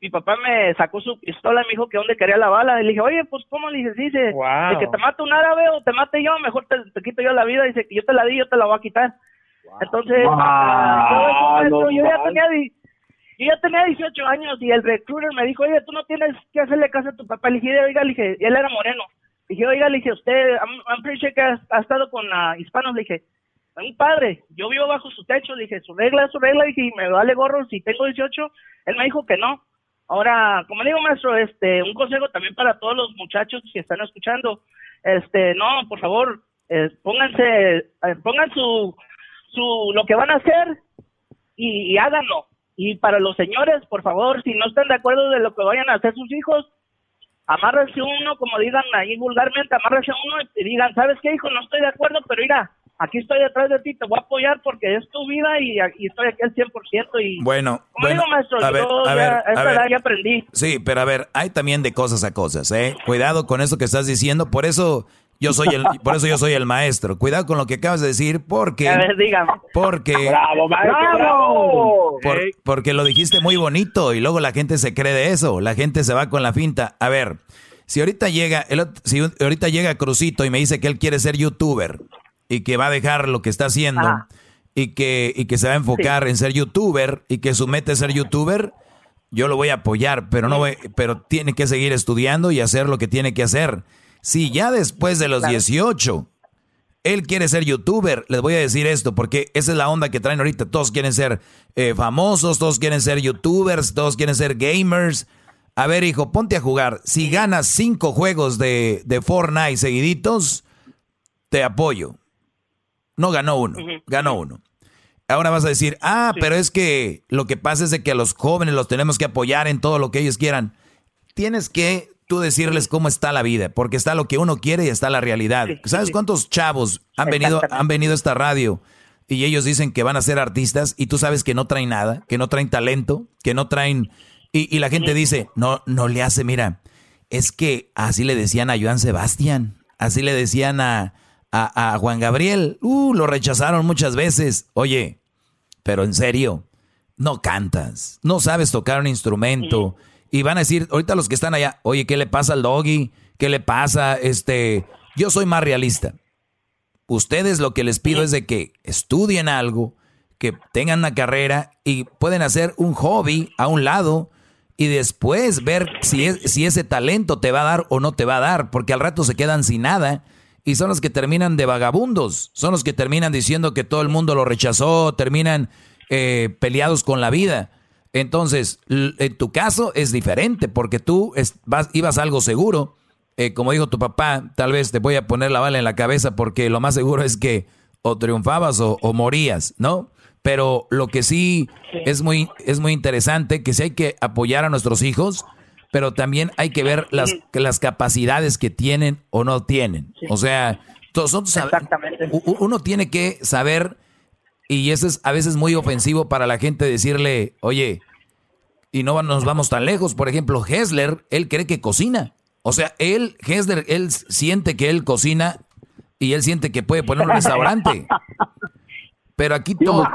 Mi papá me sacó su pistola y me dijo que dónde quería la bala. Y le dije, oye, pues, ¿cómo? Le dije, dice, de que te mate un árabe o te mate yo, mejor te, te, quito yo la vida. Dice, que yo te la di, yo te la voy a quitar. Entonces, ah, yo ya tenía... Yo ya tenía 18 años y el recruiter me dijo, oye, tú no tienes que hacerle caso a tu papá. Le dije, oiga, le dije, él era moreno. Le dije, oiga, le dije, usted, I'm, pretty sure que ha, estado con uh, hispanos. Le dije, mi padre, yo vivo bajo su techo, dije, su regla su regla, dije, me vale gorro si tengo 18, él me dijo que no. Ahora, como digo, maestro, este, un consejo también para todos los muchachos que están escuchando, este, no, por favor, eh, pónganse, eh, pongan su, su, lo que van a hacer y, háganlo. Y para los señores, por favor, si no están de acuerdo de lo que vayan a hacer sus hijos, amárrense uno, como digan ahí vulgarmente, amárrense uno y digan, ¿sabes qué, hijo? No estoy de acuerdo, pero mira, aquí estoy detrás de ti, te voy a apoyar porque es tu vida y, estoy aquí al 100% y... Bueno, bueno maestro, yo ya, ya aprendí. Sí, pero a ver, hay también de cosas a cosas, ¿eh? Cuidado con eso que estás diciendo, por eso... Yo soy el, por eso yo soy el maestro. Cuidado con lo que acabas de decir, porque, a ver, dígame. porque, bravo, maestro, porque lo dijiste muy bonito y luego la gente se cree de eso, la gente se va con la finta. A ver, si ahorita llega, el, si ahorita llega Crucito y me dice que él quiere ser youtuber, y que va a dejar lo que está haciendo y que, y que se va a enfocar en ser youtuber y que su meta es ser youtuber, yo lo voy a apoyar, pero no pero tiene que seguir estudiando y hacer lo que tiene que hacer. Si ya después de los 18 él quiere ser youtuber, les voy a decir esto, porque esa es la onda que traen ahorita. Todos quieren ser eh, famosos, todos quieren ser youtubers, todos quieren ser gamers. A ver, hijo, ponte a jugar. Si ganas cinco juegos de, de Fortnite seguiditos, te apoyo. No ganó uno, ganó uno. Ahora vas a decir, ah, pero es que lo que pasa es de que a los jóvenes los tenemos que apoyar en todo lo que ellos quieran. Tienes que tú decirles cómo está la vida, porque está lo que uno quiere y está la realidad. ¿Sabes cuántos chavos han venido, han venido a esta radio y ellos dicen que van a ser artistas y tú sabes que no traen nada, que no traen talento, que no traen... Y, la gente dice, no, no le hace, mira, es que así le decían a Joan Sebastián, así le decían a, a, Juan Gabriel, uh, lo rechazaron muchas veces. Oye, pero en serio, no cantas, no sabes tocar un instrumento. Y van a decir, ahorita los que están allá, oye, ¿qué le pasa al doggy? ¿Qué le pasa? Este, yo soy más realista. Ustedes lo que les pido es de que estudien algo, que tengan una carrera y pueden hacer un hobby a un lado y después ver si, si ese talento te va a dar o no te va a dar, porque al rato se quedan sin nada y son los que terminan de vagabundos, son los que terminan diciendo que todo el mundo lo rechazó, terminan eh, peleados con la vida. Entonces, en tu caso es diferente porque tú vas, ibas a algo seguro. Eh, como dijo tu papá, tal vez te voy a poner la bala en la cabeza porque lo más seguro es que o triunfabas o, o morías, ¿no? Pero lo que sí, Es, muy, es muy interesante, que sí hay que apoyar a nuestros hijos, pero también hay que ver las, las capacidades que tienen o no tienen. O sea, Exactamente. uno tiene que saber, y eso es a veces muy ofensivo para la gente decirle, oye, y no nos vamos tan lejos, por ejemplo, Hessler, él cree que cocina. O sea, él, Hessler, él siente que él cocina y él siente que puede poner un restaurante. Pero aquí todos,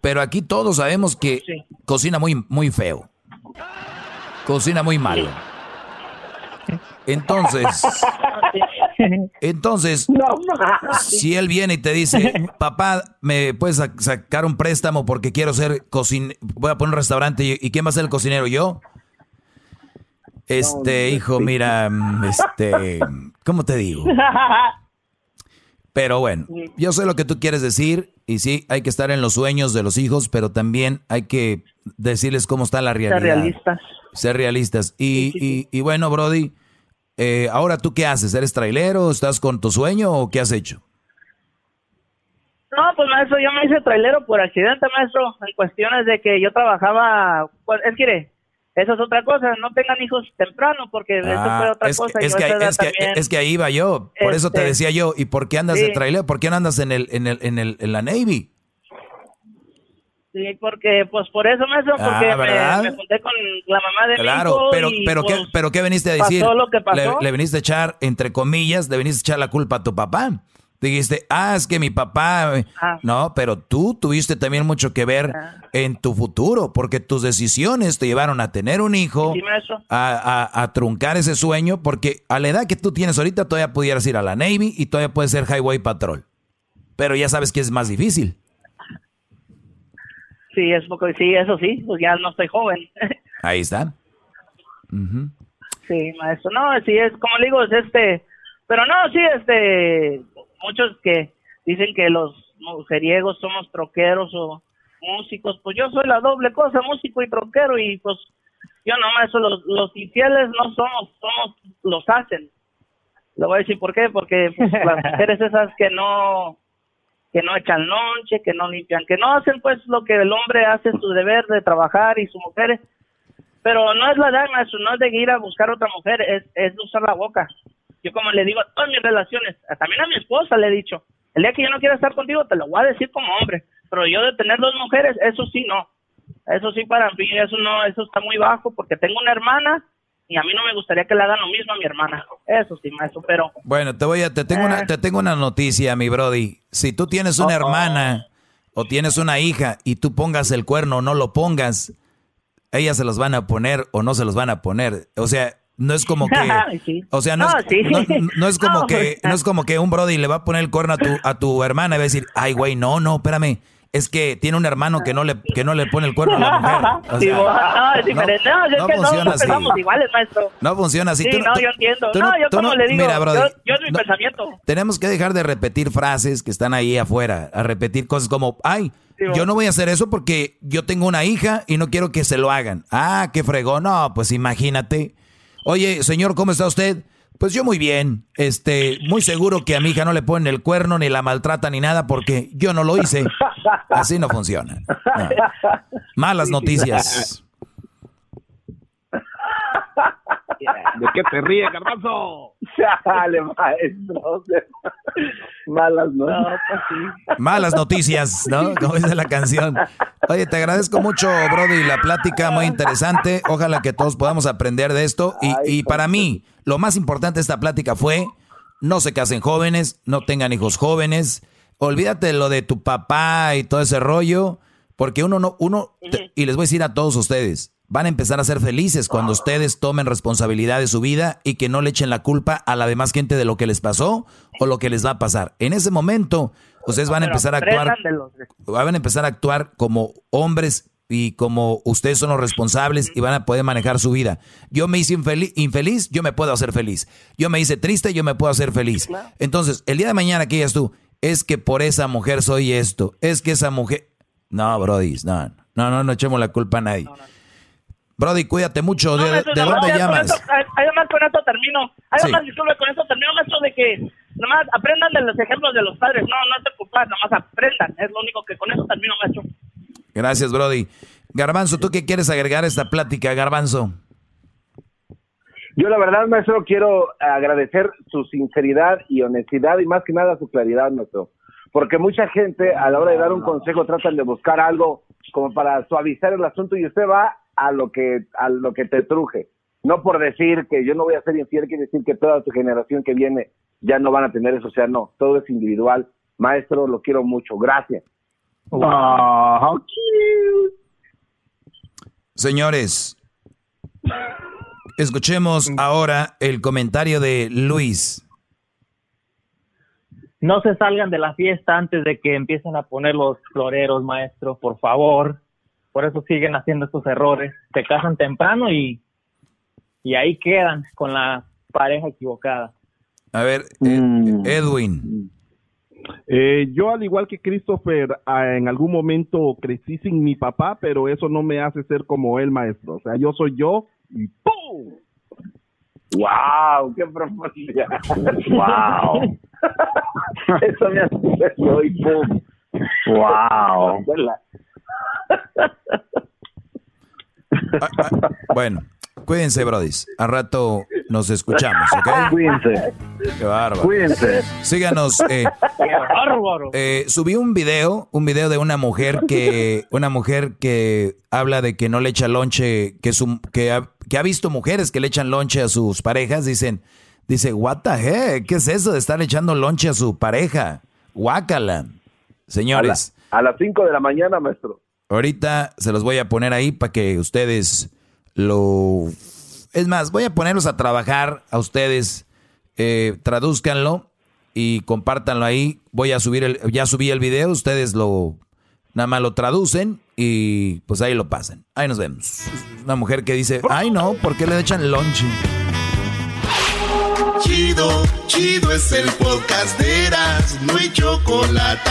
pero aquí todos sabemos que cocina muy, muy feo. Cocina muy mal. Entonces, entonces, si él viene y te dice, papá, ¿me puedes sacar un préstamo porque quiero ser cocinero, voy a poner un restaurante y, quién va a ser el cocinero? ¿Yo? Este, hijo, mira, este, ¿cómo te digo? Pero bueno, yo sé lo que tú quieres decir y sí, hay que estar en los sueños de los hijos, pero también hay que decirles cómo está la realidad. Ser realistas. Ser realistas. Y, y, bueno, Brody, eh, ahora tú qué haces? ¿Eres trailero? ¿Estás con tu sueño o qué has hecho? No, pues maestro, yo me hice trailero por accidente, maestro, en cuestiones de que yo trabajaba, pues, es que eso es otra cosa, no tengan hijos temprano porque eso ah, fue otra es, cosa. Es que, es, que, es que ahí iba yo, por eso te Este, decía yo, ¿y por qué andas de trailer? ¿Por qué no andas en el, en el, en el, en la Navy? Sí, porque, pues por eso, Ah, porque ¿verdad? me, me junté con la mamá de mi Claro, hijo pero, y, pero, pues, ¿qué, pero ¿qué veniste a decir? pasó lo que pasó. Le, le viniste a echar, entre comillas, le viniste a echar la culpa a tu papá. Dijiste, ah, es que mi papá... Ah. No, pero tú tuviste también mucho que ver en tu futuro, porque tus decisiones te llevaron a tener un hijo, a, a- a truncar ese sueño, porque a la edad que tú tienes ahorita todavía pudieras ir a la Navy y todavía puedes ser Highway Patrol. Pero ya sabes que es más difícil. Sí, es poco, sí, eso sí, pues ya no estoy joven. Ahí está. Ujú. Sí, maestro. No, sí, es como le digo, es este. Pero no, sí, este. Muchos que dicen que los mujeriegos somos troqueros o músicos. Pues yo soy la doble cosa, músico y troquero. Y pues yo no, maestro, los, los infieles no somos, somos, los hacen. Le voy a decir por qué, porque pues, las mujeres esas que no que no echan lonche, que no limpian, que no hacen pues lo que el hombre hace su deber de trabajar y su mujer pero no es la edad, maestro, no es de ir a buscar otra mujer, es, es usar la boca. Yo como le digo a todas mis relaciones, también a mi esposa le he dicho, el día que yo no quiera estar contigo te lo voy a decir como hombre, pero yo de tener dos mujeres, eso sí no. Eso sí para mí, eso no, eso está muy bajo porque tengo una hermana y a mí no me gustaría que le hagan lo mismo a mi hermana. Eso sí, maestro, pero Bueno, te voy a, te tengo una, Ah. te tengo una noticia, mi Brody. Si tú tienes una hermana o tienes una hija y tú pongas el cuerno o no lo pongas, ellas se los van a poner o no se los van a poner. O sea, no es como que, Sí. o sea, no, No, es, sí. no, no es como No, que, no es como que un Brody le va a poner el cuerno a tu, a tu hermana y va a decir, ay, güey, no, no, espérame. Es que tiene un hermano que no le, que no le pone el cuerno a la mujer. O sea, no, es diferente. No, no que todos funciona así. iguales, maestro. No funciona así. Sí, Tú no, tú- yo entiendo. tú no, yo como le digo, Mira, Brody, yo, yo es mi no- pensamiento. tenemos que dejar de repetir frases que están ahí afuera, a repetir cosas como, ay, yo no voy a hacer eso porque yo tengo una hija y no quiero que se lo hagan. Ah, qué fregón. No, pues imagínate. Oye, señor, ¿cómo está usted? Pues yo muy bien. Este, muy seguro que a mi hija no le ponen el cuerno ni la maltrata ni nada porque yo no lo hice. Así no funciona. No. Malas noticias. ¿De qué te ríes, Garbanzo? Dale, maestro. Malas, ¿no? Malas noticias, ¿no? Como dice la canción. Oye, te agradezco mucho, Brody, la plática muy interesante. Ojalá que todos podamos aprender de esto. Y, y para mí, lo más importante de esta plática fue, no se casen jóvenes, no tengan hijos jóvenes. Olvídate de lo de tu papá y todo ese rollo, porque uno no, uno, te- Y les voy a decir a todos ustedes, van a empezar a ser felices cuando ustedes tomen responsabilidad de su vida y que no le echen la culpa a la demás gente de lo que les pasó o lo que les va a pasar. En ese momento, ustedes van a empezar a actuar, van a empezar a actuar como hombres y como ustedes son los responsables y van a poder manejar su vida. Yo me hice infeliz, yo me puedo hacer feliz. Yo me hice triste, yo me puedo hacer feliz. Entonces, el día de mañana que digas tú, es que por esa mujer soy esto, es que esa mujer... No, Brody, no, no, no, no echemos la culpa a nadie. Brody, cuídate mucho. ¿De, dónde llamas? además, con esto termino. Además, sí. disculpe, con esto termino, maestro, de que nomás aprendan de los ejemplos de los padres. No, no se culpar, nomás aprendan. Es lo único que con eso termino, maestro. Gracias, Brody. Garbanzo, ¿tú qué quieres agregar a esta plática, Garbanzo? Yo la verdad, maestro, quiero agradecer su sinceridad y honestidad y más que nada su claridad, maestro. Porque mucha gente a la hora de dar un consejo tratan de buscar algo como para suavizar el asunto y usted va a lo que a lo que te truje. No por decir que yo no voy a ser infiel, quiere decir que toda tu generación que viene ya no van a tener eso. O sea, no, todo es individual. Maestro, lo quiero mucho. Gracias. Oh, Señores, escuchemos ahora el comentario de Luis. No se salgan de la fiesta antes de que empiecen a poner los floreros, maestro, por favor. Por eso siguen haciendo estos errores. Se casan temprano y, y ahí quedan con la pareja equivocada. A ver, mm. Edwin. Eh, yo, al igual que Christopher, ah, en algún momento crecí sin mi papá, pero eso no me hace ser como él, maestro. O sea, yo soy yo y ¡pum! ¡Wow! ¡Qué profundidad! ¡Wow! eso me hace ser yo y ¡pum! ¡Wow! Ah, ah, bueno, Cuídense, brodis. A rato nos escuchamos, ¿ok? Cuídense. Qué bárbaro. Cuídense. Síganos. Eh. Eh, subí un video, un video de una mujer que, una mujer que habla de que no le echa lonche, que, su, que, ha, que ha visto mujeres que le echan lonche a sus parejas. Dicen, dice, what the heck, ¿qué es eso de estar echando lonche a su pareja? Guácala. Señores. A, las 5 de la mañana, maestro. Ahorita se los voy a poner ahí para que ustedes lo... Es más, voy a ponerlos a trabajar a ustedes, eh, traduzcanlo y compártanlo ahí. Voy a subir el, ya subí el video, ustedes lo, nada más lo traducen y pues ahí lo pasan. Ahí nos vemos. Una mujer que dice, ay no, ¿por qué le echan lonche? Chido, chido es el podcast de Eras, no hay chocolate.